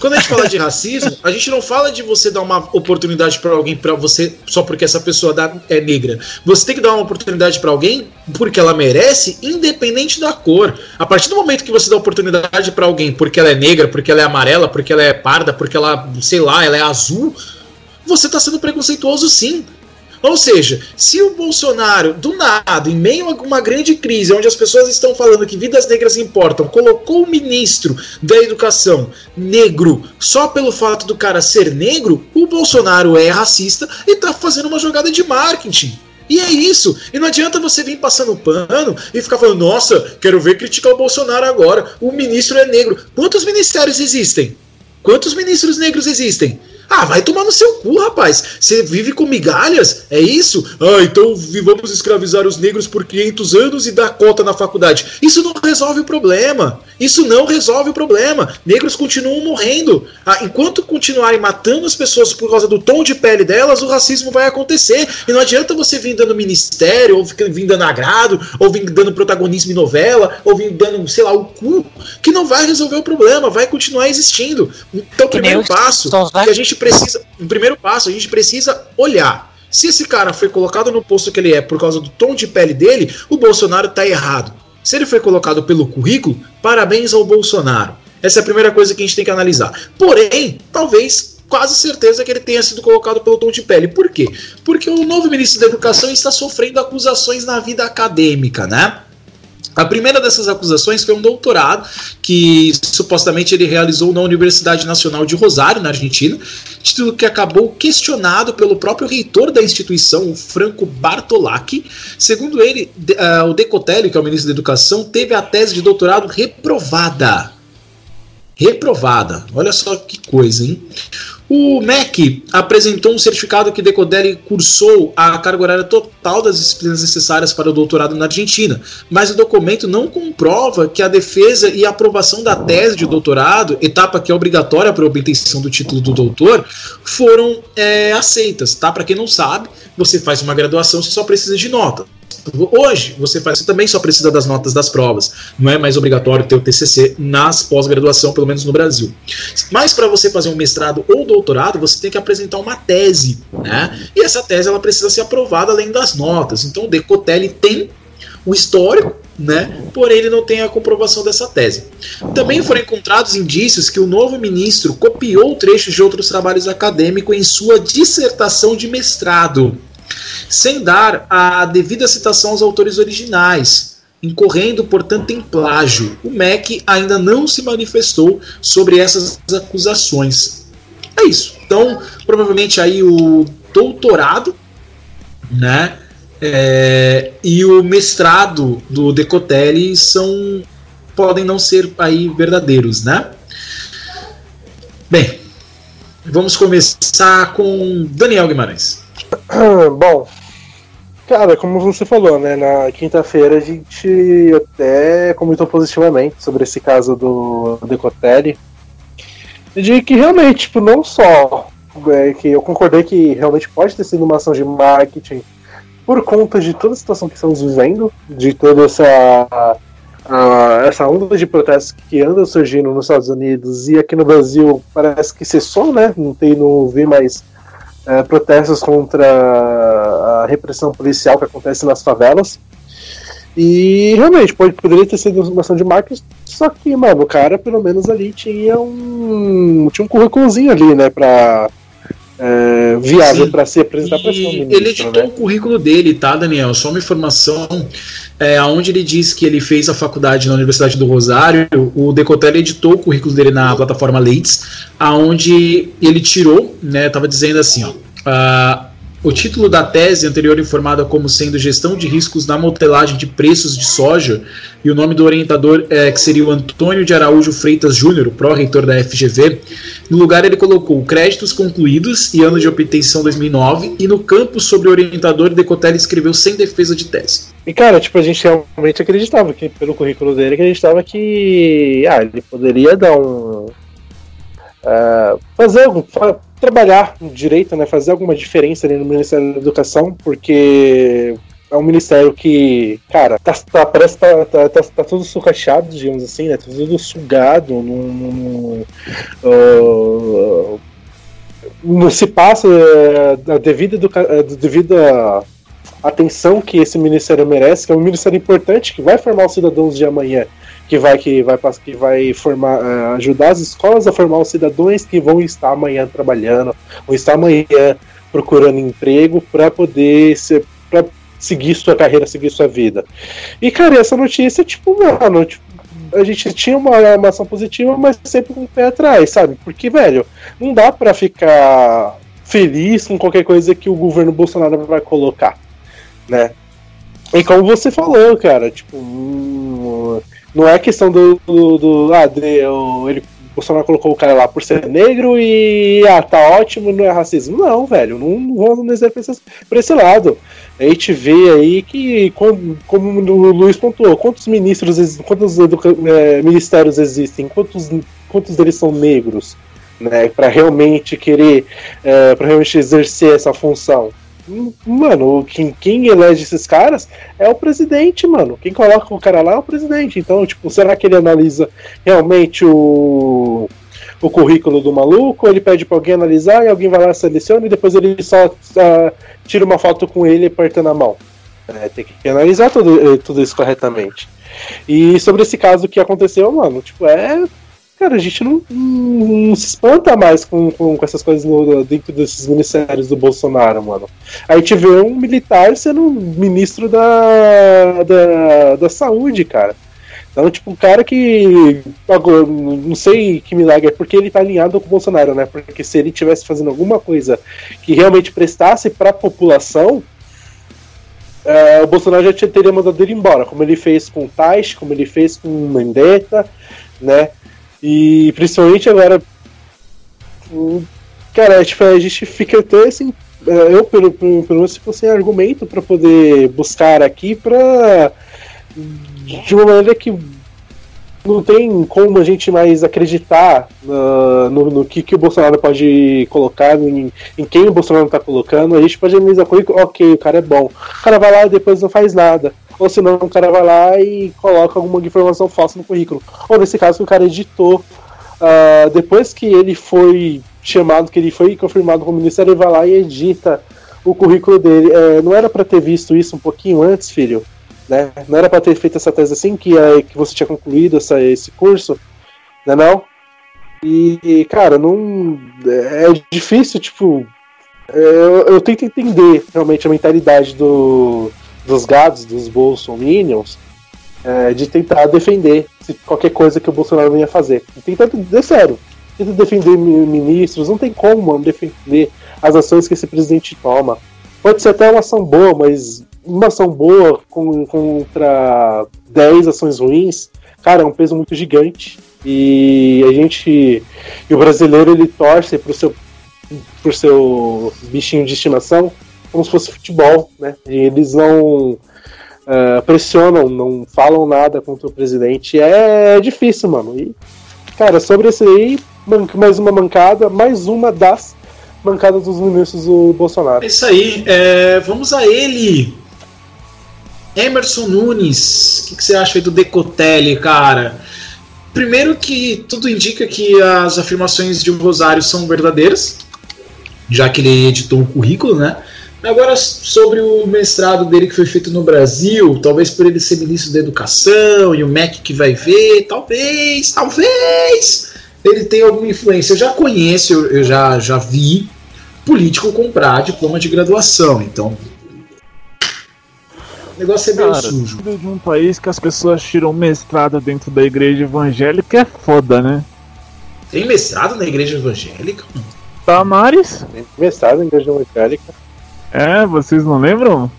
quando a gente fala de racismo, a gente não fala de você dar uma oportunidade para alguém para você só porque essa pessoa é negra. Você tem que dar uma oportunidade para alguém porque ela merece, independente da cor. A partir do momento que você dá oportunidade para alguém porque ela é negra, porque ela é amarela, porque ela é parda, porque ela, sei lá, ela é azul, você está sendo preconceituoso sim. Ou seja, se o Bolsonaro, do nada, em meio a uma grande crise, onde as pessoas estão falando que vidas negras importam, colocou o ministro da educação negro só pelo fato do cara ser negro, o Bolsonaro é racista e está fazendo uma jogada de marketing. E é isso. E não adianta você vir passando pano e ficar falando, nossa, quero ver criticar o Bolsonaro agora. O ministro é negro. Quantos ministérios existem? Quantos ministros negros existem? Ah, vai tomar no seu cu, rapaz. Você vive com migalhas? É isso? Ah, então vamos escravizar os negros por 500 anos e dar cota na faculdade. Isso não resolve o problema. Isso não resolve o problema. Negros continuam morrendo. Ah, enquanto continuarem matando as pessoas por causa do tom de pele delas, o racismo vai acontecer. E não adianta você vir dando ministério, ou vir dando agrado, ou vir dando protagonismo em novela, ou vir dando, sei lá, o cu, que não vai resolver o problema, vai continuar existindo. Então, o primeiro passo que a gente precisa, o primeiro passo, a gente precisa olhar. Se esse cara foi colocado no posto que ele é por causa do tom de pele dele, o Bolsonaro está errado. Se ele foi colocado pelo currículo, parabéns ao Bolsonaro. Essa é a primeira coisa que a gente tem que analisar. Porém, talvez quase certeza que ele tenha sido colocado pelo tom de pele. Por quê? Porque o novo ministro da Educação está sofrendo acusações na vida acadêmica, né? A primeira dessas acusações foi um doutorado que supostamente ele realizou na Universidade Nacional de Rosário, na Argentina, título que acabou questionado pelo próprio reitor da instituição, o Franco Bartolacci. Segundo ele, uh, o Decotelli, que é o ministro da Educação, teve a tese de doutorado reprovada. Reprovada. Olha só que coisa, hein? O MEC apresentou um certificado que Decodelli cursou a carga horária total das disciplinas necessárias para o doutorado na Argentina, mas o documento não comprova que a defesa e a aprovação da tese de doutorado, etapa que é obrigatória para a obtenção do título do doutor, foram é, aceitas. Tá? Para quem não sabe, você faz uma graduação, você só precisa de nota. Hoje, você, faz, você também só precisa das notas das provas. Não é mais obrigatório ter o TCC nas pós-graduação, pelo menos no Brasil. Mas para você fazer um mestrado ou doutorado, você tem que apresentar uma tese, né? E essa tese ela precisa ser aprovada além das notas. Então o Decotelli tem o histórico, né? Porém, ele não tem a comprovação dessa tese. Também foram encontrados indícios que o novo ministro copiou trechos de outros trabalhos acadêmicos em sua dissertação de mestrado sem dar a devida citação aos autores originais, incorrendo, portanto, em plágio. O MEC ainda não se manifestou sobre essas acusações. É isso. Então, provavelmente aí o doutorado, né, é, e o mestrado do Decotelli são podem não ser aí verdadeiros, né? Bem, vamos começar com Daniel Guimarães. [clears throat] Bom, cara, como você falou, né? Na quinta-feira a gente até comentou positivamente sobre esse caso do Decotelli. De que realmente, tipo, não só é, que eu concordei que realmente pode ter sido uma ação de marketing por conta de toda a situação que estamos vivendo, de toda essa essa onda de protestos que anda surgindo nos Estados Unidos e aqui no Brasil parece que cessou, né? Não tem, não vi mais é, protestos contra a repressão policial que acontece nas favelas. E realmente, pode, poderia ter sido uma ação de marketing, só que, mano, o cara pelo menos ali tinha um. tinha um currículozinho ali, né, pra. É, viável para se apresentar para Ele editou né? o currículo dele, tá, Daniel? Só uma informação. É, onde ele diz que ele fez a faculdade na Universidade do Rosário, o Decotelli editou o currículo dele na plataforma Leeds, aonde ele tirou, né, tava dizendo assim, ó, uh, o título da tese anterior informada como sendo Gestão de Riscos na Modelagem de Preços de Soja e o nome do orientador é, que seria o Antônio de Araújo Freitas Júnior, pró-reitor da FGV. No lugar ele colocou créditos concluídos e ano de obtenção 2009 e no campo sobre o orientador Decotelli escreveu sem defesa de tese. E cara, tipo, a gente realmente acreditava que pelo currículo dele acreditava que ah, ele poderia dar um uh, fazer algum trabalhar direito, né, fazer alguma diferença ali no Ministério da Educação, porque é um ministério que, cara, tá, tá parece que tá, tá, tá, tá, tudo sucateado, digamos assim, né? Tá tudo sugado, não, uh, não se passa uh, a devida, uh, devida atenção que esse ministério merece, que é um ministério importante que vai formar os cidadãos de amanhã que vai que vai que vai formar uh, ajudar as escolas a formar os cidadãos que vão estar amanhã trabalhando, vão estar amanhã procurando emprego para poder ser para seguir sua carreira, seguir sua vida. E cara, essa notícia tipo, mano, tipo, a gente tinha uma, uma ação positiva, mas sempre com o pé atrás, sabe? Porque, velho, não dá para ficar feliz com qualquer coisa que o governo Bolsonaro vai colocar, né? E como você falou, cara, tipo, hum, não é questão do. do, do ah, de, o, ele, o Bolsonaro colocou o cara lá por ser negro e. Ah, tá ótimo, não é racismo. Não, velho, não, não vamos pra esse, pra esse lado. A gente vê aí que, como, como o Luiz pontuou, quantos ministros, quantos é, ministérios existem, quantos, quantos deles são negros, né, para realmente querer, é, para realmente exercer essa função. Mano, quem, quem elege esses caras é o presidente, mano. Quem coloca o cara lá é o presidente. Então, tipo, será que ele analisa realmente o, o currículo do maluco? Ou ele pede pra alguém analisar e alguém vai lá, seleciona e depois ele só uh, tira uma foto com ele apertando a mão? É, tem que analisar tudo, eh, tudo isso corretamente. E sobre esse caso que aconteceu, mano, tipo, é Cara, a gente não, não, se espanta mais com, com, com essas coisas no, dentro desses ministérios do Bolsonaro, mano. A gente vê um militar sendo ministro da, da, da saúde, cara. Então, tipo, um cara que. Não sei que milagre é porque ele tá alinhado com o Bolsonaro, né? Porque se ele tivesse fazendo alguma coisa que realmente prestasse pra população, é, o Bolsonaro já teria mandado ele embora, como ele fez com o Tais, como ele fez com o Mendetta, né? E principalmente agora. Cara, tipo, a gente fica até assim. É, eu, pelo, pelo, pelo menos, ficou sem argumento para poder buscar aqui pra. De uma maneira que não tem como a gente mais acreditar uh, no, no, que, que o Bolsonaro pode colocar, em, em quem o Bolsonaro está colocando. A gente pode analisar com ele, ok, o cara é bom. O cara vai lá e depois não faz nada ou senão o cara vai lá e coloca alguma informação falsa no currículo. Ou nesse caso que o cara editou, uh, depois que ele foi chamado, que ele foi confirmado como ministério, ele vai lá e edita o currículo dele. É, não era para ter visto isso um pouquinho antes, filho? Né? Não era para ter feito essa tese assim que, é, que você tinha concluído essa, esse curso, né não? E, cara, não é difícil, tipo, é, eu, eu tento entender realmente a mentalidade do, dos gados, dos bolsominions, é, de tentar defender qualquer coisa que o Bolsonaro venha fazer. Tentando, é sério, tenta defender ministros, não tem como, mano, defender as ações que esse presidente toma. Pode ser até uma ação boa, mas uma ação boa contra 10 ações ruins, cara, é um peso muito gigante. E a gente. E o brasileiro ele torce pro seu, pro seu bichinho de estimação como se fosse futebol, né? E eles não uh, pressionam, não falam nada contra o presidente. É difícil, mano. E, cara, sobre esse aí, mais uma mancada, mais uma das bancada dos ministros do Bolsonaro. É isso aí. É, vamos a ele. Emerson Nunes. O que, que você acha aí do Decotelli, cara? Primeiro que tudo indica que as afirmações de Rosário são verdadeiras, já que ele editou um currículo, né? Agora, sobre o mestrado dele que foi feito no Brasil, talvez por ele ser ministro da Educação e o MEC que vai ver, talvez, talvez ele tenha alguma influência. Eu já conheço, eu, eu já, já vi político comprar diploma de graduação, então. O negócio é meio Cara, sujo. de um país que as pessoas tiram mestrado dentro da igreja evangélica é foda, né? Tem mestrado na igreja evangélica? Tamares? Mestrado em igreja evangélica. É, vocês não lembram?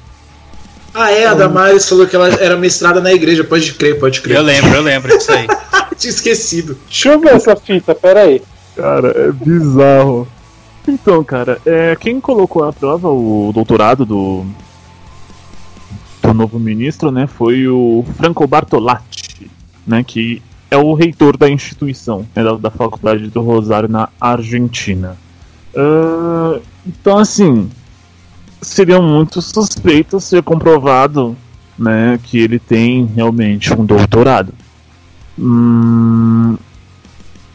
Ah, é, a Damares falou que ela era mestrada na igreja. Pode crer, pode crer. Eu lembro, eu lembro disso aí. [laughs] Tinha esquecido. Deixa eu ver essa fita, pera aí. Cara, é bizarro. Então, cara, é, quem colocou à prova o doutorado do, do novo ministro, né, foi o Franco Bartolatti, né, que é o reitor da instituição, né, da, da Faculdade do Rosário na Argentina. Ah, então, assim, seria muito suspeito ser comprovado, né, que ele tem realmente um doutorado. Hum,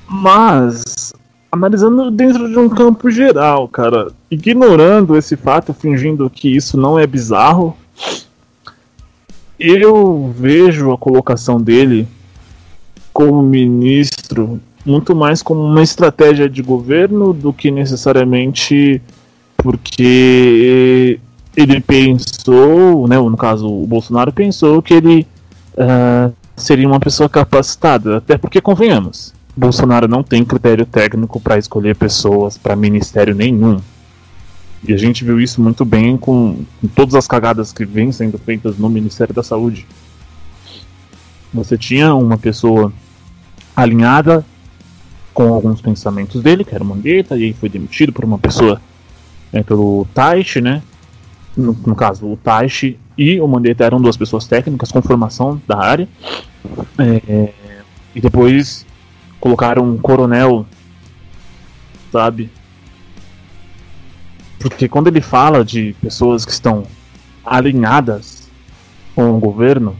mas analisando dentro de um campo geral, cara, ignorando esse fato, fingindo que isso não é bizarro, eu vejo a colocação dele como ministro muito mais como uma estratégia de governo do que necessariamente porque ele pensou, né, no caso o Bolsonaro pensou que ele ah, seria uma pessoa capacitada, até porque convenhamos, Bolsonaro não tem critério técnico para escolher pessoas para ministério nenhum. E a gente viu isso muito bem com, com todas as cagadas que vêm sendo feitas no Ministério da Saúde. Você tinha uma pessoa alinhada com alguns pensamentos dele, que era o Mandetta, e aí foi demitido por uma pessoa, né, pelo Taishi, né? No, no caso, o Taishi e o Mandetta eram duas pessoas técnicas com formação da área. É, e depois colocaram um coronel, sabe? Porque quando ele fala de pessoas que estão alinhadas com o governo,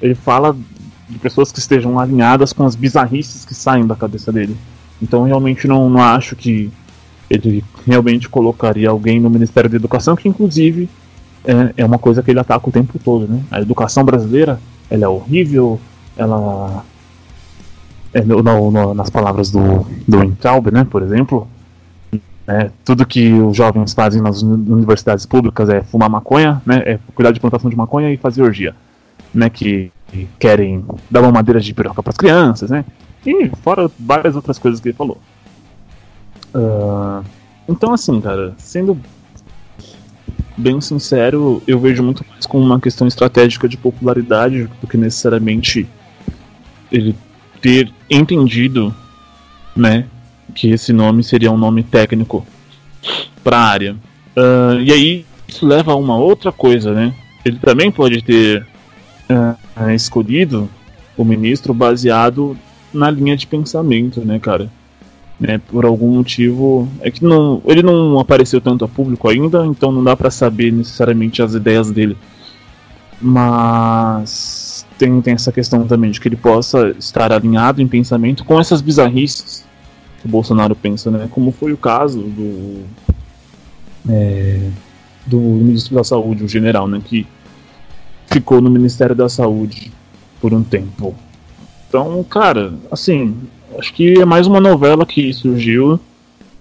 ele fala de pessoas que estejam alinhadas com as bizarrices que saem da cabeça dele. Então realmente não, não acho que ele realmente colocaria alguém no Ministério da Educação, que inclusive é, é uma coisa que ele ataca o tempo todo, né? A educação brasileira, ela é horrível, ela é, no- no- nas palavras do, do Weintraub, né, por exemplo, né, tudo que os jovens fazem nas uni- universidades públicas é fumar maconha, né, é cuidar de plantação de maconha e fazer orgia, né, que que querem dar uma madeira de piroca para as crianças, né, e fora várias outras coisas que ele falou. Ah, então, assim, cara, sendo bem sincero, eu vejo muito mais como uma questão estratégica de popularidade do que necessariamente ele ter entendido, né, que esse nome seria um nome técnico para a área. Ah, e aí isso leva a uma outra coisa, né? Ele também pode ter ah, escolhido o ministro baseado na linha de pensamento, né, cara? Né, por algum motivo é que não, ele não apareceu tanto a público ainda, então não dá para saber necessariamente as ideias dele. Mas tem, tem essa questão também de que ele possa estar alinhado em pensamento com essas bizarrices que o Bolsonaro pensa, né? Como foi o caso do é, do ministro da Saúde, o general, né? Que ficou no Ministério da Saúde por um tempo. Então, cara, assim, acho que é mais uma novela que surgiu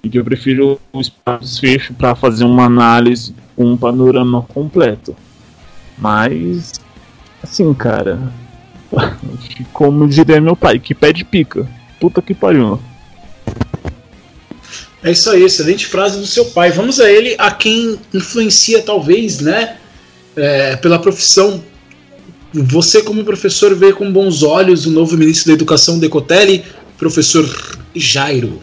e que eu prefiro o desfecho para fazer uma análise com um panorama completo. Mas, assim, cara, [laughs] como diria meu pai, que pede pica. Puta que pariu. É isso aí, excelente frase do seu pai. Vamos a ele, a quem influencia, talvez, né? é, pela profissão. Você, como professor, vê com bons olhos o novo ministro da Educação, Decotelli, professor Jairo.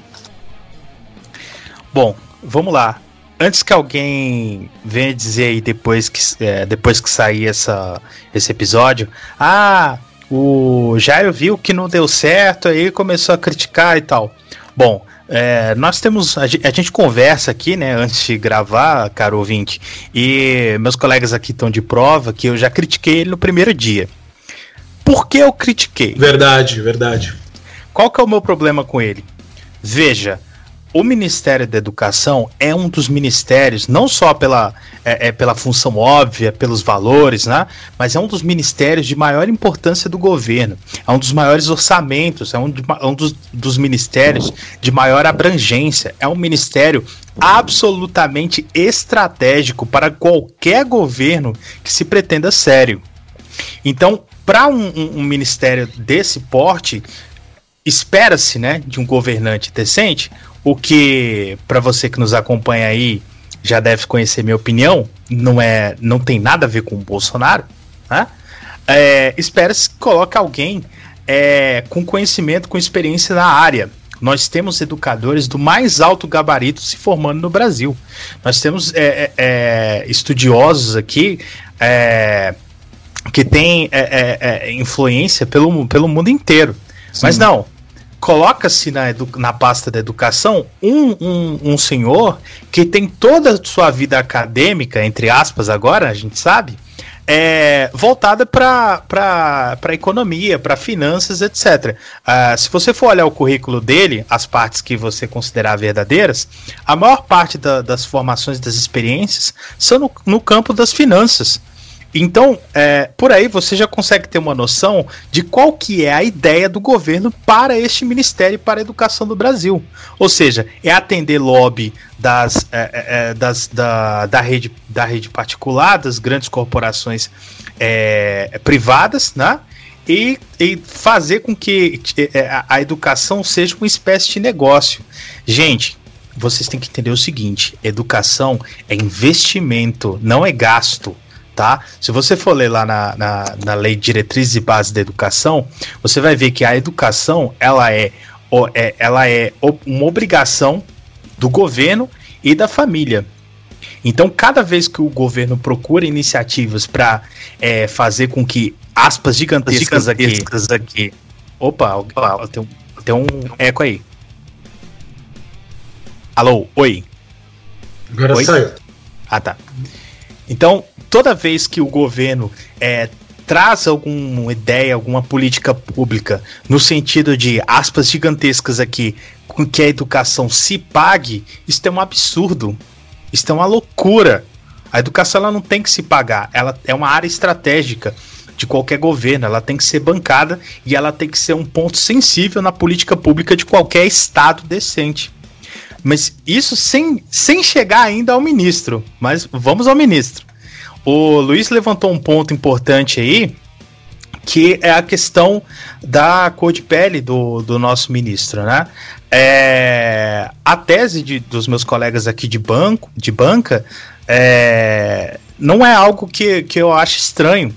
Bom, vamos lá. Antes que alguém venha dizer aí depois que, é, depois que sair essa, esse episódio, ah, o Jairo viu que não deu certo, aí começou a criticar e tal. Bom, é, nós temos. A gente, a gente, conversa aqui, né, antes de gravar, caro ouvinte, e meus colegas aqui estão de prova que eu já critiquei ele no primeiro dia. Por que eu critiquei? Verdade, verdade. Qual que é o meu problema com ele? Veja, o Ministério da Educação é um dos ministérios, não só pela, é, é, pela função óbvia, pelos valores, né? Mas é um dos ministérios de maior importância do governo. É um dos maiores orçamentos, é um, de, é um dos, dos ministérios de maior abrangência. É um ministério absolutamente estratégico para qualquer governo que se pretenda sério. Então, para um, um, um ministério desse porte, espera-se, né, de um governante decente, o que, para você que nos acompanha aí, já deve conhecer minha opinião, não é, não tem nada a ver com o Bolsonaro, né? É, Espera-se que coloque alguém é, com conhecimento, com experiência na área. Nós temos educadores do mais alto gabarito se formando no Brasil. Nós temos é, é, é estudiosos aqui é, que têm influência pelo, pelo mundo inteiro. Sim. Mas não, coloca-se na, na pasta da educação um, um, um senhor que tem toda a sua vida acadêmica, entre aspas, agora, a gente sabe, é, voltada para economia, para finanças, etc. Uh, ah, se você for olhar o currículo dele, as partes que você considerar verdadeiras, a maior parte da, das formações, das experiências, são no, no campo das finanças. Então, é, por aí você já consegue ter uma noção de qual que é a ideia do governo para este Ministério para a Educação do Brasil. Ou seja, é atender lobby das, é, é, é das, da, da, rede, da rede particular, das grandes corporações é, privadas, né? E, e, fazer com que é, a, a educação seja uma espécie de negócio. Gente, vocês têm que entender o seguinte: educação é investimento, não é gasto tá? Se você for ler lá na, na, na Lei de Diretrizes e Bases da Educação, você vai ver que a educação ela é, é, ela é uma obrigação do governo e da família. Então, cada vez que o governo procura iniciativas para é, fazer com que aspas gigantescas, gigantescas aqui, aqui. Opa, opa tem, um, tem um eco aí. Alô, oi. Agora oi? saiu. Ah, tá. Então, toda vez que o governo é, traz alguma ideia, alguma política pública no sentido de aspas gigantescas aqui, com que a educação se pague, isso é um absurdo. Isso é uma loucura. A educação ela não tem que se pagar, ela é uma área estratégica de qualquer governo, ela tem que ser bancada e ela tem que ser um ponto sensível na política pública de qualquer estado decente. Mas isso sem, sem chegar ainda ao ministro. Mas vamos ao ministro. O Luiz levantou um ponto importante aí, que é a questão da cor de pele do, do nosso ministro, né? É, a tese de, dos meus colegas aqui de banco, de banca, é, não é algo que, que eu acho estranho,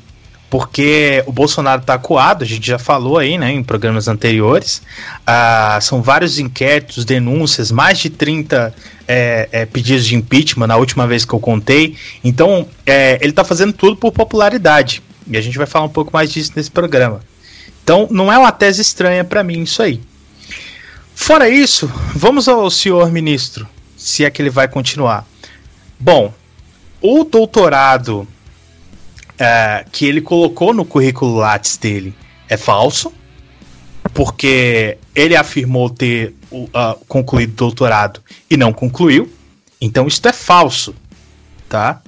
porque o Bolsonaro está acuado, a gente já falou aí, né, em programas anteriores. Ah, são vários inquéritos, denúncias, mais de 30 é, é, pedidos de impeachment na última vez que eu contei. Então, é, ele está fazendo tudo por popularidade. E a gente vai falar um pouco mais disso nesse programa. Então, não é uma tese estranha para mim isso aí. Fora isso, vamos ao senhor ministro, se é que ele vai continuar. Bom, o doutorado é, que ele colocou no currículo Lattes dele é falso, porque ele afirmou ter uh, concluído doutorado e não concluiu. Então isso é falso, tá?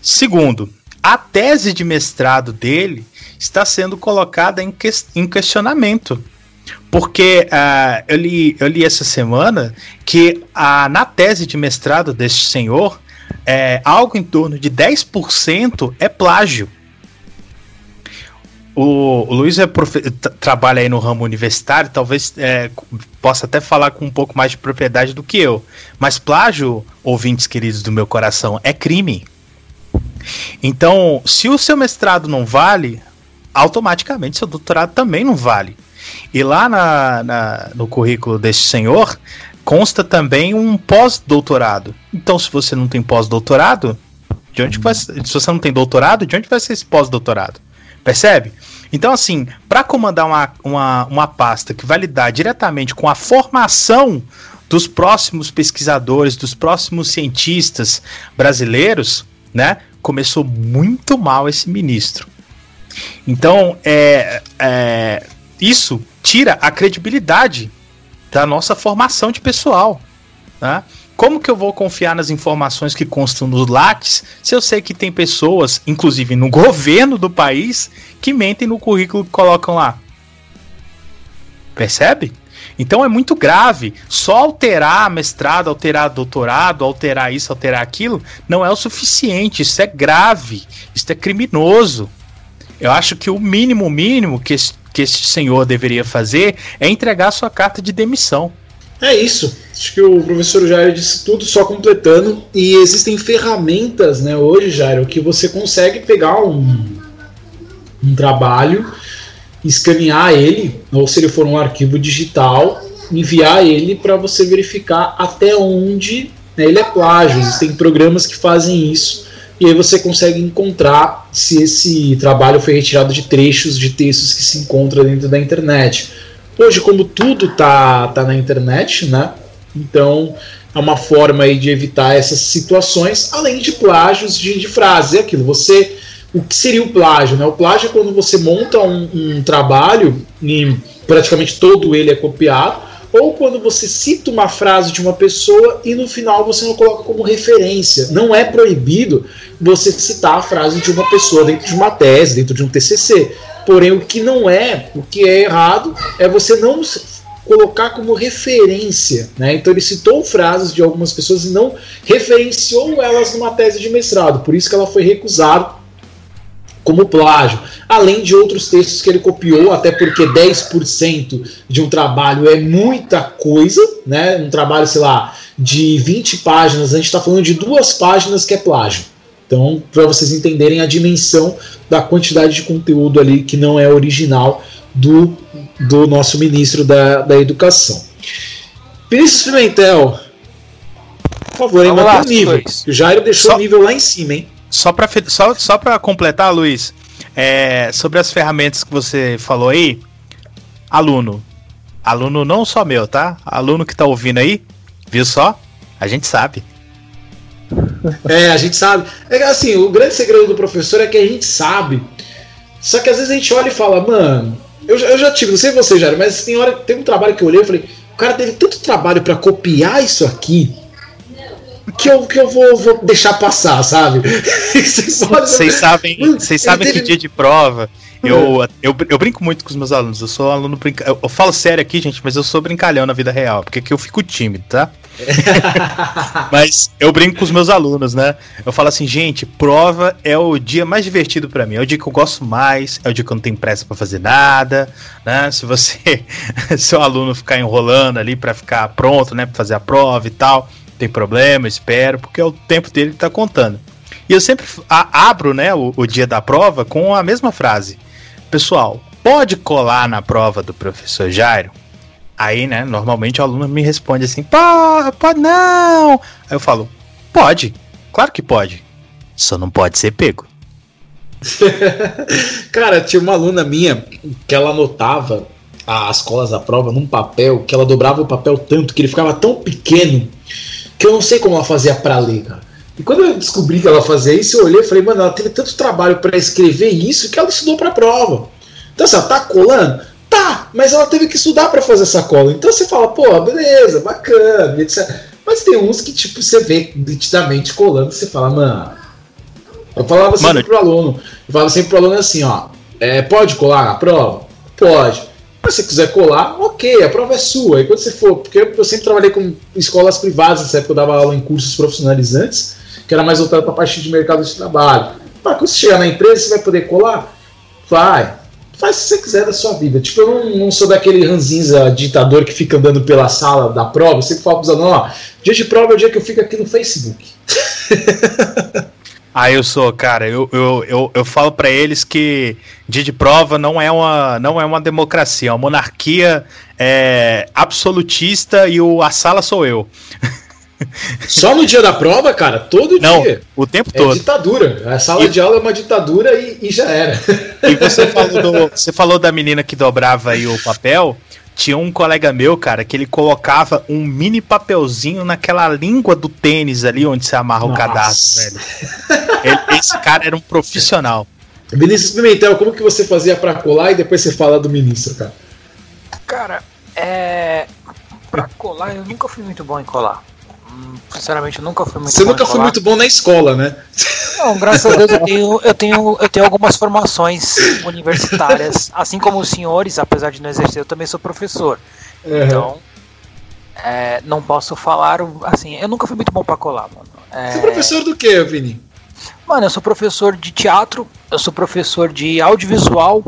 Segundo, a tese de mestrado dele está sendo colocada em, que em questionamento. Porque uh, eu, li, eu li essa semana que uh, na tese de mestrado desse senhor, é, algo em torno de 10% é plágio. O, Luiz é trabalha aí no ramo universitário, talvez é, possa até falar com um pouco mais de propriedade do que eu. Mas plágio, ouvintes queridos do meu coração, é crime. Então, se o seu mestrado não vale, automaticamente seu doutorado também não vale. E lá na, na no currículo desse senhor consta também um pós-doutorado. Então, se você não tem pós-doutorado, de onde vai, se você não tem doutorado, de onde vai ser esse pós-doutorado? Percebe? Então, assim, para comandar uma, uma, uma pasta que vai lidar diretamente com a formação dos próximos pesquisadores, dos próximos cientistas brasileiros, né? Começou muito mal esse ministro. Então, é, é, isso tira a credibilidade da nossa formação de pessoal. Né? Como que eu vou confiar nas informações que constam nos lattes se eu sei que tem pessoas, inclusive no [laughs] governo do país, que mentem no currículo que colocam lá? Percebe? Então é muito grave. Só alterar mestrado, alterar doutorado, alterar isso, alterar aquilo, não é o suficiente. Isso é grave. Isso é criminoso. Eu acho que o mínimo mínimo que que esse senhor deveria fazer é entregar sua carta de demissão. É isso. Acho que o professor Jairo disse tudo, só completando. E existem ferramentas, né, hoje, Jairo, que você consegue pegar um, um trabalho escanear ele, ou se ele for um arquivo digital, enviar ele para você verificar até onde né, ele é plágio. Existem programas que fazem isso e aí você consegue encontrar se esse trabalho foi retirado de trechos de textos que se encontram dentro da internet. Hoje, como tudo tá, tá na internet, né? Então é uma forma aí de evitar essas situações, além de plágios de, de frase. É aquilo, você o que seria o plágio? Né? O plágio é quando você monta um, um trabalho e praticamente todo ele é copiado, ou quando você cita uma frase de uma pessoa e no final você não coloca como referência. Não é proibido você citar a frase de uma pessoa dentro de uma tese, dentro de um TCC. Porém, o que não é, o que é errado, é você não colocar como referência. Né? Então ele citou frases de algumas pessoas e não referenciou elas numa tese de mestrado. Por isso que ela foi recusada como plágio, além de outros textos que ele copiou, até porque 10% de um trabalho é muita coisa, né? Um trabalho, sei lá, de 20 páginas, a gente está falando de duas páginas que é plágio. Então, para vocês entenderem a dimensão da quantidade de conteúdo ali que não é original do, do nosso ministro da, da Educação. Vinícius Pimentel, por favor, hein, o nível. O Jairo deixou Só... o nível lá em cima, hein? Só para só, só completar, Luiz, é, sobre as ferramentas que você falou aí, aluno. Aluno não só meu, tá? Aluno que tá ouvindo aí, viu só? A gente sabe. É, a gente sabe. É assim, o grande segredo do professor é que a gente sabe. Só que às vezes a gente olha e fala, mano, eu, eu já tive, não sei você, Jair, mas tem hora, tem um trabalho que eu olhei e falei, o cara teve tanto trabalho para copiar isso aqui que eu, que eu vou, vou deixar passar, sabe? [laughs] Vocês sabem, vocês sabem teve... que dia de prova. Eu, eu, eu brinco muito com os meus alunos. Eu sou aluno brinca... eu, eu falo sério aqui, gente, mas eu sou brincalhão na vida real, porque aqui eu fico tímido, tá? [laughs] mas eu brinco com os meus alunos, né? Eu falo assim, gente, prova é o dia mais divertido para mim, é o dia que eu gosto mais, é o dia que eu não tenho pressa para fazer nada, né? Se você, [laughs] seu aluno ficar enrolando ali para ficar pronto, né, para fazer a prova e tal, tem problema, espero, porque é o tempo dele que tá contando. E eu sempre abro né, o, o dia da prova com a mesma frase. Pessoal, pode colar na prova do professor Jairo? Aí, né, normalmente o aluno me responde assim: pode, pode não. Aí eu falo: pode, claro que pode. Só não pode ser pego. [laughs] Cara, tinha uma aluna minha que ela anotava as colas da prova num papel que ela dobrava o papel tanto que ele ficava tão pequeno que eu não sei como ela fazia para ler, cara. E quando eu descobri que ela fazia isso, eu olhei e falei, mano, ela teve tanto trabalho para escrever isso que ela estudou para prova. Então, assim, ela tá colando? Tá, mas ela teve que estudar para fazer essa cola. Então você fala, pô, beleza, bacana, etc. Mas tem uns que, tipo, você vê nitidamente colando, você fala, mano. Eu falava sempre mano. pro aluno, eu falava sempre pro aluno assim, ó, é, pode colar na prova? Pode. Mas se quiser colar, ok, a prova é sua. E quando você for, porque eu sempre trabalhei com escolas privadas, nessa época eu dava aula em cursos profissionalizantes, que era mais voltado para a parte de mercado de trabalho. Mas quando você chegar na empresa, você vai poder colar? Vai. Faz o que você quiser da sua vida. Tipo, eu não, não sou daquele ranzinza ditador que fica andando pela sala da prova. Eu sempre falo para os alunos, ó, dia de prova é o dia que eu fico aqui no Facebook. [laughs] Ah, eu sou, cara. Eu, eu, eu, eu falo para eles que dia de prova não é uma, não é uma democracia, é uma monarquia é, absolutista e o, a sala sou eu. [laughs] Só no dia da prova, cara? Todo não, dia. O tempo é todo. ditadura. A sala e... de aula é uma ditadura e, e já era. E você falou, do, você falou da menina que dobrava aí o papel. Tinha um colega meu, cara, que ele colocava um mini papelzinho naquela língua do tênis ali onde se amarra Nossa. o cadastro, velho. Ele- esse cara era um profissional. Vinícius Pimentel, como que você fazia pra colar e depois você fala do ministro, cara? Cara, é. Pra colar, eu nunca fui muito bom em colar. Sinceramente, eu nunca fui muito Você bom nunca foi muito bom na escola, né? Não, graças a Deus eu [laughs] tenho, eu tenho, eu tenho algumas formações universitárias. Assim como os senhores, apesar de não exercer, eu também sou professor. Então, é, não posso falar assim. Eu nunca fui muito bom pra colar, mano. É, Você é professor do quê, Vini? Mano, eu sou professor de teatro, eu sou professor de audiovisual.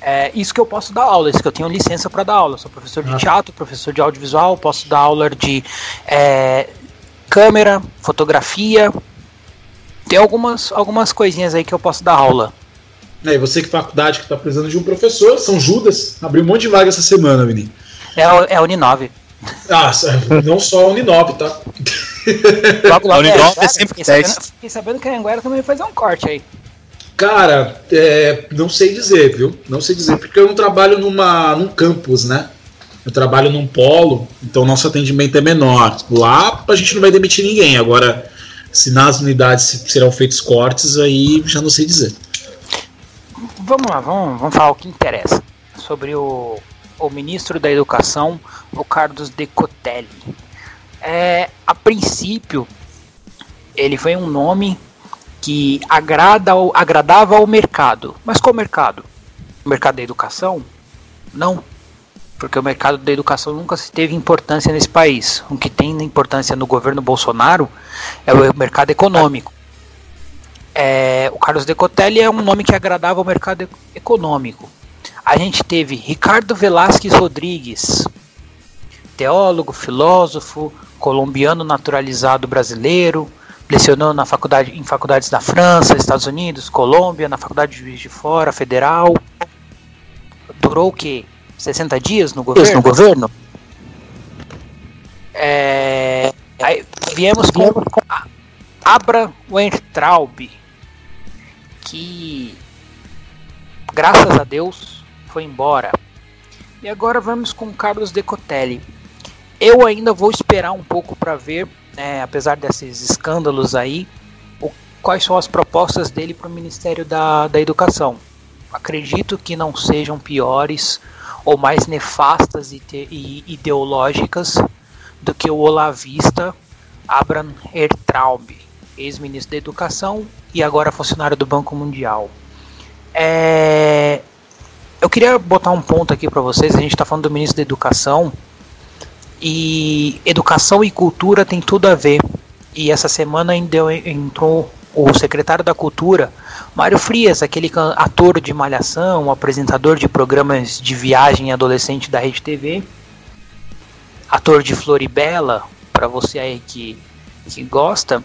É isso que eu posso dar aula, isso que eu tenho licença pra dar aula. Eu sou professor de Ah. teatro, professor de audiovisual, posso dar aula de é, câmera, fotografia. Tem algumas, algumas coisinhas aí que eu posso dar aula. É, e você que faculdade que tá precisando de um professor, São Judas, abriu um monte de vaga essa semana, Vini. É, é a Uninove. Ah, não só a Uninove, tá? Logo, logo, A Uninove é Anguera, sempre fiquei sabendo, 10. fiquei sabendo que a Anguera também vai fazer um corte aí. Cara, é, não sei dizer, viu? Não sei dizer, porque eu não trabalho numa, num campus, né? Eu trabalho num polo, então nosso atendimento é menor. Lá a gente não vai demitir ninguém. Agora, se nas unidades serão feitos cortes, aí já não sei dizer. Vamos lá, vamos, vamos falar o que interessa. Sobre o, o ministro da Educação, o Carlos Decotelli. É, a princípio, ele foi um nome que agrada ao- agradava ao mercado. Mas qual mercado? O mercado da educação? Não. Porque o mercado da educação nunca teve importância nesse país. O que tem importância no governo Bolsonaro é o mercado econômico. É, o Carlos Decotelli é um nome que agradava ao mercado econômico. A gente teve Ricardo Velasquez Rodrigues, teólogo, filósofo, colombiano naturalizado brasileiro, lecionou na faculdade, em faculdades da França, Estados Unidos, Colômbia, na faculdade de Juiz de Fora, federal. Durou o quê? 60 dias no governo? No governo? É, aí viemos com a- Abra Weintraub, que graças a Deus foi embora. E agora vamos com Carlos Decotelli. Eu ainda vou esperar um pouco para ver, né, apesar desses escândalos aí, o- quais são as propostas dele para o Ministério da, da Educação. Acredito que não sejam piores ou mais nefastas e, te- e ideológicas do que o olavista Abraham Ertraub, ex-ministro da Educação e agora funcionário do Banco Mundial. É, Eu queria botar um ponto aqui para vocês. A gente está falando do ministro da Educação e educação e cultura tem tudo a ver. E essa semana entrou o secretário da Cultura, Mário Frias, aquele ator de Malhação, apresentador de programas de viagem adolescente da Rede TV, ator de Floribela, para você aí que, que gosta.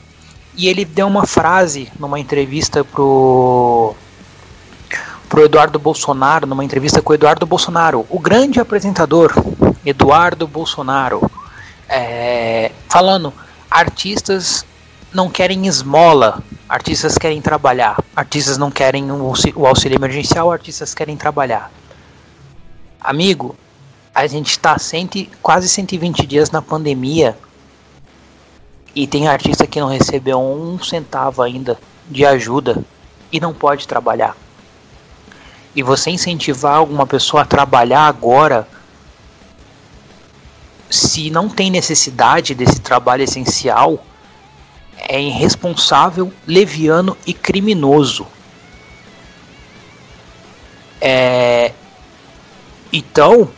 E ele deu uma frase numa entrevista pro pro Eduardo Bolsonaro, numa entrevista com o Eduardo Bolsonaro, o grande apresentador Eduardo Bolsonaro, é, falando: artistas não querem esmola, artistas querem trabalhar, artistas não querem o o auxílio emergencial, artistas querem trabalhar. Amigo, a gente está quase 120 dias na pandemia e tem artista que não recebeu um centavo ainda de ajuda e não pode trabalhar. E você incentivar alguma pessoa a trabalhar agora, se não tem necessidade desse trabalho essencial, é irresponsável, leviano e criminoso. É, então,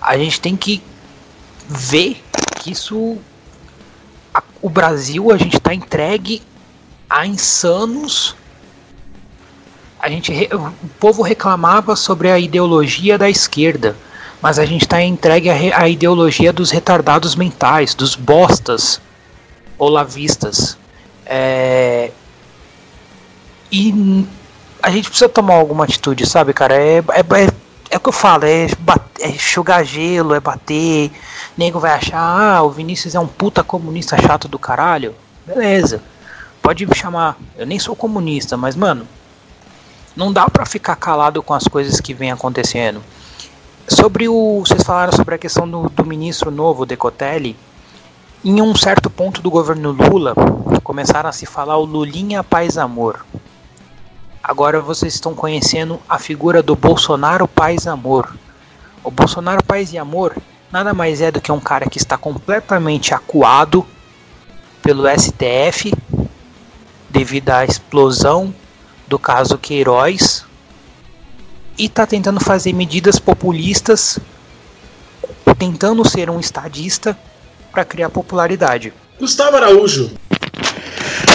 a gente tem que ver que isso. o Brasil, a gente está entregue a insanos. A gente, o povo reclamava sobre a ideologia da esquerda, mas a gente está entregue à à ideologia dos retardados mentais, dos bostas olavistas. É, e a gente precisa tomar alguma atitude, sabe, cara? É, é, é, é o que eu falo, é, bat- é jogar gelo, é bater. Nego vai achar, ah, o Vinícius é um puta comunista chato do caralho. Beleza. Pode me chamar. Eu nem sou comunista, mas, mano, não dá pra ficar calado com as coisas que vem acontecendo. Sobre o. Vocês falaram sobre a questão do, do ministro novo, Decotelli. Em um certo ponto do governo Lula, começaram a se falar o Lulinha Paz Amor. Agora vocês estão conhecendo a figura do Bolsonaro Paz Amor. O Bolsonaro Paz e Amor nada mais é do que um cara que está completamente acuado pelo STF devido à explosão do caso Queiroz e está tentando fazer medidas populistas, tentando ser um estadista para criar popularidade. Gustavo Araújo.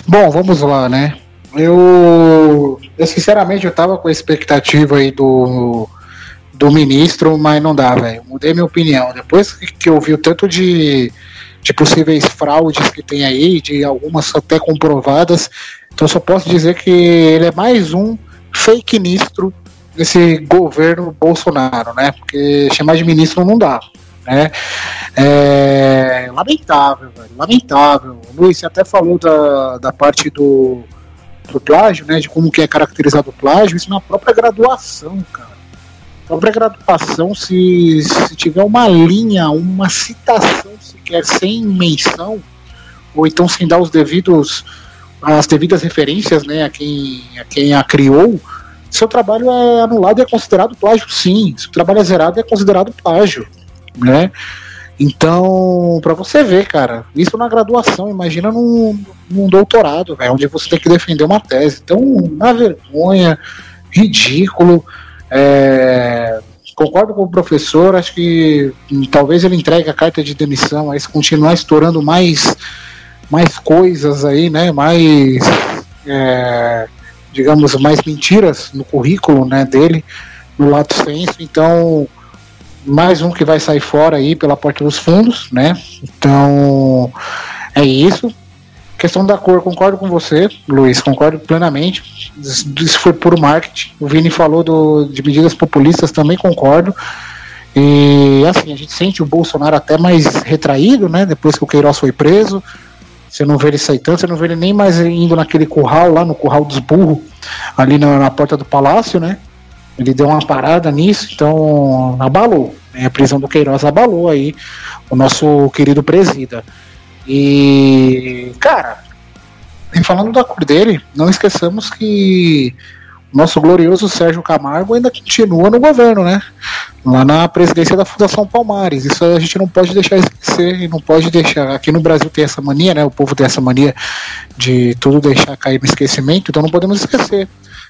Bom, vamos lá, né? Eu, eu sinceramente eu tava com a expectativa aí do do ministro, mas não dá, velho. Mudei minha opinião. Depois que eu vi o tanto de, de possíveis fraudes que tem aí, de algumas até comprovadas, então só posso dizer que ele é mais um fake ministro desse governo Bolsonaro, né? Porque chamar de ministro não dá. Né? É lamentável, velho, lamentável. Luiz, você até falou da, da parte do, do plágio, né? De como que é caracterizado o plágio, isso na própria graduação, cara. A própria graduação, se, se tiver uma linha, uma citação sequer sem menção, ou então sem dar os devidos as devidas referências né, a, quem, a quem a criou, seu trabalho é anulado e é considerado plágio, sim. Seu trabalho é zerado e é considerado plágio, né? Então, para você ver, cara, isso na graduação, imagina num, num doutorado, véio, onde você tem que defender uma tese. Então, na vergonha, ridículo. É, concordo com o professor, acho que talvez ele entregue a carta de demissão, aí se continuar estourando mais, mais coisas aí, né? Mais. É, digamos, mais mentiras no currículo né, dele, no lato senso. Então, mais um que vai sair fora aí pela porta dos fundos, né? Então, é isso. Questão da cor, concordo com você, Luiz, concordo plenamente. Isso foi puro marketing. O Vini falou do, de medidas populistas, também concordo. E assim, a gente sente o Bolsonaro até mais retraído, né? Depois que o Queiroz foi preso. Você não vê ele saitando, você não vê ele nem mais indo naquele curral lá, no curral dos burros, ali na, na porta do palácio, né? Ele deu uma parada nisso, então abalou. Né? A prisão do Queiroz abalou aí o nosso querido presida. E, cara, falando da cor dele, não esqueçamos que nosso glorioso Sérgio Camargo ainda continua no governo, né? Lá na presidência da Fundação Palmares. Isso a gente não pode deixar esquecer e não pode deixar. Aqui no Brasil tem essa mania, né? O povo tem essa mania de tudo deixar cair no esquecimento, então não podemos esquecer.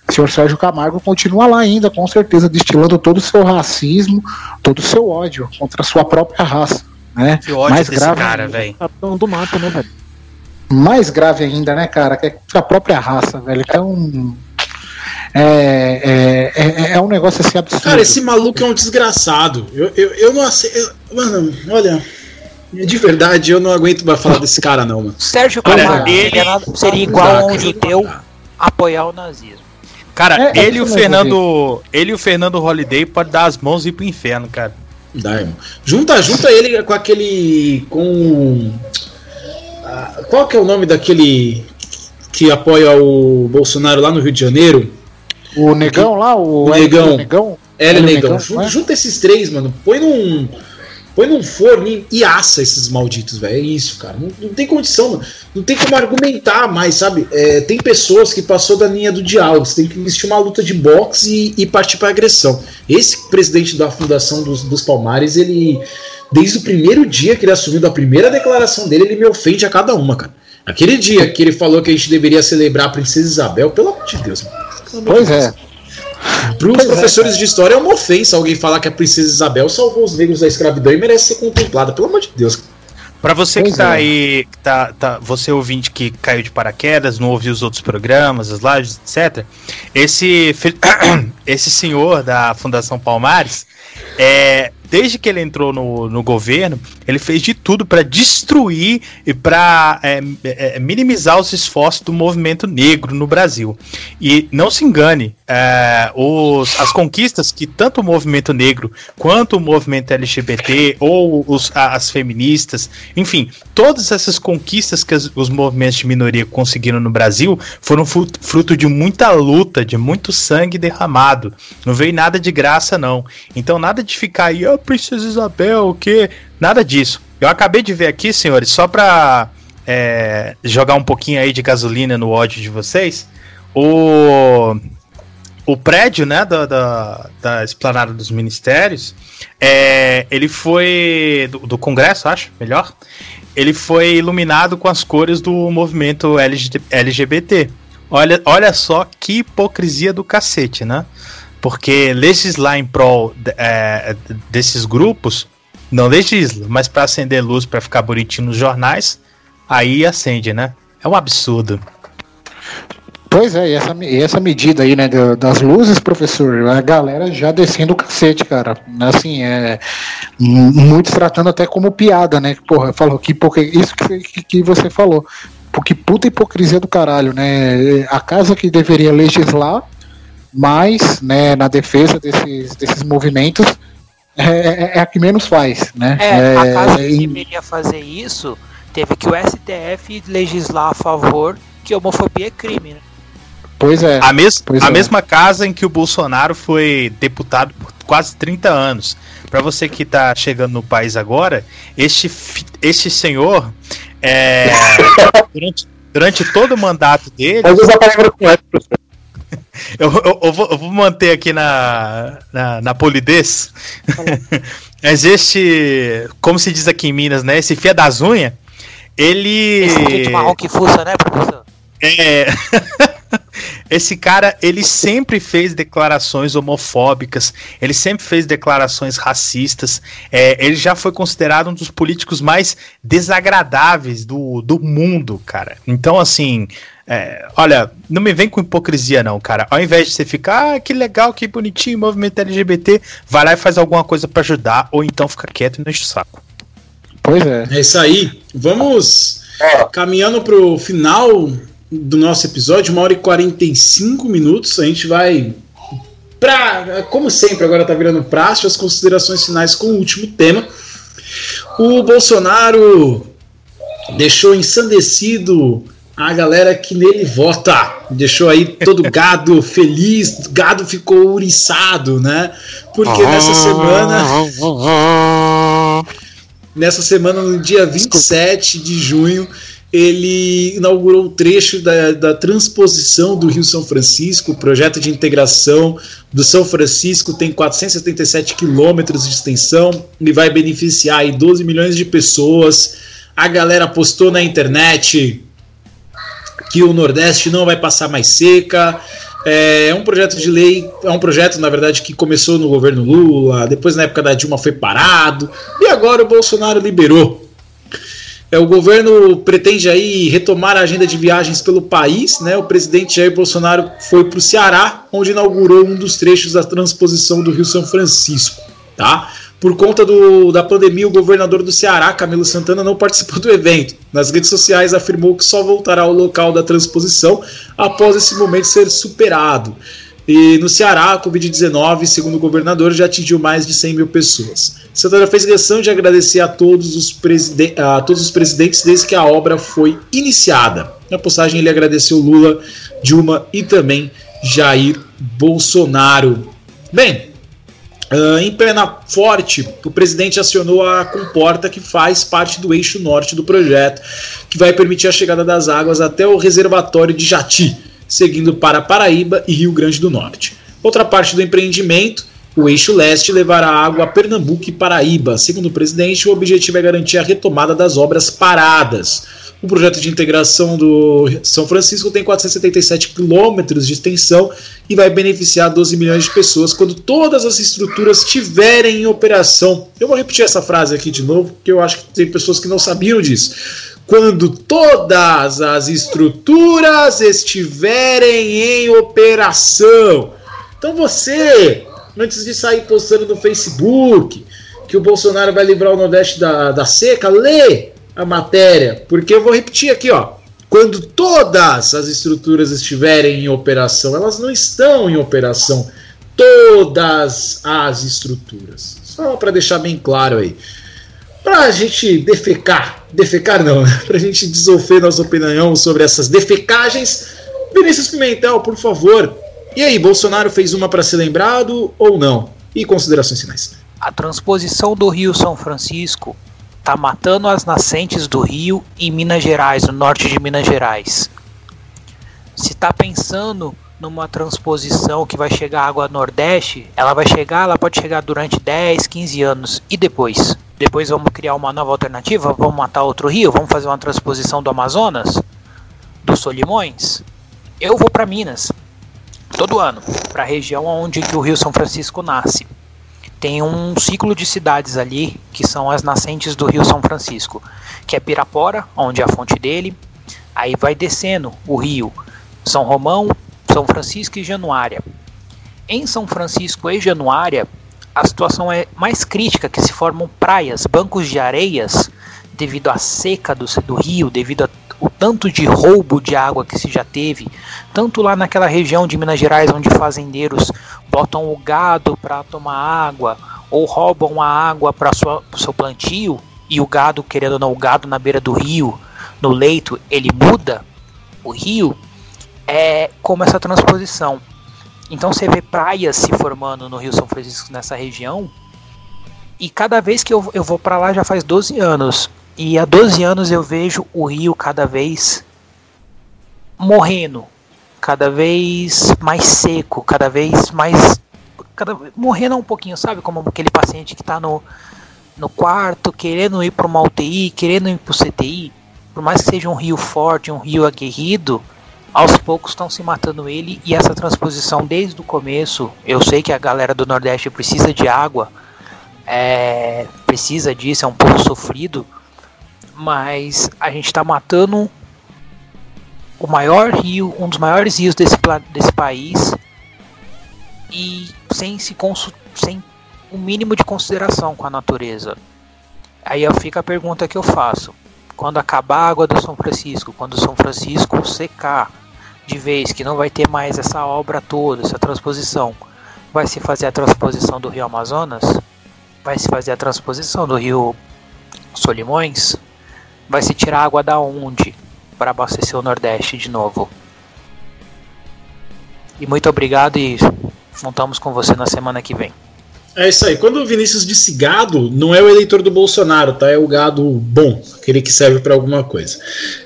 O senhor Sérgio Camargo continua lá ainda, com certeza, destilando todo o seu racismo, todo o seu ódio contra a sua própria raça. Né? Que ódio Mais desse grave cara, velho. Capitão do mato, né, velho? Mais grave ainda, né, cara? Que é a própria raça, velho. Então, é, é, é, é, um negócio assim absurdo. Cara, esse maluco é um desgraçado. Eu, eu, eu não aceito. Mano, olha. De verdade, eu não aguento mais falar desse cara, não, mano. Sérgio Camargo ele... seria igual a um judeu apoiar o nazismo. Cara, é, é ele e o Fernando. Ele e o Fernando Holiday pode dar as mãos e ir pro inferno, cara. Dá, irmão. Junta, junta ele com aquele. com. Ah, qual que é o nome daquele que apoia o Bolsonaro lá no Rio de Janeiro? O Negão lá, o, o Negão. Negão. Hélio Negão. Negão. Junta, é? junta, esses três, mano. Põe num. Põe num forno e assa esses malditos, velho. É isso, cara. Não, não, tem condição, mano. Não tem como argumentar mais, sabe? É, tem pessoas que passou da linha do diálogo. Você tem que existir uma luta de boxe e, e partir para agressão. Esse presidente da fundação dos, dos Palmares, ele. Desde o primeiro dia que ele assumiu, da primeira declaração dele, ele me ofende a cada uma, cara. Aquele dia que ele falou que a gente deveria celebrar a Princesa Isabel, pelo amor de Deus, mano. Pois é. Para os é, professores é, de história é uma ofensa alguém falar que a princesa Isabel salvou os negros da escravidão e merece ser contemplada, pelo amor de Deus. Para você pois que tá é. aí, tá, tá, você ouvinte que caiu de paraquedas, não ouviu os outros programas, as lives, etc. Esse, [coughs] esse senhor da Fundação Palmares, é, desde que ele entrou no, no governo, ele fez de tudo para destruir e para é, é, minimizar os esforços do movimento negro no Brasil. E não se engane, é, os, as conquistas que tanto o movimento negro quanto o movimento LGBT ou os, as feministas, enfim, todas essas conquistas que as, os movimentos de minoria conseguiram no Brasil foram fruto, de muita luta, de muito sangue derramado. Não veio nada de graça, não. Então, nada de ficar aí, oh, Princesa Isabel, o quê? Nada disso. Eu acabei de ver aqui, senhores, só pra é, jogar um pouquinho aí de gasolina no ódio de vocês. O o prédio, né, da, da, da esplanada dos ministérios, é, ele foi do, do, Congresso, acho, melhor. Ele foi iluminado com as cores do movimento LGBT. Olha, olha só que hipocrisia do cacete, né? Porque legislar em prol é, desses grupos não legisla, mas para acender luz para ficar bonitinho nos jornais, aí acende, né? É um absurdo. Pois é, e essa, e essa medida aí, né, das luzes, professor, a galera já descendo o cacete, cara. Assim, é. Muitos tratando até como piada, né? Porra, falou que isso que, que você falou. Porque puta hipocrisia do caralho, né? A casa que deveria legislar mais, né, na defesa desses, desses movimentos é, é, é a que menos faz, né? É, a casa que deveria fazer isso teve que o STF legislar a favor que homofobia é crime, né? Pois é. A, mes pois a é. mesma casa em que o Bolsonaro foi deputado por quase 30 anos. Para você que está chegando no país agora, este, este senhor, é, [laughs] durante, durante todo o mandato dele. Pode usar a palavra com eu, eu, eu, vou, eu, vou, manter aqui na, na, na polidez. [laughs] Mas este, como se diz aqui em Minas, né? Esse fia das unhas, ele. Esse gente marrom que fuça, né, professor? É. [laughs] Esse cara, ele sempre fez declarações homofóbicas, ele sempre fez declarações racistas, é, ele já foi considerado um dos políticos mais desagradáveis do, do mundo, cara. Então, assim, é, olha, não me vem com hipocrisia, não, cara. Ao invés de você ficar, ah, que legal, que bonitinho, movimento LGBT, vai lá e faz alguma coisa para ajudar, ou então fica quieto e não enche o saco. Pois é. É isso aí. Vamos caminhando pro final do nosso episódio, uma hora e 45 minutos. A gente vai para, como sempre, agora tá virando praxe, as considerações finais com o último tema. O Bolsonaro deixou ensandecido a galera que nele vota. Deixou aí todo [laughs] gado feliz, gado ficou uriçado, né? Porque nessa semana. Nessa semana, no dia 27 de junho, ele inaugurou o trecho da, da, transposição do Rio São Francisco, projeto de integração do São Francisco tem 477 quilômetros de extensão e vai beneficiar aí 12 milhões de pessoas. A galera postou na internet que o Nordeste não vai passar mais seca. É um projeto de lei, é um projeto, na verdade, que começou no governo Lula, depois na época da Dilma foi parado, e agora o Bolsonaro liberou. É, o governo pretende aí retomar a agenda de viagens pelo país. Né? O presidente Jair Bolsonaro foi para o Ceará, onde inaugurou um dos trechos da transposição do Rio São Francisco. Tá? Por conta do, da pandemia, o governador do Ceará, Camilo Santana, não participou do evento. Nas redes sociais afirmou que só voltará ao local da transposição após esse momento ser superado. E no Ceará, a Covid-19, segundo o governador, já atingiu mais de 100 mil pessoas. Santana fez questão de agradecer a todos, os a todos os presidentes desde que a obra foi iniciada. Na postagem, ele agradeceu Lula, Dilma e também Jair Bolsonaro. Bem, Uh, em Pena Forte, o presidente acionou a comporta que faz parte do eixo norte do projeto, que vai permitir a chegada das águas até o reservatório de Jati seguindo para Paraíba e Rio Grande do Norte. Outra parte do empreendimento, o eixo leste, levará água a Pernambuco e Paraíba. Segundo o presidente, o objetivo é garantir a retomada das obras paradas. O projeto de integração do São Francisco tem 477 quilômetros de extensão e vai beneficiar 12 milhões de pessoas quando todas as estruturas estiverem em operação. Eu vou repetir essa frase aqui de novo, porque eu acho que tem pessoas que não sabiam disso quando todas as estruturas estiverem em operação. Então você, antes de sair postando no Facebook que o Bolsonaro vai livrar o Nordeste da, da seca, lê a matéria, porque eu vou repetir aqui, ó. quando todas as estruturas estiverem em operação. Elas não estão em operação. Todas as estruturas. Só para deixar bem claro aí. Para a gente defecar, defecar não, [laughs] para a gente desofer nossa opinião sobre essas defecagens, Vinícius Pimentel, por favor. E aí, Bolsonaro fez uma para ser lembrado ou não? E considerações finais. A transposição do Rio São Francisco está matando as nascentes do rio em Minas Gerais, no norte de Minas Gerais. Se está pensando numa transposição que vai chegar água Nordeste, ela vai chegar, ela pode chegar durante 10, 15 anos. E depois? Depois vamos criar uma nova alternativa? Vamos matar outro rio? Vamos fazer uma transposição do Amazonas? Dos Solimões? Eu vou para Minas todo ano, para a região onde o Rio São Francisco nasce. Tem um ciclo de cidades ali que são as nascentes do Rio São Francisco, que é Pirapora, onde é a fonte dele. Aí vai descendo o rio São Romão, São Francisco e Januária. Em São Francisco e Januária, a situação é mais crítica, que se formam praias, bancos de areias, devido à seca do, do rio, devido ao tanto de roubo de água que se já teve, tanto lá naquela região de Minas Gerais onde fazendeiros botam o gado para tomar água ou roubam a água para o seu plantio e o gado, querendo ou não, o gado na beira do rio, no leito, ele muda o rio, é como essa transposição. Então você vê praias se formando no Rio São Francisco nessa região. E cada vez que eu, eu vou para lá já faz 12 anos. E há 12 anos eu vejo o rio cada vez morrendo, cada vez mais seco, cada vez mais. Cada, morrendo um pouquinho, sabe? Como aquele paciente que está no, no quarto, querendo ir para uma UTI, querendo ir para o CTI. Por mais que seja um rio forte, um rio aguerrido, aos poucos estão se matando ele e essa transposição desde o começo. Eu sei que a galera do Nordeste precisa de água, é, precisa disso, é um pouco sofrido, mas a gente está matando o maior rio, um dos maiores rios desse, desse país e sem se sem o um mínimo de consideração com a natureza. Aí fica a pergunta que eu faço: quando acabar a água do São Francisco, quando o São Francisco secar, de vez que não vai ter mais essa obra toda, essa transposição. Vai se fazer a transposição do Rio Amazonas? Vai se fazer a transposição do Rio Solimões? Vai se tirar água da onde para abastecer o Nordeste de novo? E muito obrigado e juntamos com você na semana que vem. É isso aí. Quando o Vinícius disse gado, não é o eleitor do Bolsonaro, tá? É o gado bom, aquele que serve para alguma coisa.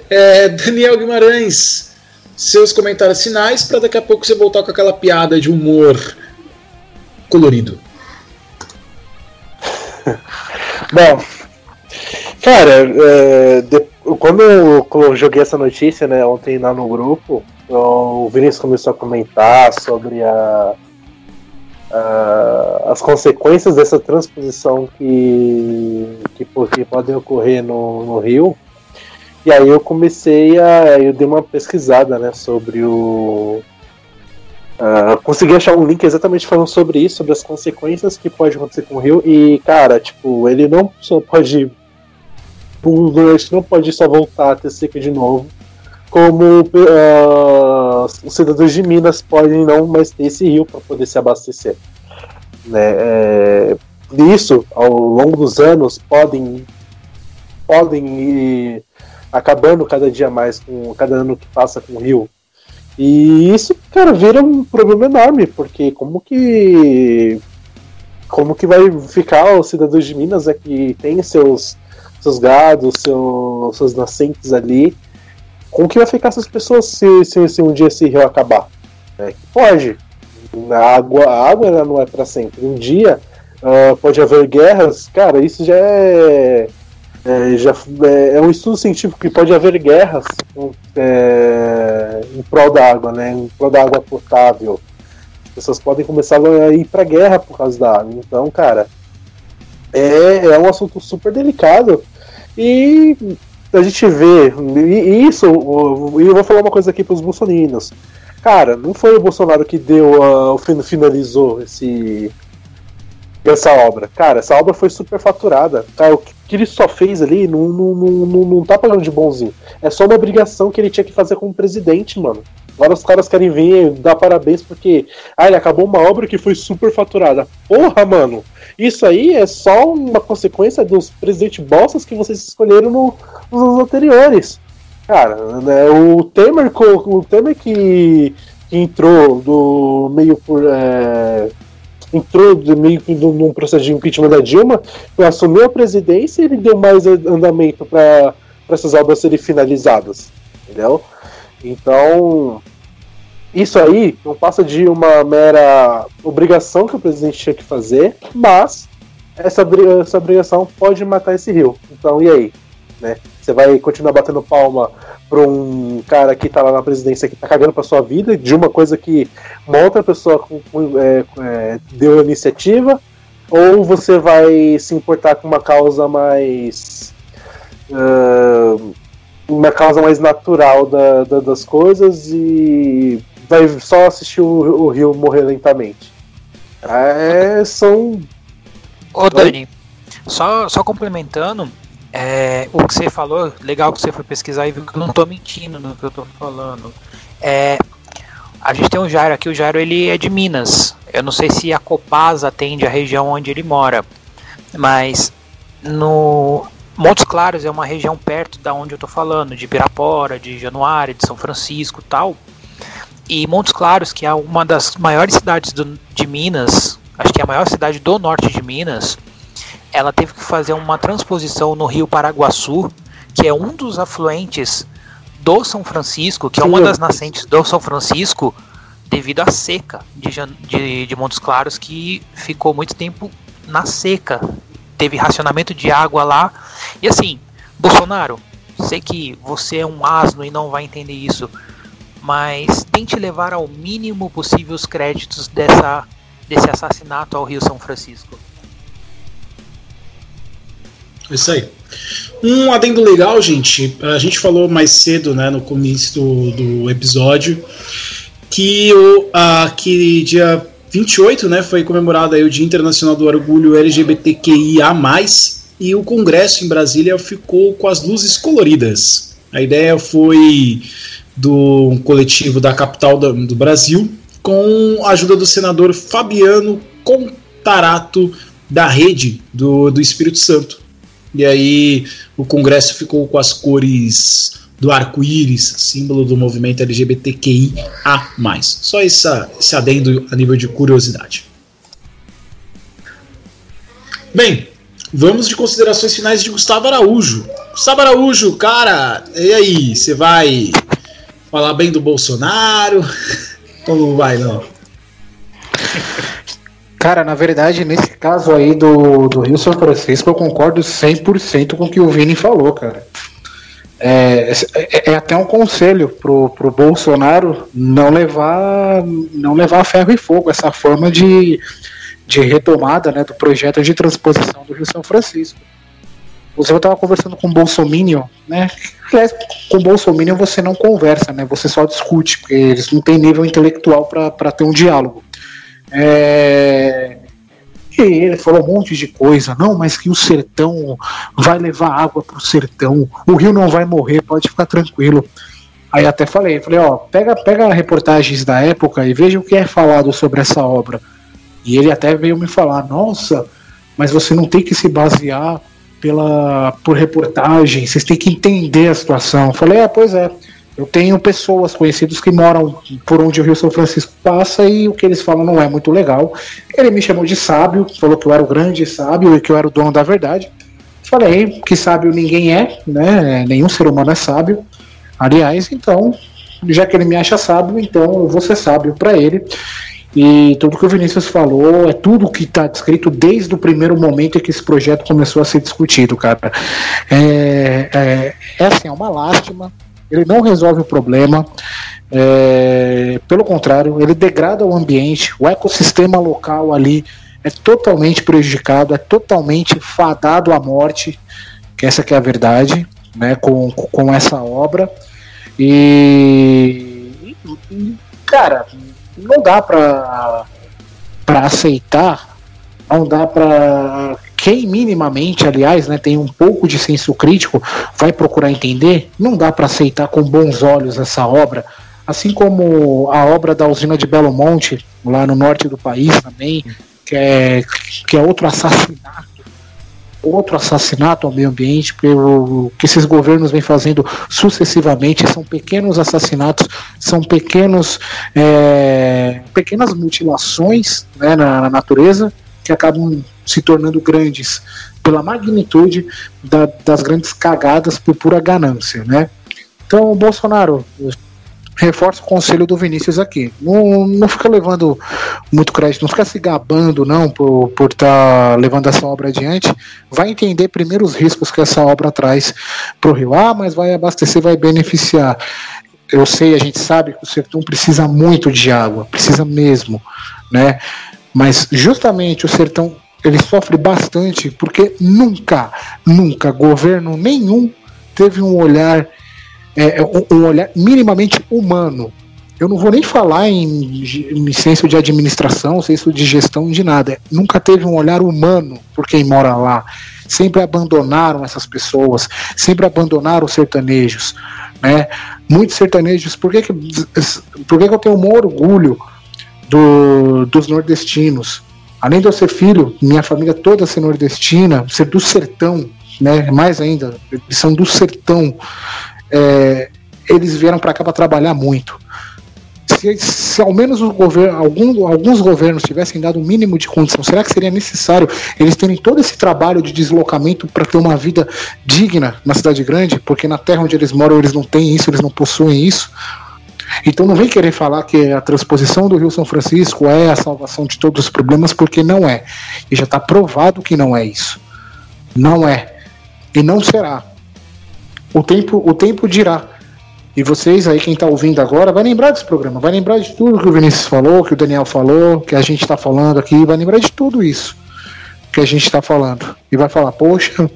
É, Daniel Guimarães, seus comentários finais para daqui a pouco você voltar com aquela piada de humor colorido. [laughs] Bom, cara, é, de, quando eu, joguei essa notícia né, ontem lá no grupo, o Vinícius começou a comentar sobre a, a, as consequências dessa transposição que, que, que podem ocorrer no, no Rio. E aí eu comecei a. Eu dei uma pesquisada, né, sobre o. Uh, consegui achar um link exatamente falando sobre isso, sobre as consequências que pode acontecer com o Rio. E, cara, tipo, ele não só pode. O Nordeste não pode só voltar a ter seca de novo, como uh, os cidadãos de Minas podem não mais ter esse rio para poder se abastecer. Né? É, isso, ao longo dos anos, podem, podem ir acabando cada dia mais com cada ano que passa com o Rio. E isso, cara, vira um problema enorme, porque como que como que vai ficar os cidadãos de Minas é que tem seus seus gados, seus, seus nascentes ali? Como que vai ficar essas pessoas se, se, se um dia esse rio acabar? É, pode. A água, a água não é para sempre. Um dia uh, pode haver guerras, cara, isso já é é, já, é, é, um estudo científico que pode haver guerras é, em prol da água, né? Em prol da água potável. As pessoas podem começar a ir para guerra por causa da água. Então, cara, é, é um assunto super delicado. E a gente vê, e isso, e eu vou falar uma coisa aqui para os bolsoninos. Cara, não foi o Bolsonaro que deu, uh, finalizou esse, essa obra. Cara, essa obra foi super faturada. Tá? que ele só fez ali não, não, não, não, tá pagando de bonzinho. É só uma obrigação que ele tinha que fazer como presidente, mano. Agora os caras querem vir dar parabéns porque. Ah, ele acabou uma obra que foi super faturada. Porra, mano! Isso aí é só uma consequência dos presidentes bostas que vocês escolheram no, nos anos anteriores. Cara, né, o Temer, o Temer que, que entrou do meio por. É, entrou de meio num processo de impeachment da Dilma, assumiu a presidência e ele deu mais andamento para essas obras serem finalizadas. Entendeu? Então, isso aí não passa de uma mera obrigação que o presidente tinha que fazer, mas essa, essa obrigação pode matar esse rio. Então, e aí? Né? Você vai continuar batendo palma para um cara que tá lá na presidência que tá cagando pra sua vida, de uma coisa que uma outra pessoa é, é, deu a iniciativa, ou você vai se importar com uma causa mais. Uh, uma causa mais natural da, da, das coisas e vai só assistir o, o Rio morrer lentamente. É, são. Ô Dani, só, só complementando, é, o que você falou, legal que você foi pesquisar e viu que eu não tô mentindo no que eu tô falando. É, a gente tem o Jairo aqui, o Jairo ele é de Minas. Eu não sei se a Copasa atende a região onde ele mora, mas no Montes Claros é uma região perto da onde eu tô falando, de Pirapora, de Januário, de São Francisco, tal. E Montes Claros, que é uma das maiores cidades do, de Minas, acho que é a maior cidade do norte de Minas, ela teve que fazer uma transposição no rio Paraguaçu, que é um dos afluentes do São Francisco, que é uma das nascentes do São Francisco, devido à seca de, de, de Montes Claros, que ficou muito tempo na seca. Teve racionamento de água lá. E assim, Bolsonaro, sei que você é um asno e não vai entender isso, mas tente levar ao mínimo possível os créditos dessa, desse assassinato ao Rio São Francisco. Isso aí. Um adendo legal, gente. A gente falou mais cedo, né, no começo do, do episódio, que o a, que dia 28, né, foi comemorado aí o Dia Internacional do Orgulho LGBTQIA+, e o Congresso em Brasília ficou com as luzes coloridas. A ideia foi do coletivo da capital do, do Brasil, com a ajuda do senador Fabiano Contarato, da rede do, do Espírito Santo. E aí o Congresso ficou com as cores do arco-íris, símbolo do movimento LGBTQIA. Só essa, esse adendo a nível de curiosidade. Bem, vamos de considerações finais de Gustavo Araújo. Gustavo Araújo, cara, e aí? Você vai falar bem do Bolsonaro? [laughs] Não vai, não? Cara, na verdade, nesse caso aí do, do Rio São Francisco, eu concordo 100% com o que o Vini falou, cara. É, é, é, até um conselho pro, pro Bolsonaro não levar não levar ferro e fogo essa forma de, de retomada né, do projeto de transposição do Rio São Francisco. Você estava conversando com o Bolsonaro, né? Com o Bolsonaro você não conversa, né? Você só discute, porque eles não têm nível intelectual para ter um diálogo. É... E ele falou um monte de coisa, não, mas que o sertão vai levar água pro sertão, o rio não vai morrer, pode ficar tranquilo. Aí até falei, falei, ó, pega, pega reportagens da época e veja o que é falado sobre essa obra. E ele até veio me falar, nossa, mas você não tem que se basear pela por reportagem, vocês têm que entender a situação. Eu falei, é, pois é. Eu tenho pessoas conhecidas que moram por onde o Rio São Francisco passa e o que eles falam não é muito legal. Ele me chamou de sábio, falou que eu era o grande sábio e que eu era o dono da verdade. Falei que sábio ninguém é, né? Nenhum ser humano é sábio. Aliás, então, já que ele me acha sábio, então eu vou ser sábio para ele. E tudo que o Vinícius falou é tudo que está descrito desde o primeiro momento em que esse projeto começou a ser discutido, cara. É, é, é assim, é uma lástima ele não resolve o problema. É, pelo contrário, ele degrada o ambiente, o ecossistema local ali é totalmente prejudicado, é totalmente fadado à morte, que essa que é a verdade, né, com, com essa obra. E, cara, não dá para para aceitar, não dá para quem minimamente, aliás, né, tem um pouco de senso crítico, vai procurar entender. Não dá para aceitar com bons olhos essa obra, assim como a obra da usina de Belo Monte, lá no norte do país também, que é, que é outro assassinato outro assassinato ao meio ambiente, pelo que esses governos vêm fazendo sucessivamente, são pequenos assassinatos, são pequenos, é, pequenas mutilações né, na, na, natureza que acabam se tornando grandes pela magnitude da, das grandes cagadas por pura ganância, né? Então, Bolsonaro, reforço o conselho do Vinícius aqui. Não, não fica levando muito crédito, não fica se gabando, não, por estar por tá levando essa obra adiante. Vai entender primeiro os riscos que essa obra traz para o Rio. Ah, mas vai abastecer, vai beneficiar. Eu sei, a gente sabe que o sertão precisa muito de água, precisa mesmo, né? Mas justamente o sertão ele sofre bastante porque nunca, nunca governo nenhum teve um olhar é, é, um, olhar minimamente humano. Eu não vou nem falar em, em senso de administração, senso de gestão de nada. Nunca teve um olhar humano por quem mora lá. Sempre abandonaram essas pessoas, sempre abandonaram os sertanejos. Né? Muitos sertanejos, por que, que, por que, que eu tenho um orgulho do, dos nordestinos? Além de eu ser filho, minha família toda ser nordestina, ser do sertão, né? mais ainda, eles são do sertão é, eles vieram para cá para trabalhar muito. Se, se, ao menos governo, algum, alguns governos tivessem dado o um mínimo de condição, será que seria necessário eles terem todo esse trabalho de deslocamento para ter uma vida digna na cidade grande? Porque na terra onde eles moram eles não têm isso, eles não possuem isso. Então não vem querer falar que a transposição do Rio São Francisco é a salvação de todos os problemas, porque não é. E já está provado que não é isso. Não é. E não será. O tempo, o tempo dirá. E vocês aí, quem está ouvindo agora, vai lembrar desse programa, vai lembrar de tudo que o Vinícius falou, que o Daniel falou, que a gente está falando aqui, vai lembrar de tudo isso que a gente está falando. E vai falar, poxa,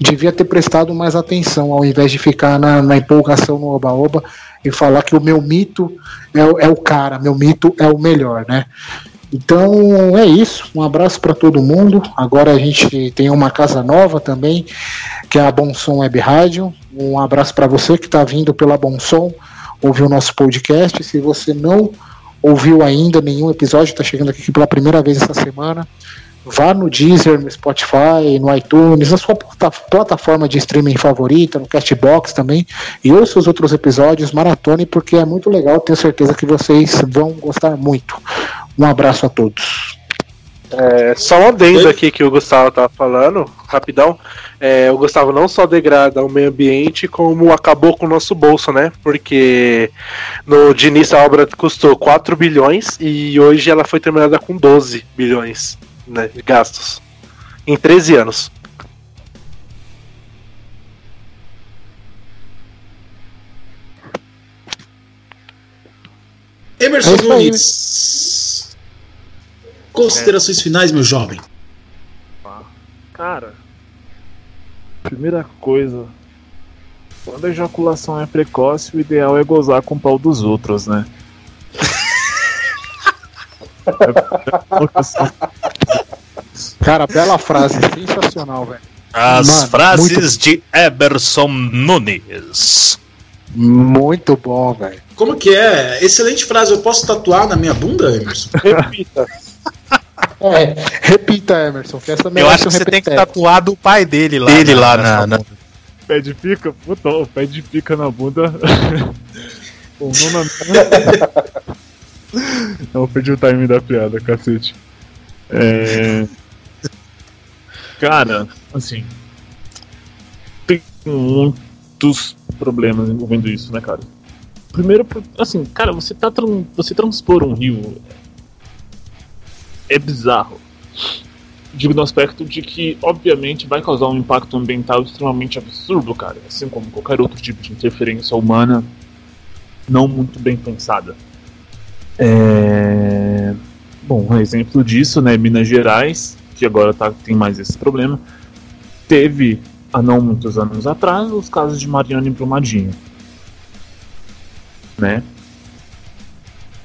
devia ter prestado mais atenção, ao invés de ficar na, na empolgação no oba-oba e falar que o meu mito é, é o cara, meu mito é o melhor, né? Então é isso. Um abraço para todo mundo. Agora a gente tem uma casa nova também, que é a Bom Som Web Rádio. Um abraço para você que está vindo pela Bom Som, ouviu o nosso podcast. Se você não ouviu ainda nenhum episódio, está chegando aqui pela primeira vez essa semana, vá no Deezer, no Spotify, no iTunes, na sua plataforma de streaming favorita, no Castbox também, e ouça os outros episódios, maratone, porque é muito legal, tenho certeza que vocês vão gostar muito. Um abraço a todos. É, só um adendo aqui que o Gustavo estava falando, rapidão. É, o Gustavo não só degrada o meio ambiente, como acabou com o nosso bolso, né? Porque no, de início a obra custou 4 bilhões e hoje ela foi terminada com 12 bilhões né, de gastos. Em 13 anos. Emerson é Nunes. Considerações é. finais, meu jovem. Cara, primeira coisa, quando a ejaculação é precoce, o ideal é gozar com o pau dos outros, né? [laughs] Cara, bela frase, sensacional, velho. As Mano, frases muito... de Eberson Nunes. Muito bom, velho. Como que é? Excelente frase. Eu posso tatuar na minha bunda, Emerson? Repita. É, repita, Emerson. Que essa Eu acho que você tem que tatuar do pai dele lá. Dele na, lá na, na... Pé de pica? Puta, o pé de pica na bunda. Bom, não Não, perdi o timing da piada, cacete. É... Cara, assim. Tem muitos problemas envolvendo isso, né, cara? Primeiro, assim, cara, você tá você transpor um rio é bizarro. Digo no aspecto de que, obviamente, vai causar um impacto ambiental extremamente absurdo, cara. Assim como qualquer outro tipo de interferência humana não muito bem pensada. É... Bom, um exemplo disso, né, Minas Gerais, que agora tá, tem mais esse problema, teve, há não muitos anos atrás, os casos de Mariana e Brumadinho. Né?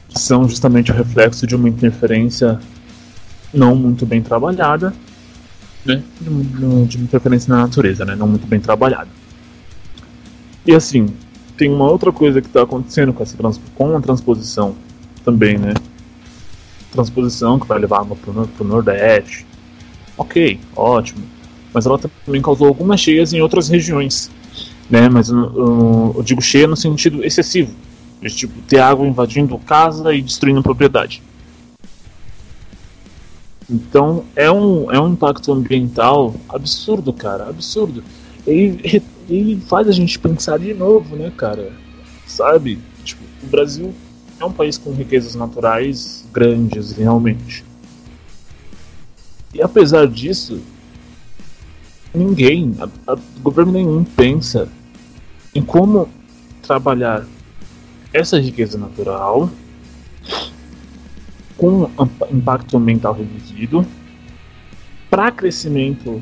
São justamente o reflexo de uma interferência não muito bem trabalhada né, de, de interferência na natureza, né, não muito bem trabalhado. E assim, tem uma outra coisa que está acontecendo com, essa trans, com a transposição também, né? Transposição que vai levar água para o Nordeste. Ok, ótimo. Mas ela também causou algumas cheias em outras regiões. Né? Mas eu, eu digo cheia no sentido excessivo. De tipo, ter água invadindo casa e destruindo propriedade. Então é um, é um impacto ambiental absurdo, cara, absurdo. E, e faz a gente pensar de novo, né, cara? Sabe? Tipo, o Brasil é um país com riquezas naturais grandes, realmente. E apesar disso, ninguém, a, a, governo nenhum pensa em como trabalhar essa riqueza natural com impacto ambiental reduzido para crescimento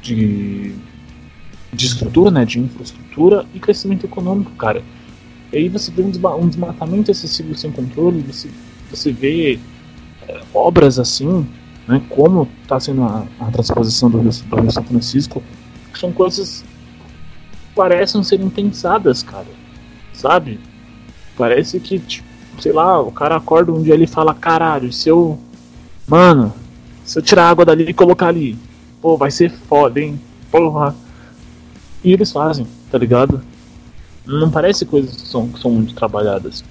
de, de estrutura, né, de infraestrutura e crescimento econômico, cara. E aí você vê um, desmatamento excessivo sem controle, você, você vê é, obras assim, né, como está sendo a, a transposição do Rio, do Rio São Francisco, que são coisas que parecem serem pensadas, cara. Sabe? Parece que, tipo, sei lá, o cara acorda um dia ele fala, caralho, se eu. Mano, se eu tirar a água dali e colocar ali, pô, vai ser foda, hein? Porra. E eles fazem, tá ligado? Não parece coisas que são, que são muito trabalhadas.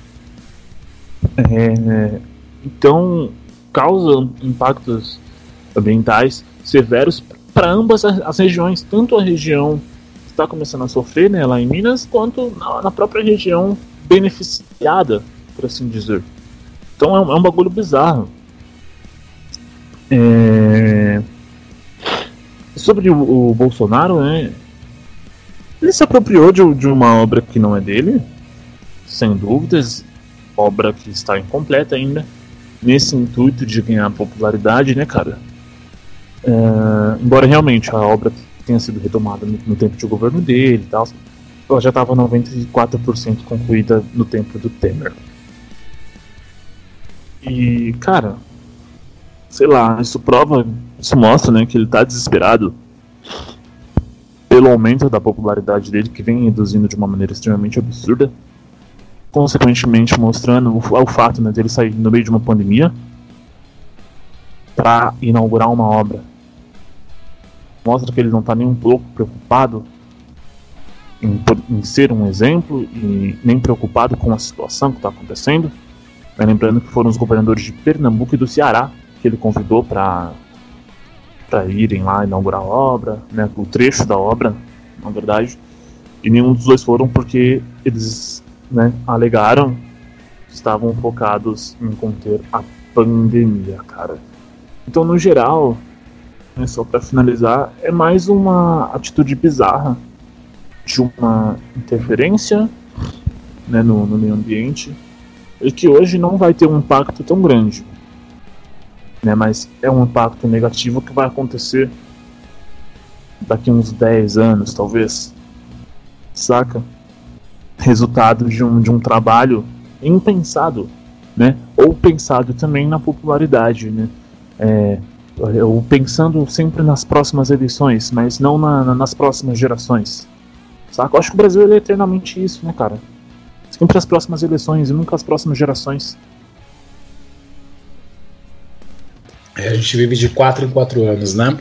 É, então, causa impactos ambientais severos para ambas as regiões, tanto a região que está começando a sofrer, né, lá em Minas, quanto na, na própria região beneficiada, por assim dizer. Então é um, é um bagulho bizarro. É... Sobre o, o Bolsonaro, né? Ele se apropriou de, de uma obra que não é dele, sem dúvidas, obra que está incompleta ainda, nesse intuito de ganhar popularidade, né, cara? É, embora realmente a obra tenha sido retomada no, no tempo de governo dele e tal, ela já estava 94% concluída no tempo do Temer. E, cara, sei lá, isso prova, isso mostra, né, que ele tá desesperado pelo aumento da popularidade dele, que vem reduzindo de uma maneira extremamente absurda, consequentemente mostrando o, o fato né, dele sair no meio de uma pandemia para inaugurar uma obra. Mostra que ele não está nem um pouco preocupado em, em, ser um exemplo e nem preocupado com a situação que está acontecendo. Lembrando que foram os governadores de Pernambuco e do Ceará que ele convidou para para irem lá inaugurar a obra, né, o trecho da obra, na verdade, e nenhum dos dois foram porque eles né, alegaram que estavam focados em conter a pandemia, cara. Então, no geral, né, só para finalizar, é mais uma atitude bizarra de uma interferência né, no, no meio ambiente e que hoje não vai ter um impacto tão grande né? Mas é um impacto negativo que vai acontecer daqui uns 10 anos, talvez. Saca? Resultado de um, de um trabalho impensado, né? Ou pensado também na popularidade, né? É, ou pensando sempre nas próximas eleições, mas não na, na, nas próximas gerações. Saca? Eu acho que o Brasil é eternamente isso, né, cara? Sempre as próximas eleições e nunca as próximas gerações. É, a gente vive de quatro em quatro anos, né?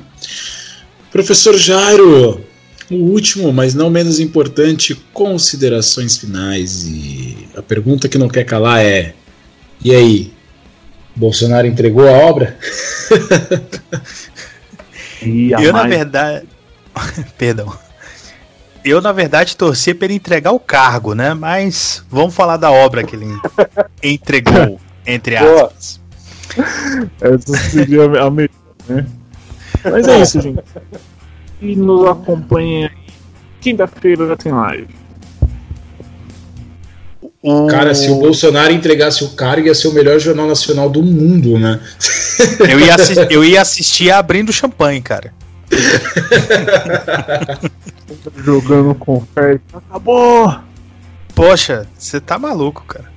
Professor Jairo, o último, mas não menos importante, considerações finais. E a pergunta que não quer calar é: e aí? Bolsonaro entregou a obra? [laughs] eu, na verdade. [laughs] Perdão. Eu, na verdade, torci para ele entregar o cargo, né? Mas vamos falar da obra que ele [laughs] entregou, entre aspas. Essa seria a melhor, né? Mas é isso, gente. E nos acompanhem aí. Quinta-feira já tem live. Cara, se o Bolsonaro entregasse o cargo, ia ser o melhor jornal nacional do mundo, né? Eu ia, eu ia assistir abrindo champanhe, cara. [laughs] Jogando confete. Acabou! Poxa, você tá maluco, cara.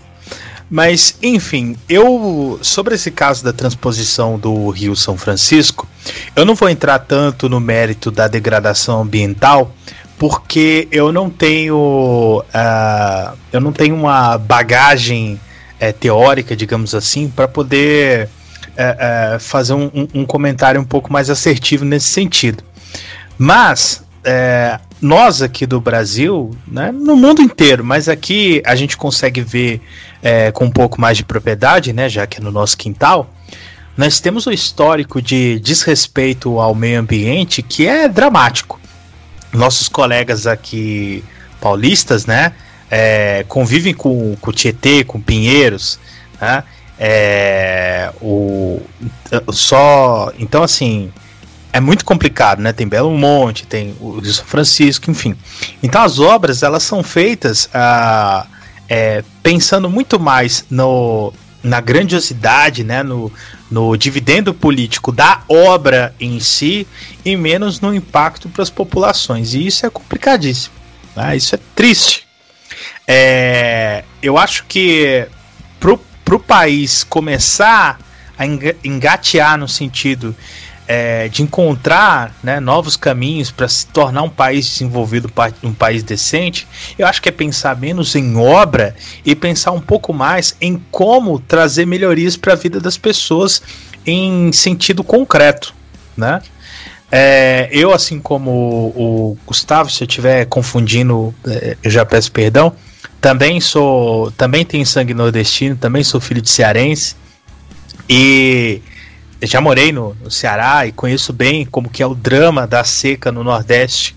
Mas, enfim, eu. Sobre esse caso da transposição do Rio São Francisco, Eu não vou entrar tanto no mérito da degradação ambiental, porque eu não tenho uh, eu não tenho uma bagagem uh, teórica, digamos assim, para poder uh, fazer um, um, comentário um pouco mais assertivo nesse sentido. Mas nós aqui do Brasil, né, no mundo inteiro, mas aqui a gente consegue ver com um pouco mais de propriedade, né, já que é no nosso quintal. Nós temos o histórico de desrespeito ao meio ambiente que é dramático nossos colegas aqui paulistas, né? É, convivem com, com o Tietê, com Pinheiros, né? É, o, só então assim é muito complicado, né? Tem Belo Monte, tem o São Francisco, enfim. Então as obras elas são feitas ah, é, pensando muito mais no, na grandiosidade, né? No, no dividendo político da obra em si e menos no impacto para as populações. E isso é complicadíssimo. Né? Isso é triste. É, eu acho que para o país começar a engatear no sentido é, de encontrar né, novos caminhos para se tornar um país desenvolvido, um país decente, eu acho que é pensar menos em obra e pensar um pouco mais em como trazer melhorias para a vida das pessoas em sentido concreto, né? É, eu, assim como o, Gustavo, se eu estiver confundindo, é, eu já peço perdão. Também sou, também tenho sangue nordestino, também sou filho de cearense e já morei no, no, Ceará e conheço bem como que é o drama da seca no Nordeste.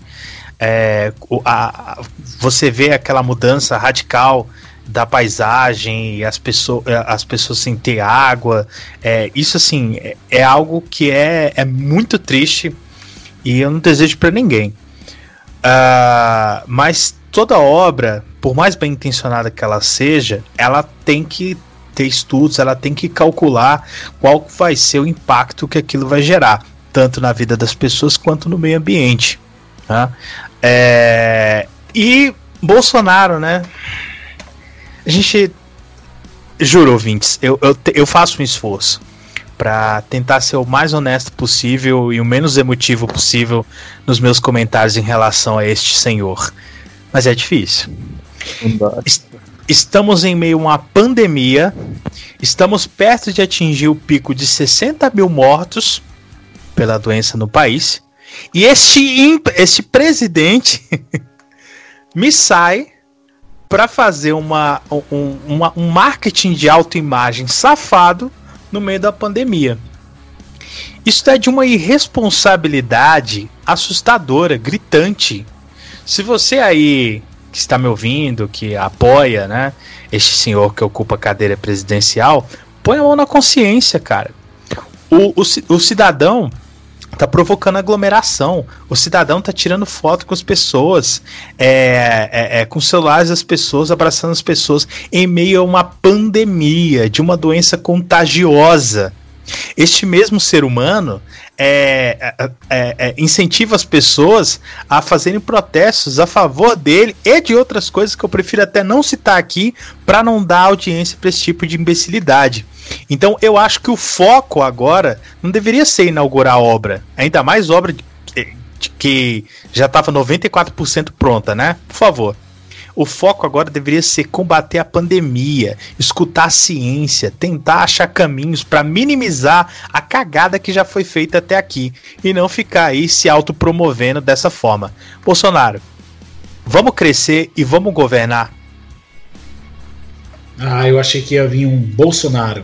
É, a, a, você vê aquela mudança radical da paisagem, as pessoas, as pessoas sem ter água. É, isso assim é, é, algo que é, é muito triste e eu não desejo para ninguém. Uh, mas toda obra, por mais bem intencionada que ela seja, ela tem que ter estudos, ela tem que calcular qual vai ser o impacto que aquilo vai gerar, tanto na vida das pessoas quanto no meio ambiente. Tá? É, e Bolsonaro, né? A gente. Juro, ouvintes, eu, eu, eu faço um esforço para tentar ser o mais honesto possível e o menos emotivo possível nos meus comentários em relação a este senhor. Mas é difícil. Estamos em meio a uma pandemia, estamos perto de atingir o pico de 60 mil mortos pela doença no país, e este, este presidente [laughs] me sai para fazer uma, um, uma, um marketing de autoimagem safado no meio da pandemia. Isso é de uma irresponsabilidade assustadora, gritante. Se você aí que está me ouvindo, que apoia, né, este senhor que ocupa a cadeira presidencial, põe a mão na consciência, cara. O, o, o cidadão tá provocando aglomeração. O cidadão tá tirando foto com as pessoas, é, é, é, com celulares das pessoas, abraçando as pessoas em meio a uma pandemia de uma doença contagiosa. Este mesmo ser humano é, é, é, é, incentiva as pessoas a fazerem protestos a favor dele e de outras coisas que eu prefiro até não citar aqui para não dar audiência para esse tipo de imbecilidade. Então eu acho que o foco agora não deveria ser inaugurar obra, ainda mais obra de, de que já estava 94% pronta, né? Por favor. O foco agora deveria ser combater a pandemia, escutar a ciência, tentar achar caminhos para minimizar a cagada que já foi feita até aqui e não ficar aí se autopromovendo dessa forma. Bolsonaro, vamos crescer e vamos governar. Ah, eu achei que ia vir um Bolsonaro.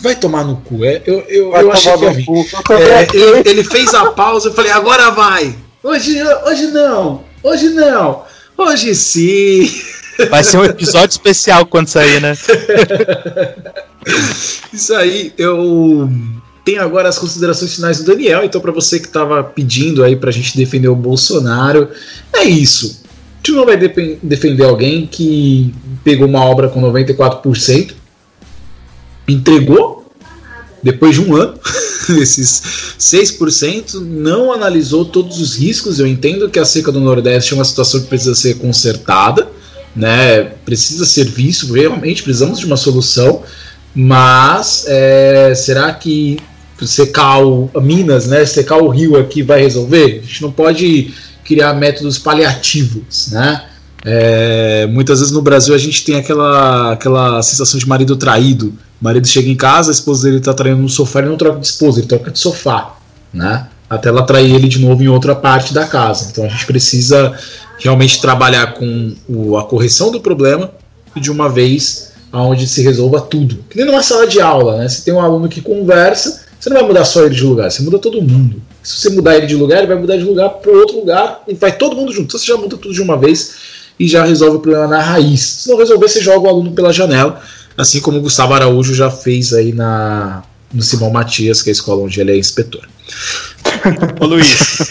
Vai tomar no cu. É, eu eu, eu achei que ia vir. É, ele, ele, fez a pausa, eu falei, agora vai. Hoje, hoje não. Hoje não. Hoje sim. [laughs] Vai ser um episódio especial quando sair, né? [laughs] Isso aí, eu tenho agora as considerações finais do Daniel. Então, para você que estava pedindo aí para a gente defender o Bolsonaro, é isso. A gente não vai defender alguém que pegou uma obra com 94%, entregou depois de um ano, [laughs] [laughs] esses 6% não analisou todos os riscos. Eu entendo que a seca do Nordeste é uma situação que precisa ser consertada, né? precisa ser visto, realmente precisamos de uma solução, mas é, será que secar o, Minas, né? Secar o rio aqui vai resolver. A gente não pode criar métodos paliativos, né? É, muitas vezes no Brasil a gente tem aquela, aquela sensação de marido traído. O marido chega em casa, a esposa dele está traindo no sofá, ele não troca de esposa, ele troca de sofá, né? Até ela trair ele de novo em outra parte da casa. Então a gente precisa realmente trabalhar com o, a correção do problema e de uma vez aonde se resolva tudo. Que nem numa sala de aula, né? Você tem um aluno que conversa, você não vai mudar só ele de lugar, você muda todo mundo. Se você mudar ele de lugar, ele vai mudar de lugar para outro lugar e vai todo mundo junto. Então você já muda tudo de uma vez e já resolve o problema na raiz. Se não resolver, você joga o aluno pela janela, assim como o Gustavo Araújo já fez aí na, no Simão Matias, que é a escola onde ele é inspetor. Ô Luiz. [laughs]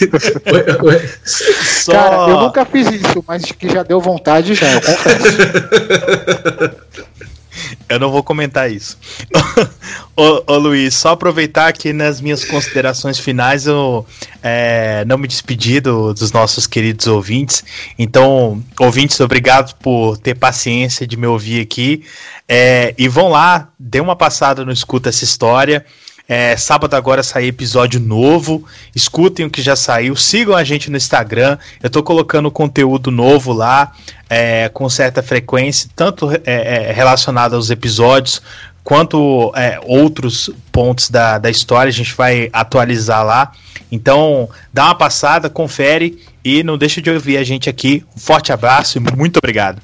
oi, oi. Só... Cara, eu nunca fiz isso, mas que já deu vontade já, eu confesso. [laughs] [laughs] Eu não vou comentar isso. [laughs] ô, ô, Luiz, só aproveitar que nas minhas considerações finais eu é, não me despedi do, dos nossos queridos ouvintes. Então, ouvintes, obrigado por ter paciência de me ouvir aqui. É, e vão lá, dê uma passada no Escuta Essa História. É, sábado agora sai episódio novo. Escutem o que já saiu. Sigam a gente no Instagram. Eu tô colocando conteúdo novo lá, é, com certa frequência, tanto é, é relacionado aos episódios quanto é, outros pontos da, da história. A gente vai atualizar lá. Então, dá uma passada, confere e não deixa de ouvir a gente aqui. Um forte abraço e muito obrigado.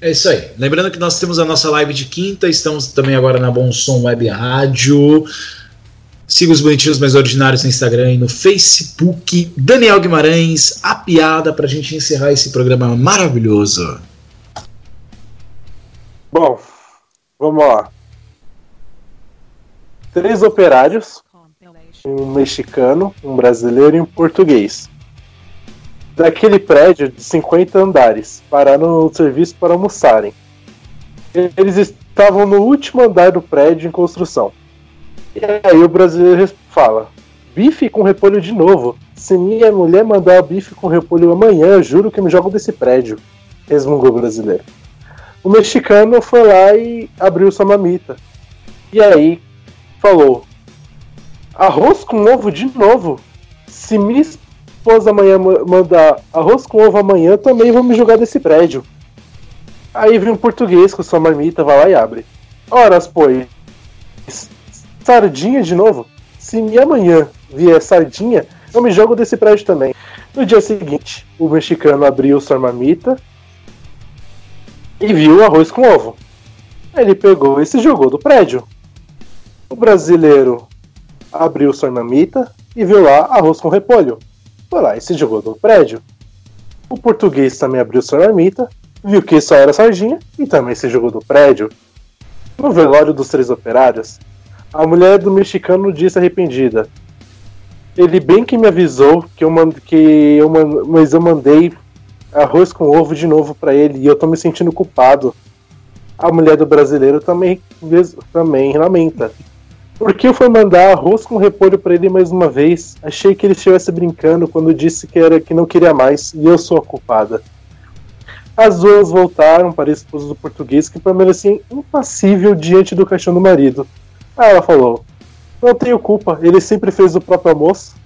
É isso aí. Lembrando que nós temos a nossa live de quinta, estamos também agora na Bom Som Web Rádio. Siga os bonitinhos mais ordinários no Instagram e no Facebook. Daniel Guimarães, a piada para a gente encerrar esse programa maravilhoso. Bom, vamos lá. Três operários, um mexicano, um brasileiro e um português. Daquele prédio de 50 andares, pararam no serviço para almoçarem. Eles estavam no último andar do prédio em construção. E aí o brasileiro fala: bife com repolho de novo. Se minha mulher mandar bife com repolho amanhã, juro que me jogo desse prédio. Resmungou o brasileiro. O mexicano foi lá e abriu sua mamita. E aí falou: arroz com ovo de novo. Se minha esposa amanhã mandar arroz com ovo amanhã, também vou me jogar desse prédio. Aí vem um português com sua marmita, vai lá e abre. Horas, pois, sardinha de novo. Se amanhã vier sardinha, eu me jogo desse prédio também. No dia seguinte, o mexicano abriu sua marmita e viu arroz com ovo. Ele pegou e se jogou do prédio. O brasileiro abriu sua marmita e viu lá arroz com repolho. Foi lá e se jogou do prédio. O português também abriu sua marmita, viu que só era sardinha e também se jogou do prédio. No velório dos três operários, a mulher do mexicano disse arrependida. Ele bem que me avisou que eu, que eu mas eu mandei arroz com ovo de novo para ele e eu tô me sentindo culpado. A mulher do brasileiro também, também lamenta. Por que eu fui mandar arroz com repolho para ele mais uma vez? Achei que ele estivesse brincando quando disse que era que não queria mais e eu sou a culpada. As duas voltaram para a esposa do português que permanecia impassível diante do caixão do marido. Aí ela falou: Não tenho culpa, ele sempre fez o próprio almoço.